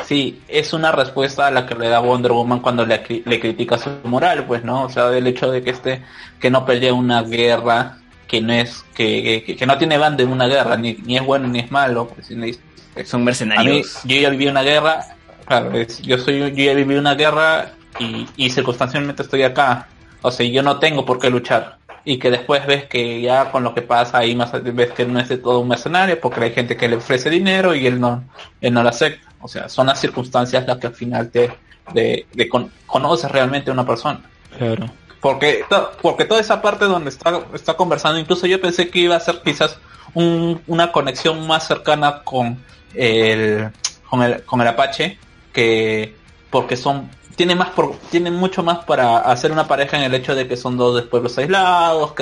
sí, es una respuesta a la que le da Wonder Woman cuando le, le critica su moral, pues, ¿no? O sea, del hecho de que este, que no pelea una guerra, que no es, que, que, que no tiene banda en una guerra, ni, ni es bueno ni es malo, pues, Son a mí, mercenarios. yo ya viví una guerra, claro, es- yo soy, yo ya viví una guerra y, y circunstancialmente estoy acá. O sea, yo no tengo por qué luchar. Y que después ves que ya con lo que pasa ahí más ves que no es de todo un mercenario porque hay gente que le ofrece dinero y él no, él no lo acepta. O sea, son las circunstancias las que al final te de, de con- conoces realmente a una persona. Claro. Porque, porque toda esa parte donde está, está conversando, incluso yo pensé que iba a ser quizás un- una conexión más cercana con el, con el, con el Apache, que porque son, tiene más por, tiene mucho más para hacer una pareja en el hecho de que son dos de pueblos aislados,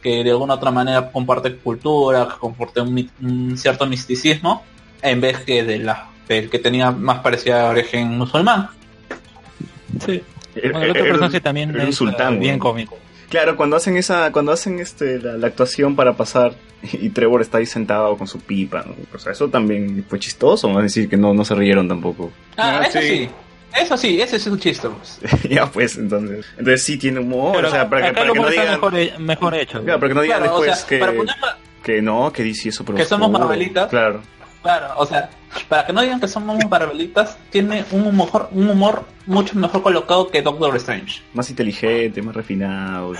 que, de alguna otra manera comparten cultura, que comparten un, un cierto misticismo, en vez que de la, del que tenía más parecida origen musulmán. Sí. Bueno, el otro personaje también es sultán, eh, bien cómico. Claro, cuando hacen esa, cuando hacen este la, la actuación para pasar y Trevor está ahí sentado con su pipa, ¿no? o sea, eso también fue chistoso, ¿no? es decir, que no, no se rieron tampoco. Ah, Ah, eso sí. sí. Eso sí, ese es un chiste. pues. ya pues, entonces, entonces sí tiene humor, Pero o sea, para para que no digan, mejor, he- mejor hecho. claro, para que no digan Claro, o después sea, que, para ponerla- que no, que DC eso Que somos Marvelitas. Claro. Claro, o sea, para que no digan que somos parabelitas, tiene un humor, un humor mucho mejor colocado que Doctor Strange. más inteligente, más refinado.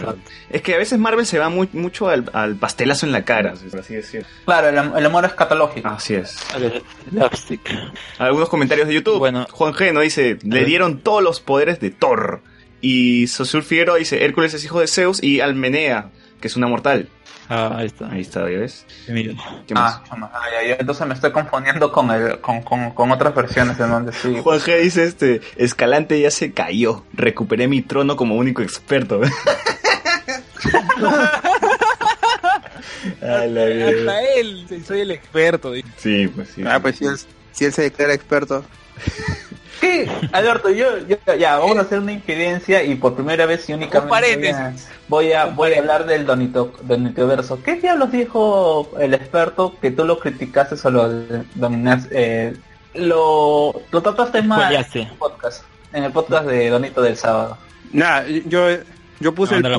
Es que a veces Marvel se va muy, mucho al, al pastelazo en la cara, por así decirlo. Claro, el, el humor es catalógico. Así es. Algunos comentarios de YouTube. Bueno. Juan G no dice, le dieron todos los poderes de Thor. Y Sosur Figueroa dice, Hércules es hijo de Zeus y Almenea, que es una mortal. Ah, ahí está. Ahí está, ¿ya ves? Mira. ¿Qué más? Ah, ya, ya, entonces me estoy confundiendo con, el, con, con, con otras versiones de donde sí. Juan G dice este, Escalante ya se cayó. Recuperé mi trono como único experto. Ay, la vida. Hasta él, soy el experto. Sí, pues sí. Ah, pues si él, si él se declara experto. ¿Qué? Alberto, yo, yo ya, vamos a hacer una infidencia y por primera vez y únicamente voy a, voy a, voy a hablar del Donito, Donito Verso. ¿Qué diablos dijo el experto que tú lo criticaste o lo dominas, eh, lo, lo trataste mal en el podcast, en el podcast de Donito del sábado? Nada, yo, yo puse el,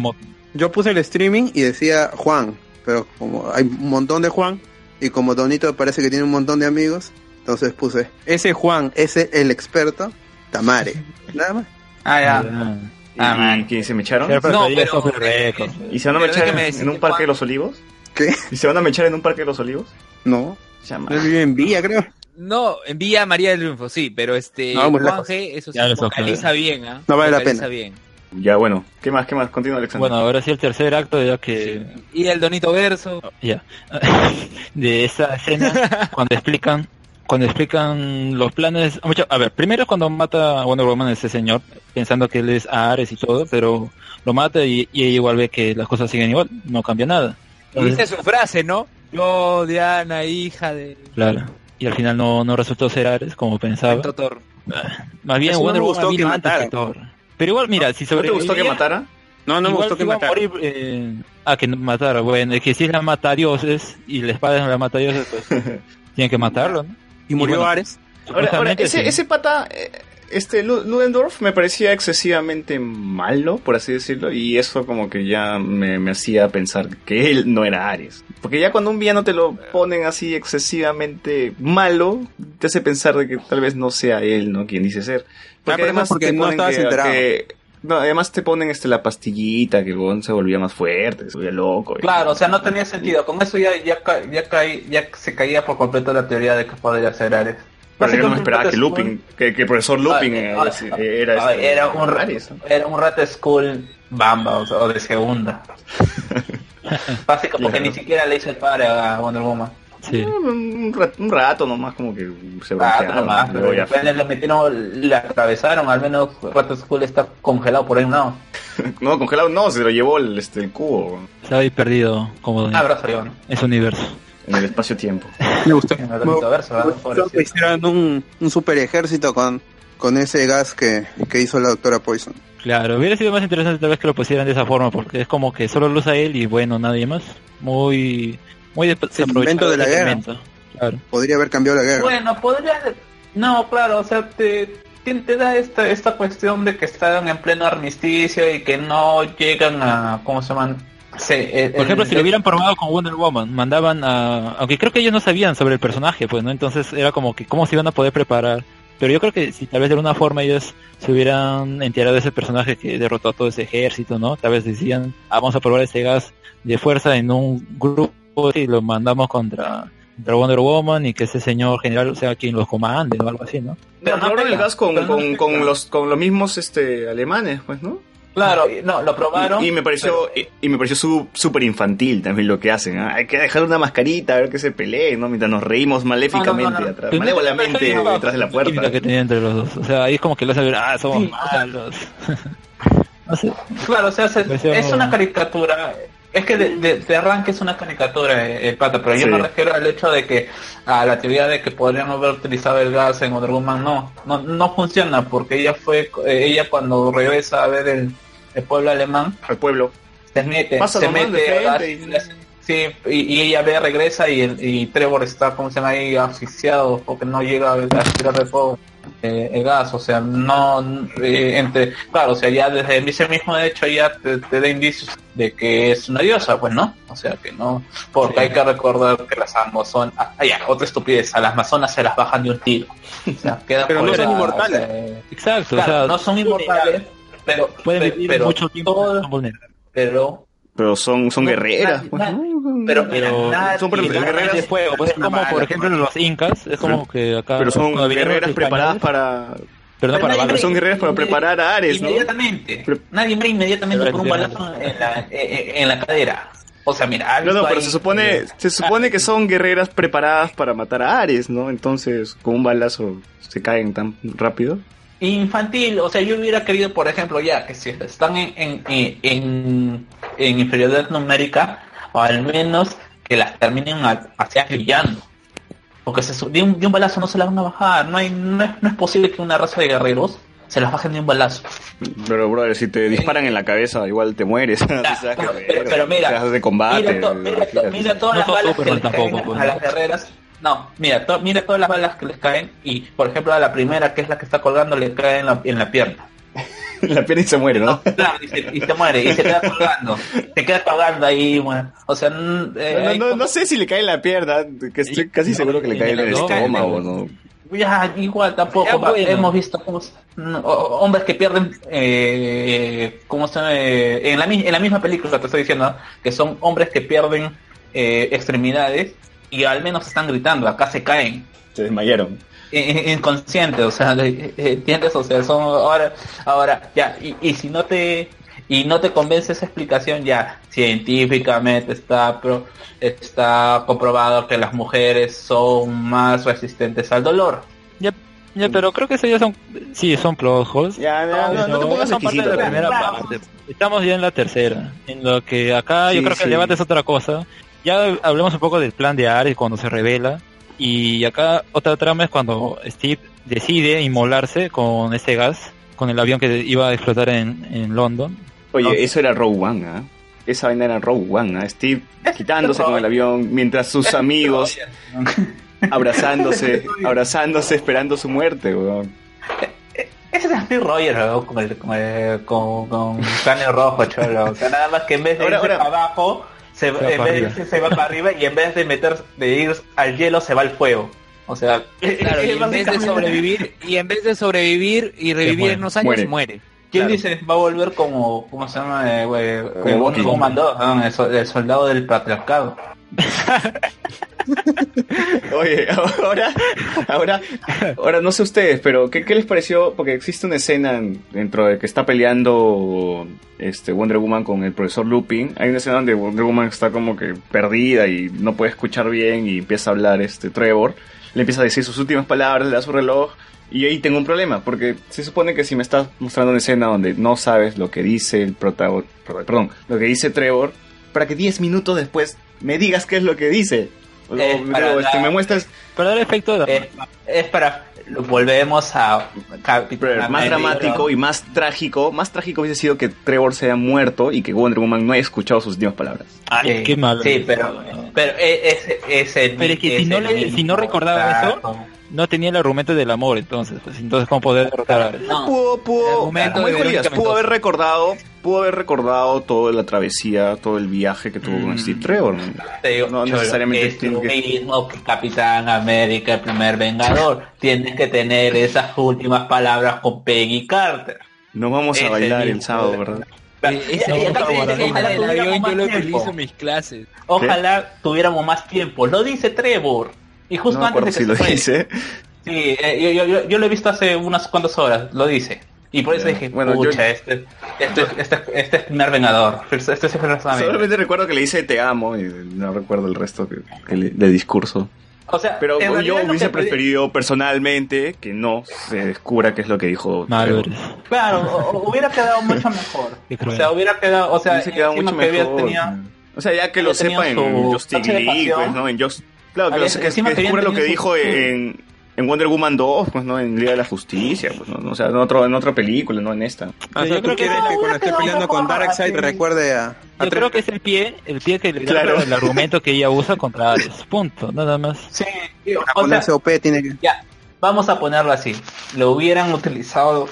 yo puse el streaming y decía Juan, pero como hay un montón de Juan y como Donito parece que tiene un montón de amigos, entonces puse ese Juan, ese el experto, Tamare. Nada más. Ah, ya. ¿Y, Ah, man. qué, se me echaron? No, pero- Record. ¿Y se van a mechar déjeme en, en un parque Juan. de los olivos? ¿Qué? ¿Y se van a mechar en un parque de los olivos? No, Llama. él vive en Villa, creo. No, envía a María del Triunfo, sí, pero este No, Juan lejos. G, eso sí, Ya lo vocaliza sé. bien, ¿ah? No vale la pena. bien. Ya, bueno. ¿Qué más? ¿Qué más? Continúa, Alexander. Bueno, ahora sí el tercer acto, ya que Y el Donito Verso. ya de esa escena cuando explican cuando explican los planes mucho a ver primero cuando mata a Wonder Woman ese señor pensando que él es Ares y todo pero lo mata y, y ella igual ve que las cosas siguen igual no cambia nada Y dice su frase, ¿no? Yo, Diana, hija de claro y al final no, no resultó ser Ares como pensaba Totor. más bien Eso Wonder Woman que vino antes matara. que Thor. pero igual mira si ¿No te gustó que matara? No, no me gustó que a matara. morir, eh, ah, que matara. Bueno, es que si la mata a dioses y la espada no la mata a dioses, pues tienen que matarlo, ¿no? Y murió bueno, Ares. Ahora, ese, sí. ese pata, eh, este Lu- Ludendorff me parecía excesivamente malo, por así decirlo, y eso como que ya me, me hacía pensar que él no era Ares. Porque ya cuando un villano te lo ponen así excesivamente malo, te hace pensar de que tal vez no sea él, ¿no? Quien dice ser. Ah, pero eso porque te no estabas que- enterado. que- no, además te ponen este la pastillita, que el se volvía más fuerte, se volvía loco. y- Claro, o sea, no tenía sentido. Con eso ya, ya, ca- ya, caí- ya se caía por completo la teoría de que podría ser Ares. Pero yo no me esperaba que Lupin, que, que el profesor Lupin Ah, eh, ah, eh, ah, era, ah, este, era un ra- Ares, ¿no? era un rat school bamba o, sea, o de segunda. Básico, porque Claro. ni siquiera le hizo el padre a Wonder Woman. Sí. Un rato, un rato nomás como que se broncearon, nomás, pero después le metieron, le atravesaron, al menos Rat School está congelado por ahí un lado. No, congelado no, se lo llevó el, este, el cubo Estaba ahí perdido como Un abrazo, yo, ¿no? ese universo. en el espacio-tiempo. Me gustó. En hicieran un, un super ejército con, con ese gas que, que hizo la doctora Poison. Claro, hubiera sido más interesante tal vez que lo pusieran de esa forma, porque es como que solo lo usa él y bueno, nadie más. Muy, muy de- Es el invento de la ese guerra. Claro. Podría haber cambiado la guerra. Bueno, podría... No, claro, o sea, te, te, te da esta, esta cuestión de que están en pleno armisticio y que no llegan a... ¿Cómo se llaman? El- Por ejemplo, el- si lo hubieran probado con Wonder Woman, mandaban a... Aunque creo que ellos no sabían sobre el personaje, pues, ¿no? Entonces era como que, ¿cómo se iban a poder preparar Pero yo creo que si tal vez de alguna forma ellos se hubieran enterado de ese personaje que derrotó a todo ese ejército, ¿no? Tal vez decían, ah, vamos a probar este gas de fuerza en un grupo y lo mandamos contra, contra Wonder Woman y que ese señor general sea quien los comande o algo así, ¿no? Pero no probaron el pega, gas con, pero no con, pega. con los, con los mismos este, alemanes, pues, ¿no? Claro, no, lo probaron. Y, y me pareció y, y me pareció su- súper infantil también lo que hacen. ¿ah? Hay que dejar una mascarita a ver que se peleen, ¿no? Mientras nos reímos maléficamente No, no, no, no. atrás, Pero no- malévolamente no- no- detrás de la puerta. que tenía entre los dos. O sea, ahí es como que lo hace ver, ah, somos Sí, o sea- malos. no sé. Claro, o sea, se- es una caricatura. Es que de, de- de arranque es una caricatura, eh, eh, pata, pero yo Sí. me refiero al hecho de que a la teoría de que podrían haber utilizado el gas en Wonder Woman no, no, no funciona porque ella fue, eh, ella cuando regresa a ver el, el pueblo alemán Al pueblo. se mete, Pasa se mete a gas y- sí, y, y ella ve, regresa y, el- y Trevor está, como se llama ahí, asfixiado porque no llega a, a tirar de fuego eh, el gas, o sea, no, eh, entre, claro, o sea, ya desde ese mismo hecho ya te, te da indicios de que es una diosa, pues, ¿no? O sea, que no, porque hay que recordar que las amazonas, ah, ya, otra estupidez, a las amazonas se las bajan de un tiro, o sea, queda Pero no son inmortales. eh, Exacto, claro, o sea, no son inmortales, pero, pueden vivir pero mucho tiempo, todo- pero Pero son, son No, guerreras. nadie- pues. Pero, Pero son guerreras de fuego, pues, es como bala, por ejemplo los incas, es como que acá Pero son guerreras preparadas para... pero no Pero para nadie son guerreras para preparar a Ares, ¿no? Inmediatamente. Pre- Nadie muere inmediatamente por un balazo en la, eh, eh, en la cadera. O sea, mira, No, no, pero ahí, se supone, eh, se supone que son guerreras preparadas para matar a Ares, ¿no? Entonces, con un balazo se caen tan rápido. infantil. O sea, yo hubiera querido, por ejemplo, ya que si están en, en, en, en- en inferioridad numérica, o al menos que las terminen a- hacia brillando. Porque se, su- de, un, de un balazo no se las van a bajar. No, hay, no, es, no es posible que una raza de guerreros se las bajen de un balazo. Pero, brother, si te disparan en la cabeza, igual te mueres. Seas pero- guerrero, pero mira, seas de combate. Mira, to- mira, to- mira todas No las balas que les tampoco, caen pues. a las guerreras. No, mira, to- mira todas las balas que les caen y, por ejemplo, a la primera, que es la que está colgando, le cae en la, en la pierna. la pierna y se muere, ¿no? Claro, y se, y se muere, y se queda colgando. Se queda colgando ahí, bueno. O sea, eh, No, no, sé si le cae en la pierna, que estoy casi seguro que le cae en el estómago, no. Ya, igual tampoco. Ya, va, bueno. Hemos visto hombres que pierden, eh, ¿cómo se? Eh, en, la, en la misma película te estoy diciendo, ¿no? que son hombres que pierden eh, extremidades y al menos están gritando, acá se caen. Se desmayaron. Inconscientes, o sea, eh, eh, ¿entiendes? O sea, son ahora, ahora, ya, y, y si no te, y no te convence esa explicación, ya, científicamente está, pro, está comprobado que las mujeres son más resistentes al dolor. Ya, ya, pero creo que eso ya son, sí, son plot holes. Ya, ya, no, no te Pero pongas son parte de la también. primera parte. Estamos ya en la tercera, en lo que acá yo Sí, creo que sí. el debate es otra cosa. Ya hablemos un poco del plan de Ares cuando se revela y acá otra trama es cuando Steve decide inmolarse con ese gas, con el avión que iba a explotar en, en London. Oye, eso era Rogue One, ¿ah? Esa vaina era Rogue One, ¿ah? Steve quitándose con el avión mientras sus amigos abrazándose, abrazándose, esperando su muerte, weón. Ese es Steve Rogers, ¿no? con, el, con, el- con, con rojo, cholo. O sea, nada más que en vez de Ahora, irse ahora. para abajo, se, va en para vez de arriba. irse- se va para arriba y en vez de meter, de ir al hielo, se va al fuego. O sea, Claro, y en vez de sobrevivir, y en vez de sobrevivir y revivir muere. en unos años, Muere. muere. ¿Quién Claro. dice? Va a volver como, ¿cómo se llama? Eh, Como como ¿no? el, el soldado del patriarcado. Oye, ahora, ahora, ahora no sé ustedes, pero ¿qué, qué les pareció? Porque existe una escena en- dentro de que está peleando este Wonder Woman con el profesor Lupin. Hay una escena donde Wonder Woman está como que perdida y no puede escuchar bien y empieza a hablar este Trevor. Le empieza a decir sus últimas palabras, le da su reloj. Y ahí tengo un problema, porque se supone que si me estás mostrando una escena donde no sabes lo que dice el protagonista, perdón, lo que dice Trevor, para que 10 minutos después me digas qué es lo que dice. O- o- para o, este, la- me muestras Para dar efecto de la- Es, es para, volvemos a Capitán Pero más dramático y más trágico, más trágico hubiese sido que Trevor se haya muerto y que Wonder Woman no haya escuchado sus últimas palabras. Ay, Sí, qué malo. Sí, pero Pero e- ese ese Pero es que si no, le, si no recordaba eso, no tenía el argumento del amor, entonces. Pues, entonces, ¿cómo poder derrotar a? No, pudo, pudo, argumento como pudo haber recordado, pudo haber recordado toda la travesía, todo el viaje que tuvo con Steve Trevor. ¿no? te digo, No Cholo, necesariamente es tiene lo que- mismo que Capitán América, el primer Vengador. Tienes que tener esas últimas palabras con Peggy Carter. Nos vamos a Ese bailar el sábado, ¿verdad? Ojalá tuviéramos más tiempo. Lo dice Trevor. Y justo No antes de que si se lo fue. dice. Sí, eh, yo, yo, yo, yo lo he visto hace unas cuantas horas, lo dice. Y por eso Ya. dije, Bueno, pucha, yo- este, este, este, este es primer vengador. Este es el primer vengador. Solamente recuerdo que le dice te amo y no recuerdo el resto que, que le- de discurso. O sea, Pero en yo hubiese que preferido personalmente que no se descubra qué es lo que dijo. Claro, hubiera quedado mucho mejor. O sea, hubiera quedado, o sea, Hubiese quedado encima mucho que mejor. tenía- O sea, ya que lo sepa en de League, pues, ¿no? En Just... Claro, que, lo- que, que descubra lo que dijo su- en, en Wonder Woman 2, pues, ¿no? En Liga de la Justicia, pues, ¿no? O sea, en, otro, en otra película, no en esta. Ah, o sea, yo creo que cuando esté peleando con Darkseid recuerde a, a Yo creo que es el pie, el pie que le da Claro. el argumento que ella usa contra Ares. Punto, nada más. Sí, o sea, OP tiene que... ya, vamos a ponerlo así. Lo hubieran utilizado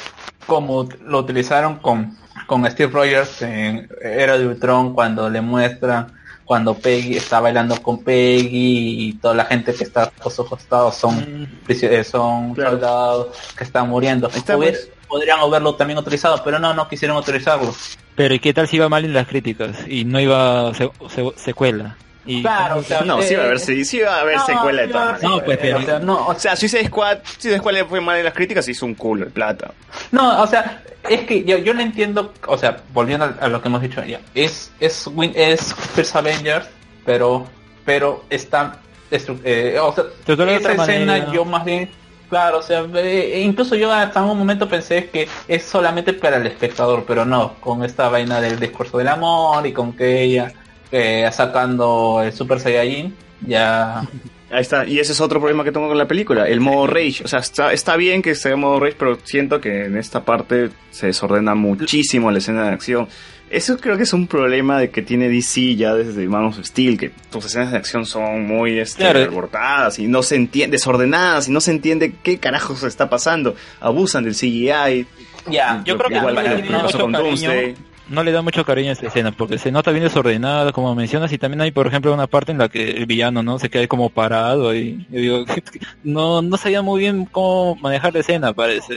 como lo utilizaron con, con Steve Rogers en Era de Ultron cuando le muestran cuando Peggy está bailando con Peggy y toda la gente que está a sus costados son, prisio- eh, son Claro. soldados que están muriendo. Pues. podrían haberlo también utilizado, pero no, no quisieron utilizarlo. Pero ¿y qué tal si iba mal en las críticas y no iba se- se- secuela? Y, Claro, o sea, No, sí va a haber, sí, sí va a haber no, secuela de todas. No, pues, pero- o sea, no, o O sea, Suicide Squad, Suicide Squad le fue mal en las críticas y hizo un culo de plata. No, o sea, es que yo, yo lo entiendo, o sea, volviendo a, a lo que hemos dicho ya, es es Win- es First Avengers, pero pero está eh, o sea, esa escena manera. yo más bien claro, o sea, eh, incluso yo hasta un momento pensé que es solamente para el espectador, pero no, con esta vaina del discurso del amor y con que ella eh, sacando el Super Saiyajin, ya Ahí está, y ese es otro problema que tengo con la película, el modo rage. O sea, está, está bien que sea modo rage, pero siento que en esta parte se desordena muchísimo la escena de acción. Eso creo que es un problema de que tiene DC ya desde Man of Steel, que tus escenas de acción son muy este, Claro. y no se entiende, desordenadas y no se entiende qué carajos está pasando. Abusan del CGI. ya, Yo creo que Igual que que pasó con cariño, Doomsday. No le da mucho cariño a esta escena porque se nota bien desordenada como mencionas y también hay por ejemplo una parte en la que el villano no se queda como parado y yo digo no no sabía muy bien cómo manejar la escena parece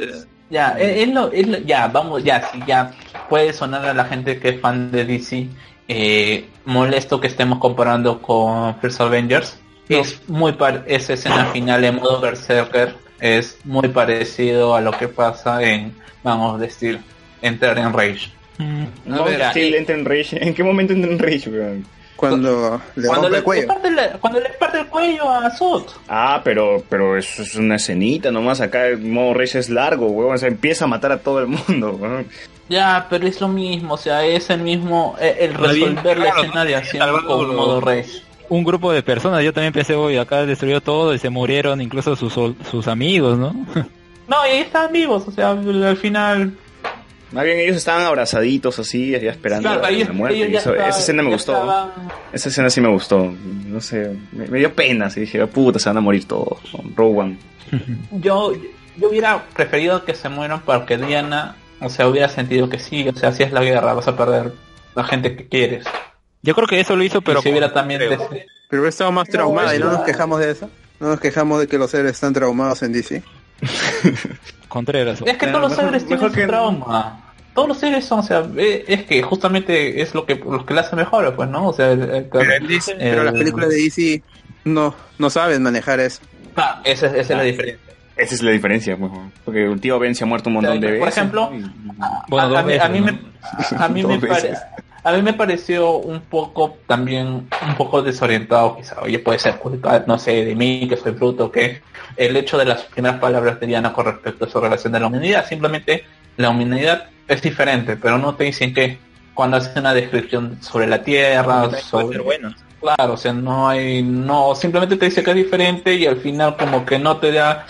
Ya, es, es lo, es lo- ya, vamos, ya, sí, ya puede sonar a la gente que es fan de DC eh, molesto que estemos comparando con First Avengers. Es muy par esa escena final en modo Berserker es muy parecido a lo que pasa en Vamos a decir Enter en Rage. Mm, A ver, entra en rage. ¿En qué momento entra en rage, weón? Cuando le Cuando rompe le, el cuello. parte la- cuando le parte el cuello a Sot. Ah, pero, pero eso es una escenita nomás. Acá el modo rage es largo, weón. O sea, empieza a matar a todo el mundo, weón. Ya, pero es lo mismo, o sea, es el mismo, eh, el resolver la claro, escena de ¿no? acción Salvando con modo Rage. un grupo de personas yo también pensé hoy acá destruyó todo y se murieron incluso sus sus amigos no No, y ahí están vivos, o sea, al final Más bien ellos estaban abrazaditos así, ya esperando Claro, la, ellos- la muerte. eso- estaban- esa escena me gustó. estaban- Esa escena sí me gustó. No sé, me, me dio pena. Así dije, puta, se van a morir todos. One. yo, yo hubiera preferido que se mueran porque Diana, o sea, hubiera sentido que sí, o sea, si es la guerra, vas a perder la gente que quieres. yo creo que eso lo hizo Pero pero si hubiera también des- Pero hubiera estado más traumada y no nos quejamos de eso. No nos quejamos de que los seres están traumados en DC. Contreras Es que todos los seres tienen que- trauma. Todos los seres son, o sea, es que justamente es lo que los que le hacen mejores, pues, ¿no? O sea, el- el- Pero, pero las el- películas de DC no, no saben manejar eso. Ah, esa, es- esa es la diferencia. Esa es la diferencia, pues, porque el tío Ben se ha muerto un montón de Por veces. ejemplo. Y- Bueno, a, mí, a veces, mí ¿no? me, a mí me pare- a mí me pareció un poco también un poco desorientado quizá oye puede ser culpa no sé de mí que soy bruto que el hecho de las primeras palabras de Diana con respecto a su relación de la humanidad simplemente la humanidad es diferente pero no te dicen que cuando hacen una descripción sobre la tierra sobre bueno Claro, o sea, no hay, no, simplemente te dice que es diferente y al final como que no te da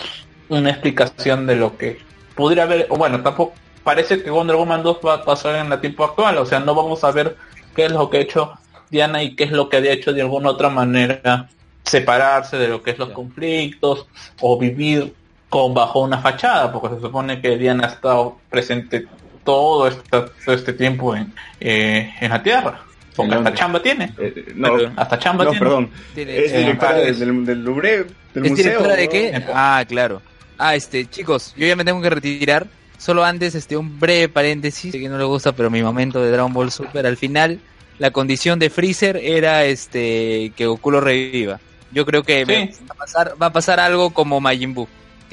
una explicación de lo que pudiera haber, o bueno, tampoco parece que Wonder Woman 2 va a pasar en el tiempo actual, o sea, no vamos a ver qué es lo que ha hecho Diana y qué es lo que había hecho de alguna otra manera separarse de lo que es los conflictos o vivir con bajo una fachada, porque se supone que Diana ha estado presente todo este, todo este tiempo en, eh, en la Tierra. Porque hasta chamba tiene. Eh, no, Hasta chamba no, tiene. perdón. Tiene- Es eh, directora Paris. del, del Louvre, del ¿Es museo. directora de ¿no? qué? Ah, claro. Ah, este, chicos, yo ya me tengo que retirar. Solo antes, este, un breve paréntesis, que no le gusta, pero mi momento de Dragon Ball Super, al final, la condición de Freezer era, este, que Goku lo reviva. Yo creo que me- va, a pasar, va a pasar algo como Majin Buu,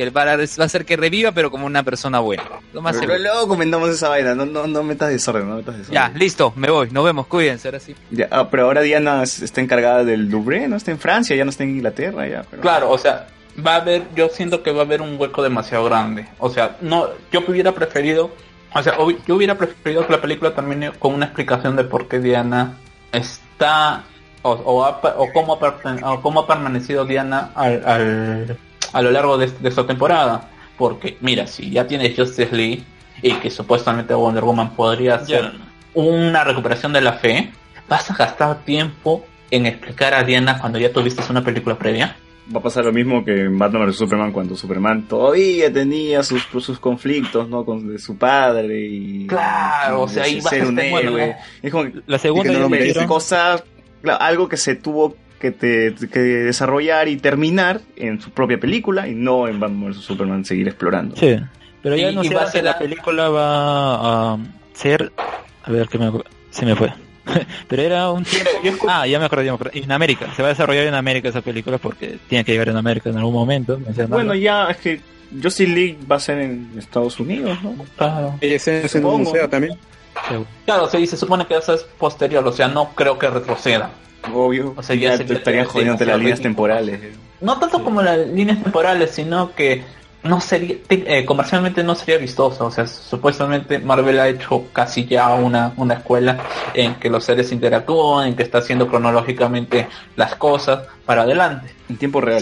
que va a, va a ser que reviva, pero como una persona buena. Lo más Pero luego comentamos esa vaina, no, no, no metas desorden, no metas desorden. Ya, listo, me voy, nos vemos, cuídense, ahora sí. Ya, ah, pero ahora Diana es- está encargada del Louvre, no está en Francia, ya no está en Inglaterra, ya. Pero... Claro, o sea, va a haber, yo siento que va a haber un hueco demasiado grande. O sea, no, yo hubiera preferido, o sea, yo hubiera preferido que la película termine con una explicación de por qué Diana está, o, o, ha pa- o cómo, ha o cómo ha permanecido Diana al, al- a lo largo de, de esta temporada. Porque, mira, si ya tienes Justice League y que supuestamente Wonder Woman podría ser una recuperación de la fe, vas a gastar tiempo en explicar a Diana cuando ya tuviste una película previa. Va a pasar lo mismo que en Batman vs Superman cuando Superman todavía tenía sus, sus conflictos, ¿no? Con de su padre y... Claro, o sea, y ahí ser a un estar- bueno, héroe. Es como que, La segunda y que no ya lo merece. hicieron- Cosa, claro, algo que se tuvo que, te, que desarrollar y terminar en su propia película y no en Batman vs Superman seguir explorando. Sí, pero ya Y- no y sé va a si ser la película va a ser... A ver, que me... se me fue. pero era un tiempo... Ah, ya me acordé, ya me acordé. En América, se va a desarrollar en América esa película porque tiene que llegar en América en algún momento. Bueno, ya es que Justice League va a ser en Estados Unidos, ¿no? Claro. Ella es en un Supongo. museo también. Claro, sí, se supone que eso es posterior, o sea, no creo que retroceda. Obvio. O sea, ya ya se- te estarían las líneas temporales. No tanto como las líneas temporales, sino que no sería, eh, comercialmente no sería vistoso. O sea, supuestamente Marvel ha hecho casi ya una, una escuela en que los seres interactúan, en que está haciendo cronológicamente las cosas para adelante. En tiempo real.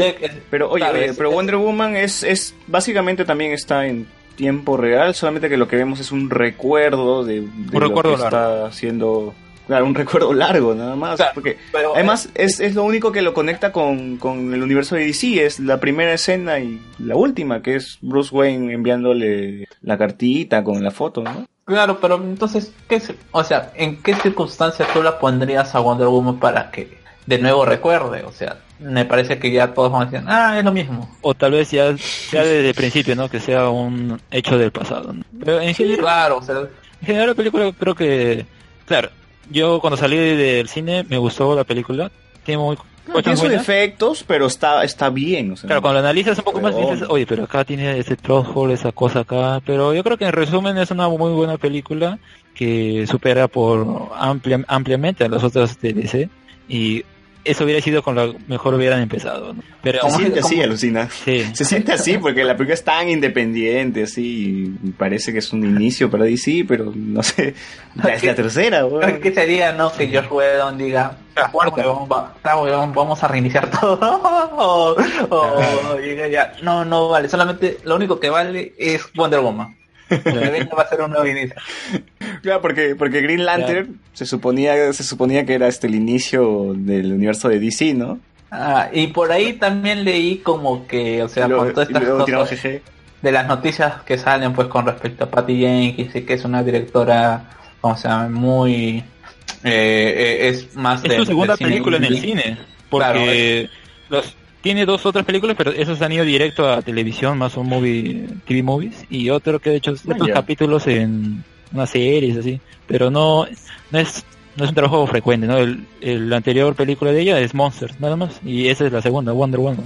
Pero oye, pero es- Wonder Woman es, es básicamente también está en tiempo real, solamente que lo que vemos es un recuerdo de, de lo recuerdo que largo. está haciendo, claro, un recuerdo largo nada más, Claro, porque pero, además es, es lo único que lo conecta con, con el universo de DC, es la primera escena y la última, que es Bruce Wayne enviándole la cartita con la foto, ¿no? Claro, pero entonces, ¿qué o sea, ¿en qué circunstancias tú la pondrías a Wonder Woman para que de nuevo recuerde? O sea, me parece que ya todos van a decir, ah, es lo mismo. O tal vez ya, ya desde el principio, ¿no? Que sea un hecho del pasado. ¿no? Pero en general, Claro, o sea, en general la película creo que... Claro, yo cuando salí del cine me gustó la película. Tiene muy... Tiene cosas sus defectos, pero está, está bien, o sea. Claro, cuando lo analizas un poco más dices, oye, pero acá tiene ese hole, esa cosa acá. Pero yo creo que en resumen es una muy buena película que supera por amplia, ampliamente a las otras de DC. Y eso hubiera sido con lo mejor hubieran empezado. ¿no? Pero Se siente así, alucina. sí, Se siente así porque la película es tan independiente, así, y parece que es un inicio para DC, pero no sé, ya es la tercera, weón. ¿qué sería, no? Que Josh Whedon diga, "Ah, vamos a reiniciar todo. o, o diga ya, no, no vale, solamente lo único que vale es Wonder Woman. Va a ser un nuevo inicio. Claro, porque, porque Green Lantern se suponía, se suponía que era este el inicio del universo de DC, ¿no? Ah, y por ahí también leí como que, o sea, luego, con todas estas cosas GG. de las noticias que salen pues con respecto a Patty Jenkins y que es una directora, o sea, muy eh, eh, es más es de- su segunda película en el cine. Porque los, tiene dos otras películas, pero esos han ido directo a televisión, más un movie, TV movies. Y otro que ha hecho Ah, otros ya. capítulos en unas series así. Pero no, no es no es un trabajo frecuente, ¿no? El, el anterior película de ella es Monsters, nada más. Y esa es la segunda, Wonder Woman.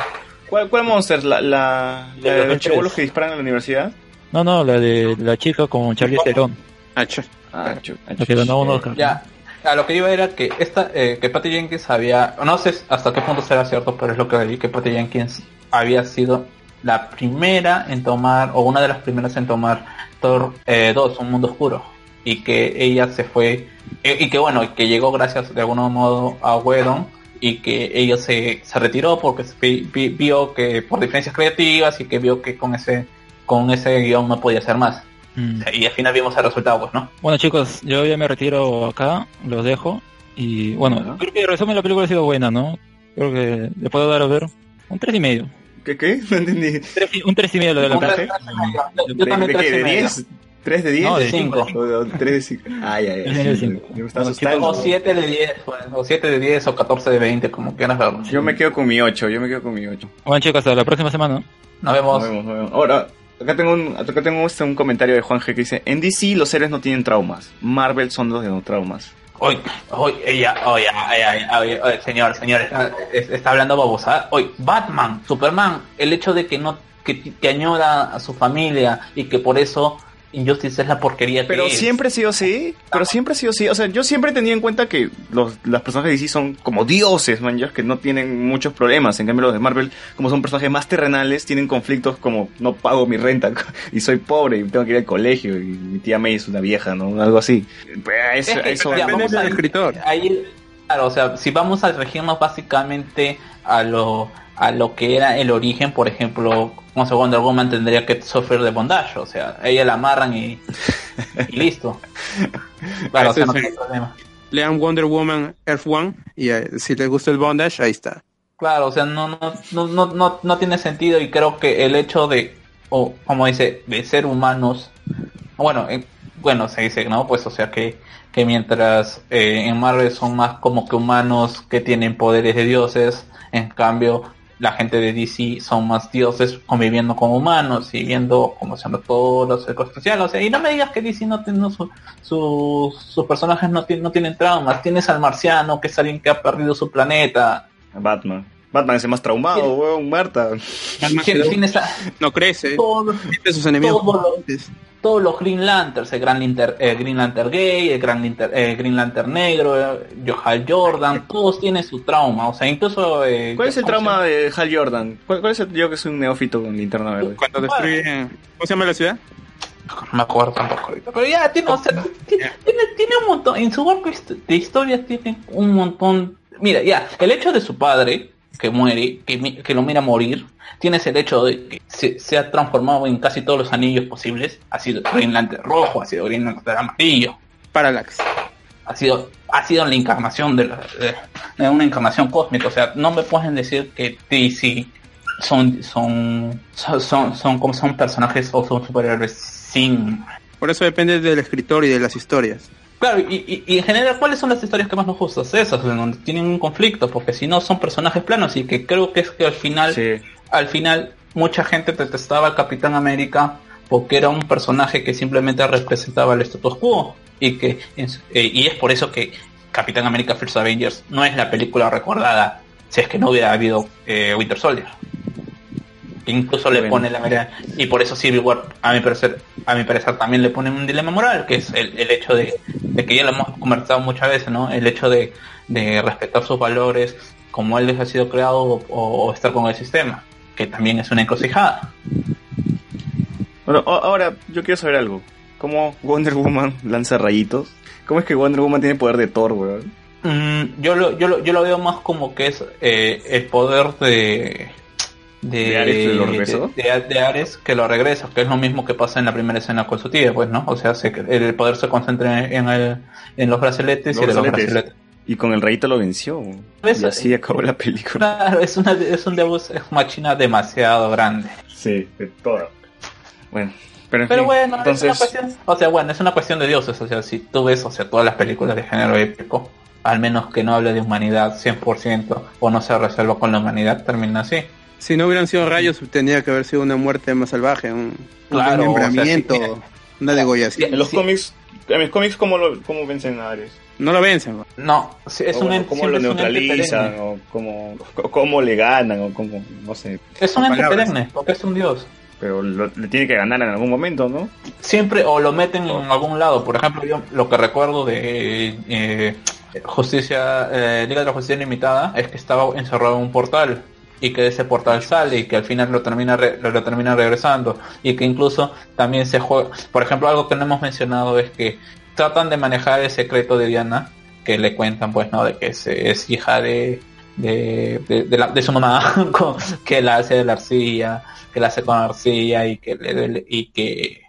¿Cuál, cuál Monster? ¿La, la, De la de los chibolos que disparan en la universidad? No, no, la de la chica con Charlie Theron, Ah, chu- ah, la que ganó un eh, Oscar. Ya, a lo que iba era que esta, eh, que Patty Jenkins había, no sé hasta qué punto será cierto, pero es lo que leí, que Patty Jenkins había sido la primera en tomar, o una de las primeras en tomar Thor eh, 2, Un Mundo Oscuro, y que ella se fue, eh, y que bueno, que llegó gracias de algún modo a Whedon, y que ella se, retiró porque se vi- vio que por diferencias creativas y que vio que con ese, con ese guion no podía hacer más. Mm. Y al final vimos el resultado, pues, ¿no? Bueno chicos, yo ya me retiro acá, los dejo. Y bueno, creo que el resumen de la película ha sido buena, ¿no? Creo que le puedo dar a ver un tres y medio. ¿Qué qué? No entendí. Tres y- un tres y medio lo de la. Yo ¿De, también de qué? ¿De medio. 10? ¿3 de 10? No, de cinco. O- o ¿Tres de 5? Ay, ay, ay. Me está O asustando. 7 de 10, pues, o 7 de 10 o 14 de 20, como quieras verlo. Yo me quedo con mi 8, yo me quedo con mi 8. Bueno chicos, hasta la próxima semana. Nos vemos. Nos vemos, nos vemos. Ahora, acá tengo, un, acá tengo este, un comentario de Juan G que dice, en DC los héroes no tienen traumas, Marvel son los de los traumas. Hoy, hoy, ella, oye, señor, señor, está, es- está hablando babosa. Hoy, Batman, Superman, el hecho de que no, que, que añora a su familia y que por eso Injustice es la porquería que Pero es. siempre ha sido así, pero siempre ha sido así. O sea, yo siempre tenía en cuenta que los, las personajes de DC son como dioses, man, ya, que no tienen muchos problemas. En cambio, los de Marvel, como son personajes más terrenales, tienen conflictos como no pago mi renta y soy pobre y tengo que ir al colegio y mi tía May es una vieja, ¿no? Algo así. Pues, eso, Es que, eso- ya, vamos del a- escritor. Ahí, claro, o sea, si vamos a regirnos básicamente a lo a lo que era el origen, por ejemplo, como Wonder Woman tendría que sufrir de bondage, o sea, ella la amarran y, y listo. Claro, o sea, no tiene problema. Lean Wonder Woman Earth One y eh, si les gusta el bondage, ahí está. Claro, o sea, no, no, no, no, no, no tiene sentido y creo que el hecho de, o como dice, de ser humanos, bueno, eh, bueno, se dice, ¿no? Pues, o sea, que, que mientras eh, en Marvel son más como que humanos que tienen poderes de dioses, en cambio, la gente de DC son más dioses conviviendo con humanos y viendo como se llama todos los circunstanciales. O y no me digas que DC no tiene su, su- sus personajes no, no tienen traumas. Tienes al marciano, que es alguien que ha perdido su planeta. Batman. Batman es el más traumado, weón, Marta. No crece, todos, siente sus enemigos. todos los, todos los Green Lanterns, el Gran Linter, eh, Green Lantern gay, el Gran Linter, eh, Green Lantern negro, eh, Hal Jordan, todos tienen su trauma, o sea, incluso... eh, ¿Cuál es el ¿cómo se trauma de Hal Jordan? ¿Cuál, cuál es el, yo que soy un neófito con linterna verde? Cuando destruyen... ¿Cómo se llama la ciudad? No me acuerdo tampoco ahorita, pero ya tiene, o sea, tiene, tiene, tiene un montón, en su arco hist- de historias tiene un montón... Mira, ya, el hecho de su padre, que muere, que, que lo mira morir, tienes el hecho de que se, se ha transformado en casi todos los anillos posibles. Ha sido Green Lantern rojo, ha sido Green Lantern amarillo, Parallax. ha sido, ha sido la encarnación de, la- de- de una encarnación cósmica. O sea, no me pueden decir que DC son, son, son, son, son como son personajes o son superhéroes sin Por eso depende del escritor y de las historias. Claro, y, y- y en general, ¿cuáles son las historias que más nos gustan? Esas, donde tienen un conflicto, porque si no son personajes planos y que creo que es que al final, Sí. al final, mucha gente detestaba al Capitán América porque era un personaje que simplemente representaba el status quo y que en su- eh, y es por eso que Capitán América First Avengers no es la película recordada si es que no hubiera habido eh, Winter Soldier. Incluso le Bueno. pone la mirada y por eso Civil War a mi parecer a mi parecer también le pone un dilema moral que es el, el hecho de, de que ya lo hemos conversado muchas veces no el hecho de, de respetar sus valores como él les ha sido creado o, o estar con el sistema que también es una encrucijada Bueno, ahora yo quiero saber algo. ¿Cómo Wonder Woman lanza rayitos? ¿Cómo es que Wonder Woman tiene poder de Thor, weón? Mm, yo lo yo lo yo lo veo más como que es eh, el poder de de, ¿De Ares que lo regresó? de- de- de Ares que lo regresa, que es lo mismo que pasa en la primera escena con su tía, pues, ¿no? O sea, se- el poder se concentra en, el, en los brazaletes Los y de los brazaletes. Y con el rayito lo venció. Y así acabó la película. Claro, es una es un Deus ex machina demasiado grande. Sí, de Thor. Bueno, pero en Pero fin, bueno, es una entonces... cuestión, o sea, bueno, es una cuestión de dioses, o sea, si tú ves, o sea, todas las películas de género épico, al menos que no hable de humanidad 100% o no se resuelva con la humanidad, termina así. Si no hubieran sido rayos, tendría que haber sido una muerte más salvaje, un, Claro, un o sea, desmembramiento, sí, mira. una degollación. En los Sí. cómics, en los cómics ¿cómo, lo, cómo vencen a Ares? No lo vencen. ¿no? Es O un bueno, ente- ¿Cómo lo siempre es un ente neutralizan? perenne. O cómo, cómo le ganan? O cómo, no sé. Es un ente perenne, porque es un dios. Pero lo- le tiene que ganar en algún momento, ¿no? Siempre o lo meten en algún lado. Por ejemplo, yo lo que recuerdo de eh, Justicia, eh, Liga de la Justicia Limitada es que estaba encerrado en un portal y que ese portal sale y que al final lo termina re- lo, termina regresando y que incluso también se juega. Por ejemplo, algo que no hemos mencionado es que tratan de manejar el secreto de Diana que le cuentan, pues, no, de que es, es hija de de, de, la- de su mamá que la hace de la arcilla que la hace con arcilla y que le- y que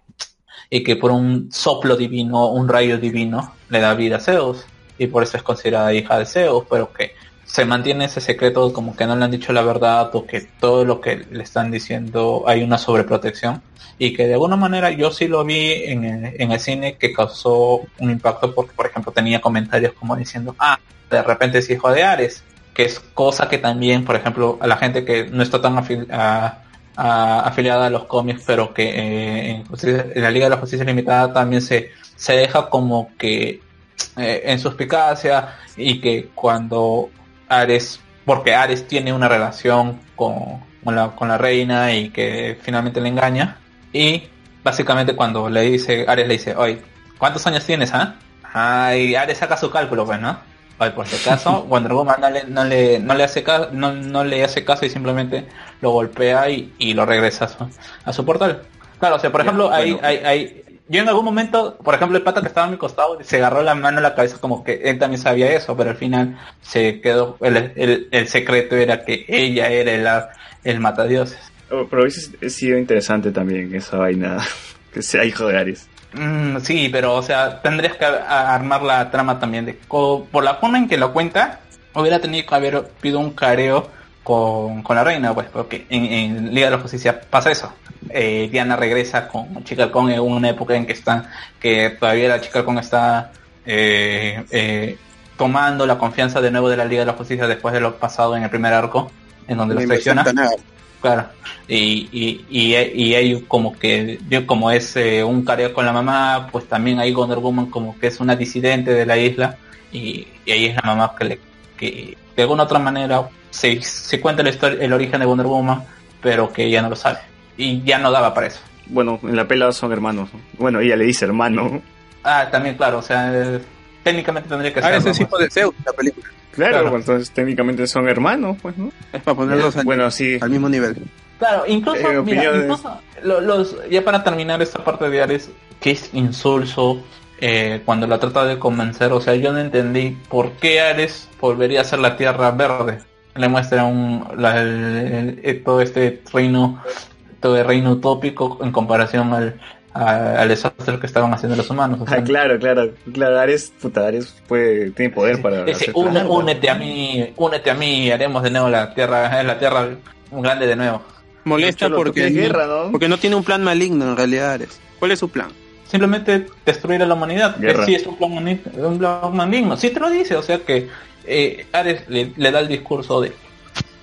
y que por un soplo divino un rayo divino le da vida a Zeus y por eso es considerada hija de Zeus, pero que se mantiene ese secreto como que no le han dicho la verdad o que todo lo que le están diciendo hay una sobreprotección y que de alguna manera yo sí lo vi en el, en el cine que causó un impacto porque por ejemplo tenía comentarios como diciendo ah de repente es hijo de Ares que es cosa que también por ejemplo a la gente que no está tan afil- a- afiliada a los cómics pero que eh, en, Justicia- en la Liga de la Justicia Limitada también se, se deja como que eh, en suspicacia y que cuando Ares, porque Ares tiene una relación con, con la, con la reina y que finalmente le engaña y básicamente cuando le dice, Ares le dice, oye, ¿cuántos años tienes, ah? Ay, Ares saca su cálculo, pues, ¿no? Oye, por si acaso, Wonder Woman no le, no le, no le hace caso, no, no le hace caso y simplemente lo golpea y, y lo regresa a su, a su portal. Claro, o sea, por Ya, ejemplo, hay, bueno. hay, hay, yo en algún momento, por ejemplo, el pata que estaba a mi costado se agarró la mano a la cabeza como que él también sabía eso, pero al final se quedó, el, el, el secreto era que ella era el, el matadioses. Oh, Pero hubiese sido interesante también esa vaina, que sea hijo de Ares. Mm, sí, pero o sea, tendrías que armar la trama también de por la forma en que lo cuenta, hubiera tenido que haber pido un careo con, con la reina, pues, porque en, en Liga de la Justicia pasa eso. Eh, Diana regresa con Chica Kong en una época en que están, que todavía la Chica Kong está eh, eh, tomando la confianza de nuevo de la Liga de la Justicia después de lo pasado en el primer arco, en donde los traiciona. Claro. Y, y, y, y ellos como que, yo como es eh, un careo con la mamá, pues también hay Wonder Woman como que es una disidente de la isla y, y ahí es la mamá que le, que de alguna otra manera se, se cuenta la historia, el origen de Wonder Woman, pero que ella no lo sabe. Y ya no daba para eso. Bueno, en la pela son hermanos. ¿no? Bueno, ella le dice hermano. Ah, también claro, o sea, eh, técnicamente tendría que Ah, ser. ese es hijo de Zeus, la película. Claro, Claro. pues, entonces técnicamente son hermanos, pues, ¿no? Es para ponerlos al, Bueno, sí. al mismo nivel. Claro, incluso, En mira, incluso lo- los, ya para terminar esta parte de Ares, que es insulso eh, cuando la trata de convencer, o sea, yo no entendí por qué Ares volvería a ser la Tierra Verde. Le muestra un, la- el- el- el- todo este reino, todo el reino utópico en comparación al, a- al desastre que estaban haciendo los humanos. o sea, Ah, claro, claro, claro, Ares, puta, Ares puede, tiene poder para "Une- algo. únete a mí, únete a mí y haremos de nuevo la Tierra, la Tierra grande de nuevo. Molesta porque, quieres guerra, ¿no? porque no tiene un plan maligno en realidad, Ares. ¿Cuál es su plan? Simplemente destruir a la humanidad. Que Guerra. sí es un plan, un plan maligno. Sí te lo dice, o sea que eh, Ares le, le da el discurso de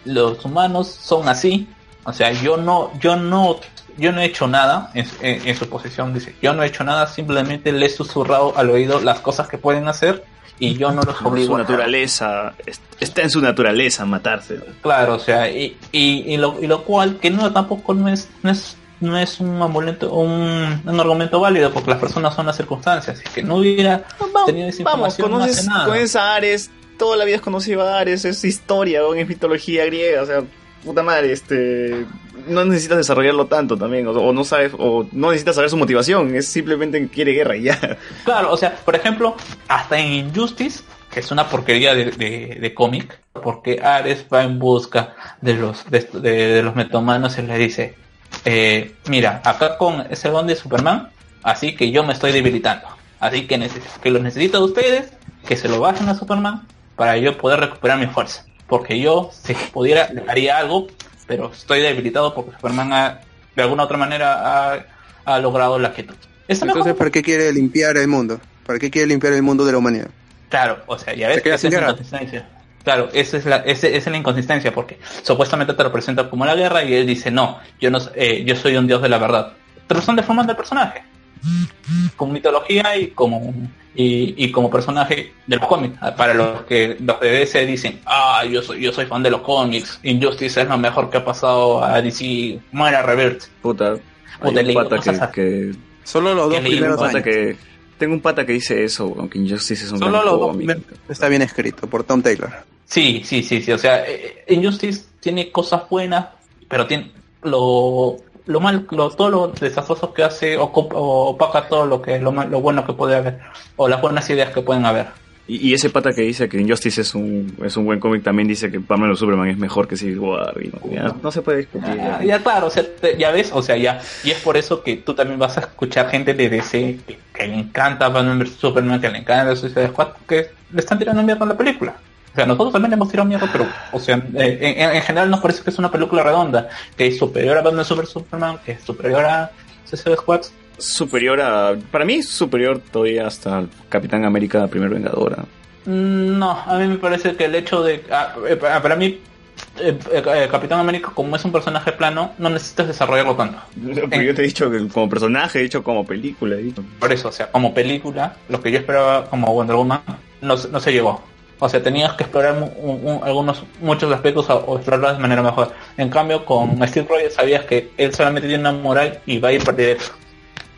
los humanos son así. O sea, yo no, yo no, yo no he hecho nada en, en- en su posición. Dice, yo no he hecho nada, simplemente le he susurrado al oído las cosas que pueden hacer y yo no los obligo. su naturaleza, es- está en su naturaleza matarse. Claro, o sea, y, y, y lo, y lo cual que no tampoco no es, no es, no es un argumento, un, un argumento válido porque las personas son las circunstancias. Si que no hubiera tenido esa Vamos, información, no conoces, hace nada. conoces a Ares, toda la vida has conocido a Ares, es historia, ¿no? es mitología griega, o sea, puta madre, este, no necesitas desarrollarlo tanto también, o, o no sabes, o no necesitas saber su motivación, es simplemente que quiere guerra y ya. Claro, o sea, por ejemplo, hasta en Injustice, que es una porquería de, de, de cómic, porque Ares va en busca de los de, de- de los metomanos y le dice, eh, mira, acá con ese don de Superman, así que yo me estoy debilitando, así que, que lo necesito de ustedes, que se lo bajen a Superman para yo poder recuperar mi fuerza, porque yo si pudiera le haría algo, pero estoy debilitado porque Superman ha, de alguna otra manera ha, ha logrado la quietud. Entonces, ¿para qué quiere limpiar el mundo? ¿Para qué quiere limpiar el mundo de la humanidad? Claro, o sea, ya ves, sin es inconsistencia. Claro, esa es la, esa, esa es la inconsistencia, porque supuestamente te lo presenta como la guerra y él dice, no, yo no, eh, yo soy un dios de la verdad. Pero son deformando el personaje. Como mitología y como y, y como personaje de los cómics. Para los que los de DC dicen, ah, yo soy, yo soy fan de los cómics, Injustice es lo mejor que ha pasado a DC, muera Revert. Puta, hay un pata que, que- Solo los dos primeros años. que, tengo un pata que dice eso, aunque Injustice es un Solo gran cómic. Está bien escrito por Tom Taylor. Sí, sí, sí, sí. O sea, eh, Injustice tiene cosas buenas, pero tiene lo, lo mal, lo, todo lo desastroso que hace ocupa- o opaca todo lo que lo, mal- lo bueno que puede haber o las buenas ideas que pueden haber. Y, y ese pata que dice que Injustice es un, es un buen cómic también dice que Batman o Superman es mejor que Civil War. Y no, se puede discutir. Ah, ya claro, o sea, ya ves, o sea, ya, y es por eso que tú también vas a escuchar gente de DC que, le encanta Batman vs Superman, que le encanta Suicide Squad, que le están tirando mierda a la película. O sea, nosotros también le hemos tirado mierda, pero, o sea, eh, en, en general nos parece que es una película redonda, que es superior a Batman vs Superman, que es superior a Suicide Squad. Superior a. Para mí, superior todavía hasta Capitán América, primer Vengadora. Mm, No, a mí me parece que el hecho de... ah, eh, para para mí, eh, eh, Capitán América, como es un personaje plano, no necesitas desarrollarlo tanto. Pero yo te he dicho que como personaje, he dicho como película. he dicho. Por eso, o sea, como película, lo que yo esperaba como Wonder Woman no, se- no se llegó. O sea, tenías que explorar mu- un- un- algunos muchos aspectos o, o explorarlos de manera mejor. En cambio, con Steve Rogers sabías que él solamente tiene una moral y va a ir directo.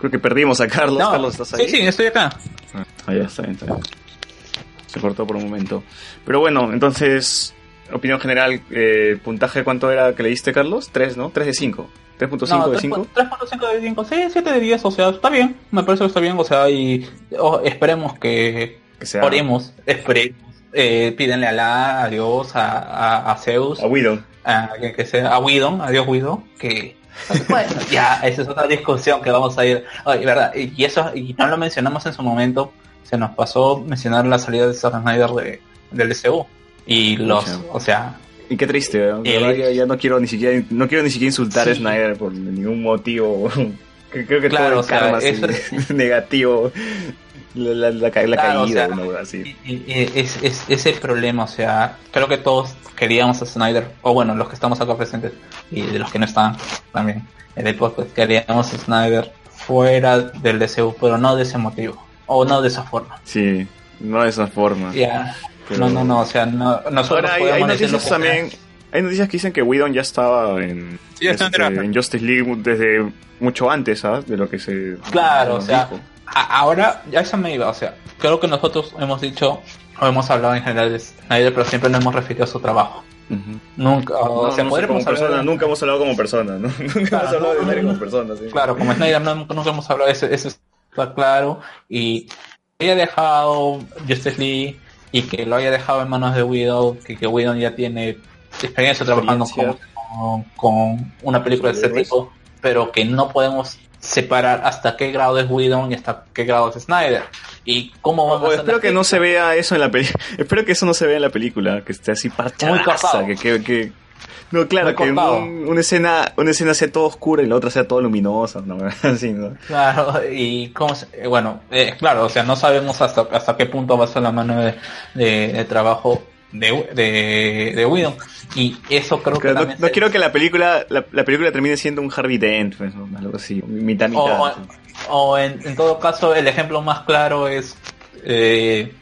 Creo que perdimos a Carlos. No, Carlos, ¿estás ahí? sí, sí, estoy acá. Ah, ya está bien, está bien. Se cortó por un momento. Pero bueno, entonces, opinión general, eh, puntaje cuánto era que le diste, Carlos? 3, ¿no? 3 de 5. 3.5 No, de 3.- 5. 3.5 de 5, sí, 7 de 10, o sea, está bien, me parece que está bien, o sea, y oh, esperemos que, Que sea oremos, esperemos, eh, pídenle a Alá, a Dios, a, a, a Zeus, a Widow. a, que, que sea, a Widon, a Dios Widon, que bueno, ya, esa es otra discusión que vamos a ir, Oye, verdad, y eso, y no lo mencionamos en su momento, se nos pasó mencionar la salida de Zack Snyder de, del SU, y los, Pucha. o sea, Y qué triste, ¿eh? La Eh, verdad que ya no quiero ni siquiera, no quiero ni siquiera insultar a Sí. Snyder por ningún motivo. Creo que Claro, todo o el sea, karma así, eso negativo. La, la, la, ca- la Claro, o caída, sea, una así. Y- y- Es, es, es el problema, o sea, creo que todos queríamos a Snyder, o bueno, los que estamos acá presentes y de los que no están también en el podcast, queríamos a Snyder fuera del DCU, pero no de ese motivo, o no de esa forma. Sí, no de esa forma. Ya, Pero- no, no, no, o sea, no, nosotros Ahora hay, noticias también. Hay noticias que dicen que Whedon ya estaba en, Sí, ya este, en Justice League desde mucho antes, ¿sabes? De lo que se. Claro, o sea, dijo. Ahora ya eso me iba, o sea, creo que nosotros hemos dicho, o hemos hablado en general de Snyder, pero siempre nos hemos referido a su trabajo. Nunca, o No, sea, no sé, como persona, nunca hemos hablado como persona, ¿no? Nunca Claro, hemos hablado de Snyder como no. persona, sí. Claro, como Snyder no, nunca hemos hablado, eso, eso está claro. Y que haya dejado Justice League y que lo haya dejado en manos de Widow, que, que Widow ya tiene experiencia trabajando con, Experiencia. con, con una película de este tipo, pero que no podemos separar hasta qué grado es Widow y hasta qué grado es Snyder. Y cómo vamos O a espero que no se vea eso en la película. espero que eso no se vea en la película, que esté así parchada. Muy cortado. Que, que, que- No, claro, que un- una escena, una escena sea todo oscura y la otra sea todo luminosa, ¿no? Así, ¿no? Claro, y cómo se- eh, bueno, eh, claro, o sea, no sabemos hasta hasta qué punto va a ser la mano de, de- de trabajo de, de, de Whedon. Y eso creo que no, también no se- quiero que la película, la, la película termine siendo un Harvey Dent, pues, ¿no? algo así, mitad o, mitad. o- o en, en todo caso el ejemplo más claro es eh,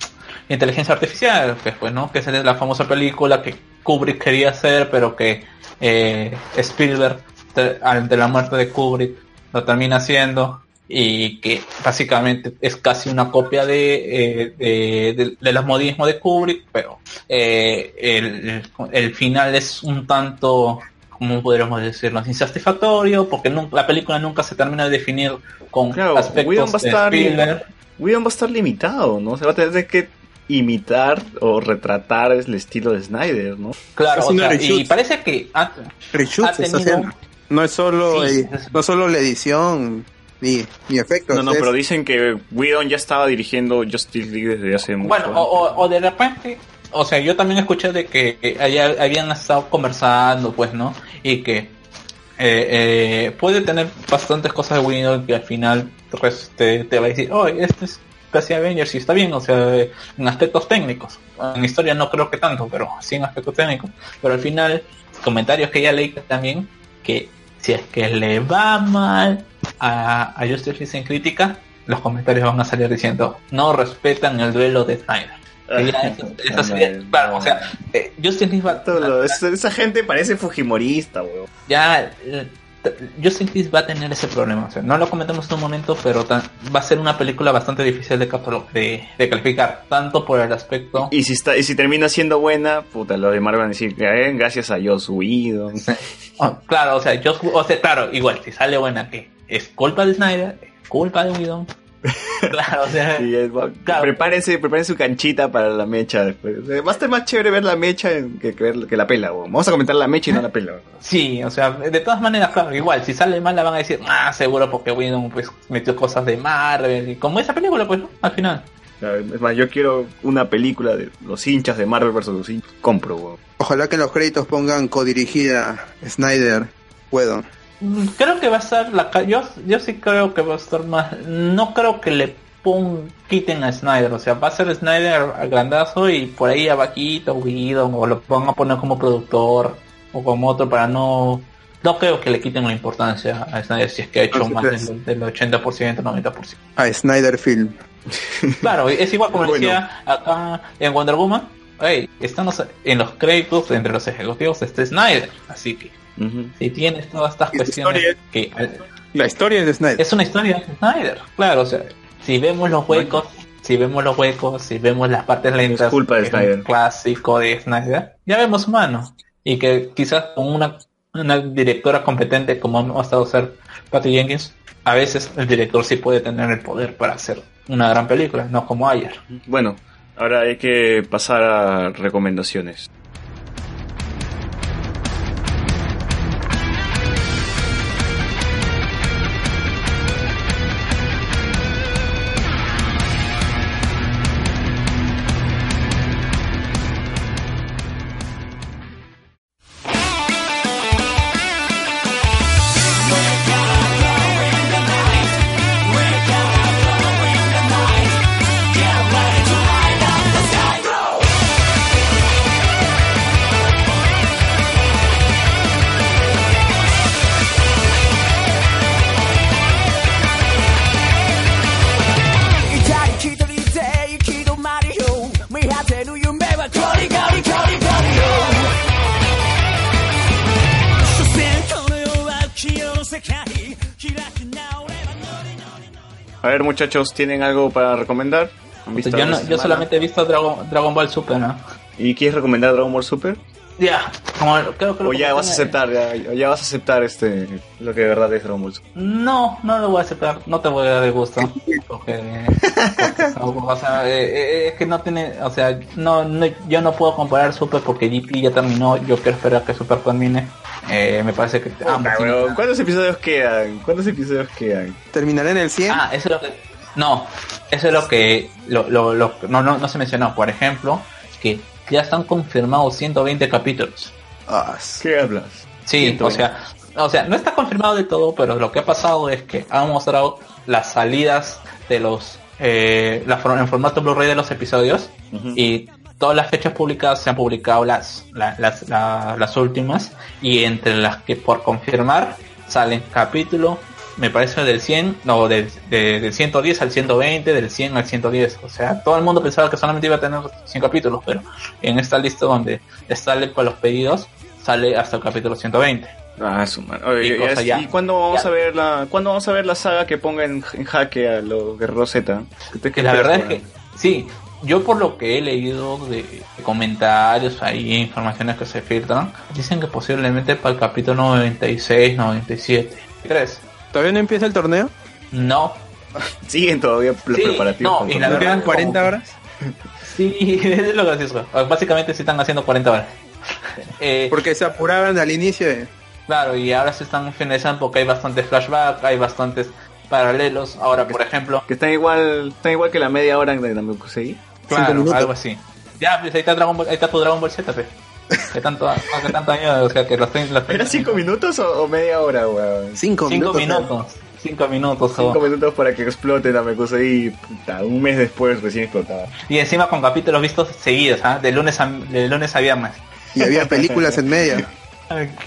inteligencia artificial que pues no que es la famosa película que Kubrick quería hacer pero que eh, Spielberg te- ante la muerte de Kubrick lo termina haciendo y que básicamente es casi una copia de, eh, de, de- del modismo de Kubrick pero eh, el, el final es un tanto como podríamos decirlo, insatisfactorio, porque nun- la película nunca se termina de definir con Claro, aspectos Whedon va a de Spielberg. Whedon va a estar limitado, ¿no? Se va a tener que imitar o retratar el estilo de Snyder, ¿no? Claro, o sea, y parece que ha, ha está tenido- haciendo. No es solo, Sí, no solo la edición ni, ni efectos. No, no, es- pero dicen que Whedon ya estaba dirigiendo Justice League desde hace mucho Bueno, o, o- de repente, o sea, yo también escuché de que haya- habían estado conversando, pues, ¿no? Y que eh, eh, puede tener bastantes cosas de Windows que al final pues, te, te va a decir, oh, este es casi Avengers y está bien, o sea, en aspectos técnicos. En historia no creo que tanto, pero sí en aspectos técnicos. Pero al final, comentarios que ya leí también, que si es que le va mal a, a Justice en crítica, los comentarios van a salir diciendo, no respetan el duelo de Snyder. Sería- claro, o sea, eh, League va, Todo lo- esa, esa gente parece fujimorista, weón. ya eh, League va a tener ese problema. O sea, no lo comentamos en un momento, pero va a ser una película bastante difícil de, de, de calificar, tanto por el aspecto. Y si está, y si termina siendo buena, puta, los de Marvel van a decir, eh, gracias a Joss Whedon. Oh, claro, o sea, yo, o sea, claro, igual, si sale buena, que es culpa de Snyder, es culpa de Whedon. Claro, o sea, Sí, es- Claro. prepárense, prepárense su canchita para la mecha después. O sea, Va a estar más chévere ver la mecha que, que, ver- que la pela. weón. Vamos a comentar la mecha y no la pela. weón. Sí, o sea, de todas maneras, claro, igual, si sale mal la van a decir, ah, seguro porque Whedon pues metió cosas de Marvel, y como esa película, pues, ¿no? al final. Es más, yo quiero una película de los hinchas de Marvel versus los hinchas. Compro, weón. Ojalá que en los créditos pongan codirigida Snyder. Puedo. Creo que va a estar la ca- yo, yo sí creo que va a estar más, no creo que le pon, quiten a Snyder, o sea, va a ser Snyder al grandazo y por ahí abajito Whedon, o lo van a poner como productor, o como otro para no, no creo que le quiten la importancia a Snyder si es que ha hecho más del, del 80%, 90%. A Snyder Film. Claro, es igual como Bueno. decía acá en Wonder Woman. Hey, están los- en los créditos entre los ejecutivos está Snyder. Así que Ujú. si tienes todas estas Y cuestiones historia- que La historia es de Snyder. es una historia de Snyder. Claro, o sea, si vemos los huecos, si vemos los huecos, si vemos las partes lentas, Es culpa de que un Snyder. clásico de Snyder, ya vemos mano. Y que quizás con una, una directora competente como ha estado ser Patty Jenkins, a veces el director sí puede tener el poder para hacer una gran película, no como ayer. Bueno, ahora hay que pasar a recomendaciones. Muchachos, ¿tienen algo para recomendar? ¿Han visto Yo, no- yo solamente he visto Dragon, Dragon Ball Super, ¿no? ¿Y quieres recomendar Dragon Ball Super? Ya, como creo que lo ¿O ya vas a aceptar, ya, ya vas a aceptar este lo que de verdad es Dragon Ball Super? No, no lo voy a aceptar, no te voy a dar el gusto. Porque, porque, o sea, eh, eh, es que no tiene, o sea, no, no, yo no puedo comparar Super porque GP ya terminó, yo quiero esperar que Super termine. Eh, me parece que ambos Ah, weón, ¿Cuántos episodios quedan? ¿Cuántos episodios quedan? ¿Terminará en el 100? Ah, eso es lo que, no, eso es lo que, lo, lo, lo- no, no, no se mencionó. Por ejemplo, que ya están confirmados 120 capítulos. Ah, ¿Qué hablas? Sí, 120. o sea, o sea, no está confirmado de todo, pero lo que ha pasado es que han mostrado las salidas de los eh, la en formato Blu-ray de los episodios y todas las fechas publicadas se han publicado las la- las, la- las últimas y entre las que por confirmar salen capítulo me parece del 100 no del, de- del 110 al 120 del 100 al 110 o sea todo el mundo pensaba que solamente iba a tener 100 capítulos pero en esta lista donde sale para los pedidos sale hasta el capítulo 120 Ah, su. Oye, Y cosa ya. ¿Y cuándo vamos Ya. a ver la cuándo vamos a ver la saga que ponga en, en jaque a los guerreros Z? ¿Qué te- qué Que la verdad es que sí, yo por lo que he leído de, de comentarios ahí, informaciones que se filtran, dicen que posiblemente para el capítulo 96, 97. ¿Crees? ¿Todavía no empieza el torneo? No. siguen todavía los Sí, preparativos. no, y la ¿No verdad- quedan 40 horas? Sí, es lo gracioso. Básicamente sí están haciendo 40 horas. Eh, Porque se apuraban al inicio. de- Claro, y ahora se están finalizando porque hay bastantes flashbacks, hay bastantes paralelos. Ahora, por ejemplo, que están igual están igual que la media hora de Namekusei. claro, algo así. Ya, pues ahí está Dragon Ball, ahí está tu Dragon Ball Z, pues. Que tanto, que tanto año, o sea, que los, los ¿Era cinco minutos o, o media hora, weón? Cinco, Cinco minutos. minutos. Cinco minutos. Cinco minutos para que explote Namekusei puta, un mes después recién explotaba. Y encima con capítulos vistos seguidos, ¿ah? de lunes a de lunes a viernes. Y había películas en medio.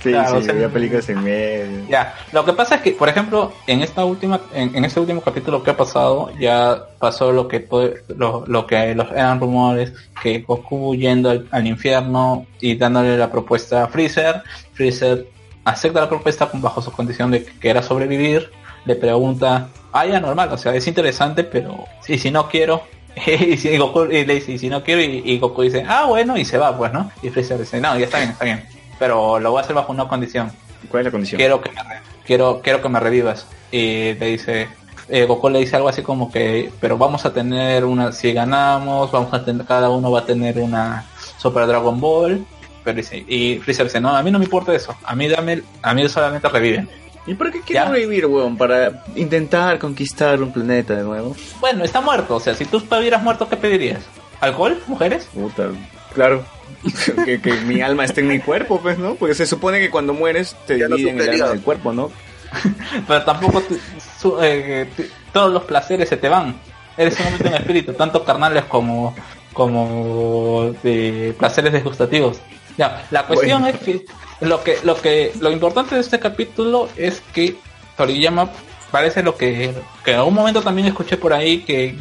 Sí, Claro, o sí, sea, había películas en medio. Ya, lo que pasa es que, por ejemplo, en esta última, en, en este último capítulo que ha pasado, ya pasó lo que todo- lo, lo que los eran rumores, que Goku yendo al, al infierno y dándole la propuesta a Freezer, Freezer acepta la propuesta bajo su condición de que era sobrevivir, le pregunta, ah ya normal, o sea es interesante, pero y si no quiero, y, si, y Goku y le dice, y si no quiero, y, y Goku dice, ah bueno, y se va pues, ¿no? Y Freezer dice, no, ya está bien, está bien, pero lo voy a hacer bajo una condición ¿Cuál es la condición? quiero que me quiero quiero que me revivas y te dice eh, Goku le dice algo así como que, pero vamos a tener una, si ganamos, vamos a tener, cada uno va a tener una Super Dragon Ball. Pero dice, y Freezer dice, no, a mí no me importa eso, a mí dame, a mí solamente reviven. ¿Y por qué quiere ¿Ya? revivir, weón? Para intentar conquistar un planeta de nuevo. Bueno, está muerto, o sea, si tú estuvieras muerto, ¿qué pedirías? ¿Alcohol? ¿Mujeres? Puta, claro. que, que mi alma esté en mi cuerpo, pues, ¿no? Porque se supone que cuando mueres te Ya no dividen el alma del cuerpo, ¿no? Pero tampoco te- su- eh, te- todos los placeres se te van. Eres solamente un espíritu, tanto carnales como como de placeres desgustativos. Ya, la cuestión Bueno. es que lo que lo que lo importante de este capítulo es que Toriyama parece lo que que en algún momento también escuché por ahí que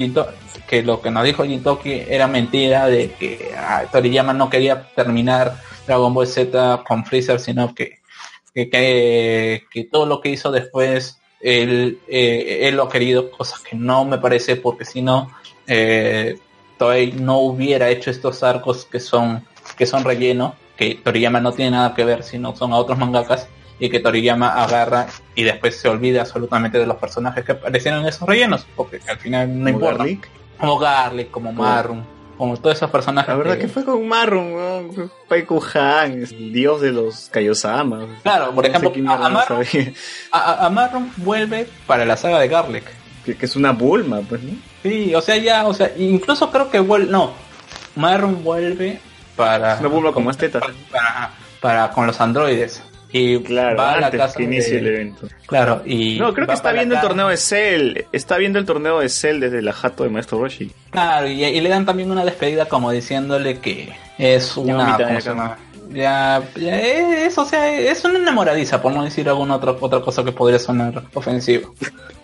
que lo que nos dijo Jintoki era mentira de que ah, Toriyama no quería terminar Dragon Ball Z con Freezer, sino que que, que, que todo lo que hizo después él, eh, él lo ha querido, cosa que no me parece porque si no eh, Toei no hubiera hecho estos arcos que son que son relleno, que Toriyama no tiene nada que ver, sino son a otros mangakas y que Toriyama agarra y después se olvida absolutamente de los personajes que aparecieron en esos rellenos, porque al final no Como importa. Garlic. Como Garlic, como Marron, como todos esos personajes. La verdad que- fue con Marron, weón. Paiku Han, es el dios de los Kaiosama. Claro, por No ejemplo, a- a a, vuelve para la saga de Garlic. Que, que es una Bulma, pues, ¿no? Sí, o sea, ya, o sea, incluso creo que vuelve, no, Marron vuelve para... Es una Bulma con más tetas. Para, para- con los androides. Y Claro, va a la antes casa que inicie de- el evento. Claro, y... No, creo que está viendo el torneo de Cell. Está viendo el torneo de Cell desde la jato de Maestro Roshi. Claro, y, y le dan también una despedida como diciéndole que es una... mamita, ¿cómo ya? Ya, ya es, o sea, es una enamoradiza, por no decir alguna otra, otra cosa que podría sonar ofensivo.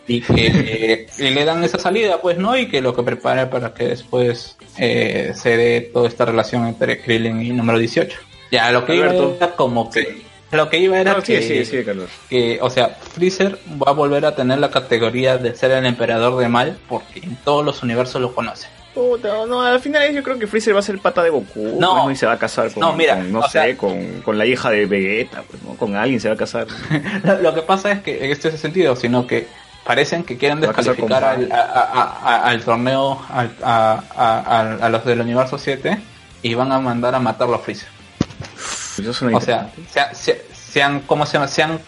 Y que y le dan esa salida, pues, ¿no? Y que lo que prepara para que después eh, se dé toda esta relación entre Krillin y número 18. Ya, lo que Alberto. iba era como que... Lo que iba era No, que, Carlos. que, o sea, Freezer va a volver a tener la categoría de ser el emperador de mal porque en todos los universos lo conocen. Puta, no, al final yo creo que Freezer va a ser pata de Goku. No. pues, Y se va a casar con, No, mira, con, no sé, sea- con, con la hija de Vegeta, pues, ¿no? Con alguien se va a casar. Lo, que pasa es que en este sentido, sino que parecen que quieren a descalificar al, Pan. a- a- a- al torneo al- a, a- a- a los del universo 7 y van a mandar a matarlo a Freezer. Eso suena O sea, se, se- se han, ¿cómo se llama? Se han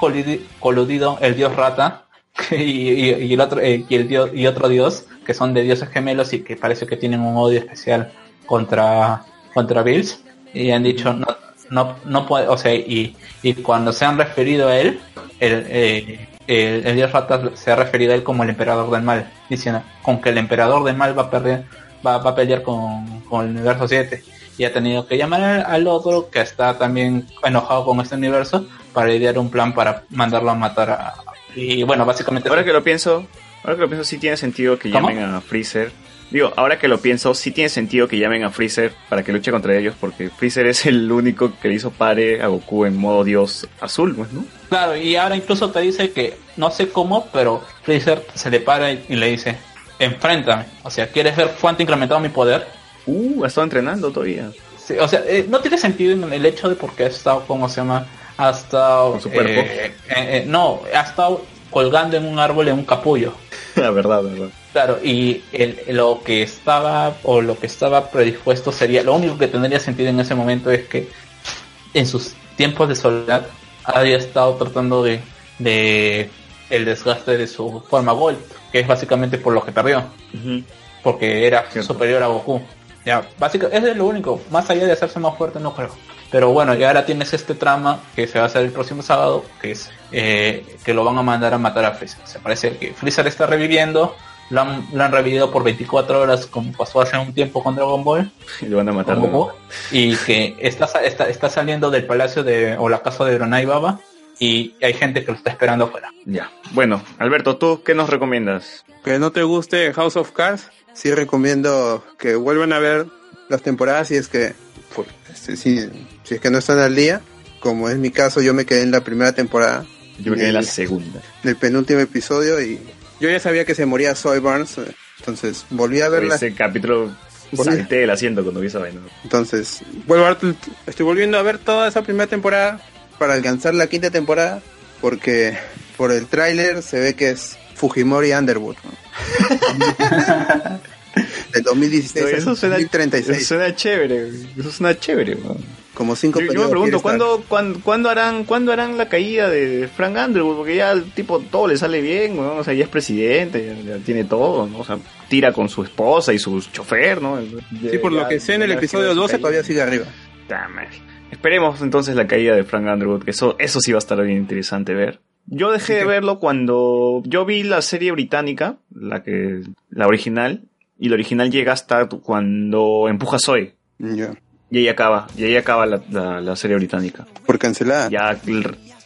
coludido el dios rata y, y- y el otro eh, y el dios y otro dios que son de dioses gemelos y que parece que tienen un odio especial contra contra Bills. Y han dicho no no no puede o sea y, y cuando se han referido a él el, eh, el, el dios rata se ha referido a él como el emperador del mal diciendo con que el emperador del mal va a perder va, va a pelear con, con el universo 7 y ha tenido que llamar al, otro que está también enojado con este universo para idear un plan para mandarlo a matar a y bueno básicamente Ahora que lo pienso, ahora que lo pienso, sí tiene sentido que ¿Cómo? llamen a Freezer. Digo, ahora que lo pienso, sí tiene sentido que llamen a Freezer para que luche contra ellos, porque Freezer es el único que le hizo pare a Goku en modo dios azul, pues, ¿no? Claro, y ahora incluso te dice que no sé cómo, pero Freezer se le para y, y le dice, enfréntame. O sea, ¿quieres ver cuánto ha incrementado mi poder? Uh, ha estado entrenando todavía. Sí, o sea, eh, no tiene sentido en el hecho de por qué ha estado, ¿cómo se llama? Ha estado... Con su cuerpo. eh, eh, no, ha estado colgando en un árbol en un capullo. La verdad, la verdad. Claro, y el, lo que estaba o lo que estaba predispuesto sería, lo único que tendría sentido en ese momento es que en sus tiempos de soledad había estado tratando de, de el desgaste de su forma Gold, que es básicamente por lo que perdió, porque era Cierto. superior a Goku. Ya, básicamente, ese es lo único, más allá de hacerse más fuerte no creo. Pero bueno, y ahora tienes este trama que se va a hacer el próximo sábado, que es eh, que lo van a mandar a matar a Freezer. Se parece que Freezer está reviviendo, lo han, lo han revivido por 24 horas como pasó hace un tiempo con Dragon Ball, Y lo van a matar. y que está, está, está saliendo del palacio de, o la casa de Dronai Baba, y hay gente que lo está esperando afuera. Ya. Bueno, Alberto, ¿tú qué nos recomiendas? Que no te guste House of Cards, sí recomiendo que vuelvan a ver las temporadas si es que pues, si, si es que no están al día. Como es mi caso, yo me quedé en la primera temporada, Yo me quedé en la El- segunda. del penúltimo episodio y yo ya sabía que se moría Soy Barnes, entonces volví a verla. Ese capítulo salté del asiento cuando vi esa vaina. Entonces, vuelvo a, estoy volviendo a ver toda esa primera temporada para alcanzar la quinta temporada, porque por el tráiler se ve que es Fujimori Underwood. ¿no? Del 2016 Oye, al eso suena, 2036. eso suena chévere, eso suena chévere. man. Como cinco Yo, yo me pregunto. ¿cuándo, cuándo, cuándo harán, ¿cuándo harán la caída de Frank Underwood? Porque ya el tipo todo le sale bien, ¿no? O sea, ya es presidente, ya, ya tiene todo, ¿no? O sea, tira con su esposa y su chofer, ¿no? Sí, por lo que sé en el episodio 12 todavía sigue arriba. Madre. Esperemos entonces la caída de Frank Underwood, que eso, eso sí va a estar bien interesante ver. Yo dejé de verlo cuando yo vi la serie británica, la que, la original, y la original llega hasta cuando empuja Zoe. Ya. Y ahí acaba, y ahí acaba la, la- la serie británica. Por cancelada. Ya,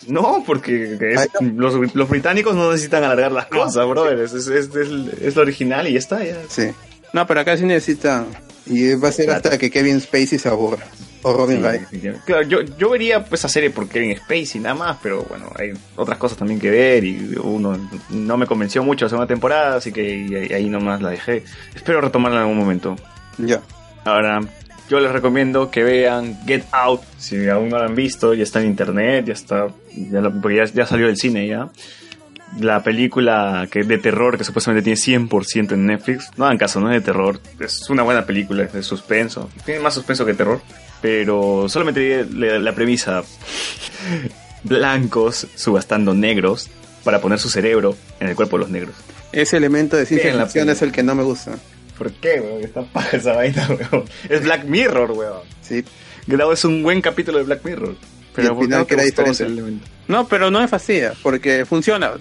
no, porque es- los, los británicos no necesitan alargar las cosas, brother. Es, es, es, es- es lo original y ya está, ya. Sí. No, pero acá sí necesita. Y va a ser hasta que Kevin Spacey se aburra. O Robin Sí, Wright. Claro, yo, yo vería pues esa serie por Kevin Spacey nada más, pero bueno, hay otras cosas también que ver y uno no me convenció mucho la segunda temporada, así que ahí, nomás la dejé. Espero retomarla en algún momento. Ya. Ahora, yo les recomiendo que vean Get Out, si aún no la han visto, ya está en internet, ya está, ya, la- porque ya, ya salió del cine ya. La película que de terror que supuestamente tiene 100% en Netflix. No hagan caso, no es de terror. Es una buena película, es de suspenso. Tiene más suspenso que terror. Pero solamente diré la, la premisa. Blancos subastando negros para poner su cerebro en el cuerpo de los negros. Ese elemento de ciencia ficción es el que no me gusta. ¿Por qué, weón? Está paja esa vaina, weón. Es Black Mirror, weón. Sí. Out es un buen capítulo de Black Mirror. Y Pero al ¿por qué final queda diferente. ese elemento? No, pero no me fastidia, porque funciona.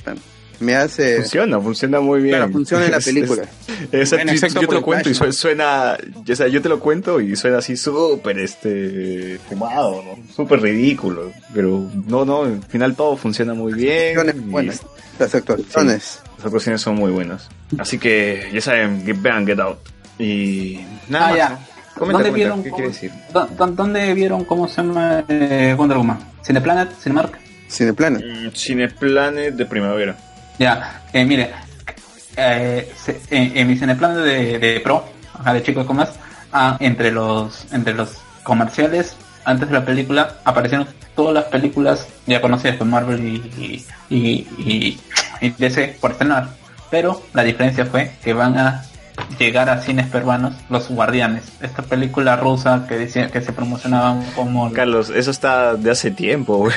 Me hace. Funciona, funciona muy bien. Claro, funciona en la Es- película. es- es- Bueno, yo- yo te lo cuento y flash, suena, o sea, yo te lo cuento y suena así súper, este, fumado, ¿no? Súper ridículo. Pero no, no, al final todo funciona muy bien. Y- buenas. Las actuaciones. Las actuaciones son muy buenas. Así que, ya saben, get, vean Get Out. Y nada Ah, más. ya. ¿no? Comenta, ¿Dónde comenta, vieron ¿qué cómo- quiere decir? ¿Dó- dó- ¿Dónde vieron cómo se llama eh, Wonder Woman? ¿Cineplanet? ¿Cinemark? Cineplanet. Mm, Cineplanet de primavera. Ya, eh, mire, eh, se- en, en mi de, de Pro, ajá, de Chico de Comas, ah, entre los entre los comerciales, antes de la película, aparecieron todas las películas ya conocidas con Marvel y, y, y- y DC por estrenar. Pero la diferencia fue que van a llegar a cines peruanos Los Guardianes, esta película rusa que decía que se promocionaban como Carlos, eso está de hace tiempo, güey.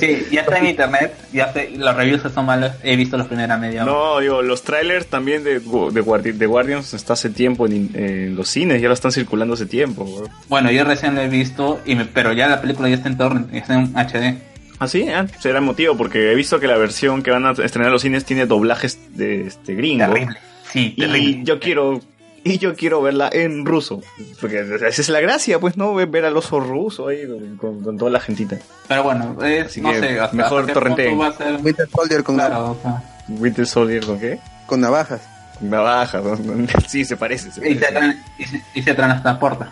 Sí, ya está en internet, ya sé, los reviews son malos, he visto la primera media hora. No, digo, los trailers también de, de, Guardi- de Guardians está hace tiempo en, en los cines, ya lo están circulando hace tiempo, güey. Bueno, yo recién lo he visto, y me- pero ya la película ya está en torrent, está en HD. ¿Ah, sí? Ah, será el motivo, porque he visto que la versión que van a estrenar en los cines tiene doblajes de este gringo. Terrible. Sí, Y yo quiero y yo quiero verla en ruso, porque esa es la gracia, pues, ¿no? Ver- al oso ruso ahí con, con toda la gentita. Pero bueno, es, Así no que sé, hasta, mejor hasta ser... Winter Soldier con, Claro, o sea, Winter Soldier, ¿con qué? con navajas. Navajas, ¿no? Sí, se parece. Se y, se parece. tra- y, se, y se transporta.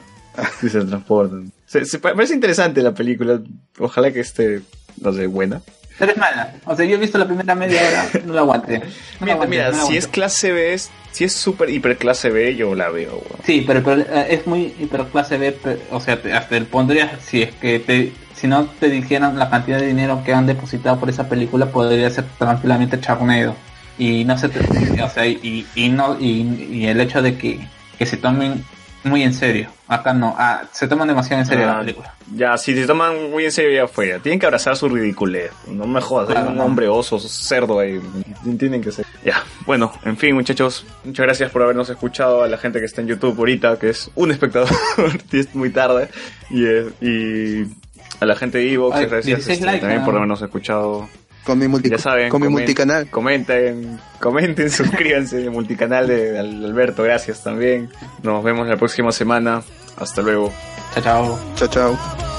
Sí, se transportan. Se, se pa- parece interesante la película. Ojalá que esté, no sé, buena. Pero es mala. O sea, yo he visto la primera media hora, no la aguanté. No la Mira, aguanté, mira no si es clase B, es- si es super hiper clase B, yo la veo. Sí, pero, pero, eh, es muy hiperclase B, pe- o sea, te, hasta el pondría, si es que te, si no te dijeran la cantidad de dinero que han depositado por esa película, podría ser tranquilamente Charnado. Y no se te, o sea, y, y no, y, y el hecho de que, que se tomen muy en serio. Acá no, ah, se toman demasiado en serio Ah, la película. Ya, si se toman muy en serio, ya fue. Tienen que abrazar su ridiculez. No me jodas, hay un no. hombre oso, cerdo ahí. Tienen que ser. Ya, bueno, en fin, muchachos. Muchas gracias por habernos escuchado. A la gente que está en YouTube ahorita, que es un espectador. es muy tarde. Y, eh, y a la gente de Evox, gracias 16 este, likes, también por habernos escuchado. Con mi, multi Ya saben, con mi comen- multicanal. Comenten, comenten, suscríbanse al multicanal de Al- Alberto, gracias también. Nos vemos la próxima semana. Hasta luego. Chao, chao. Chao, chao.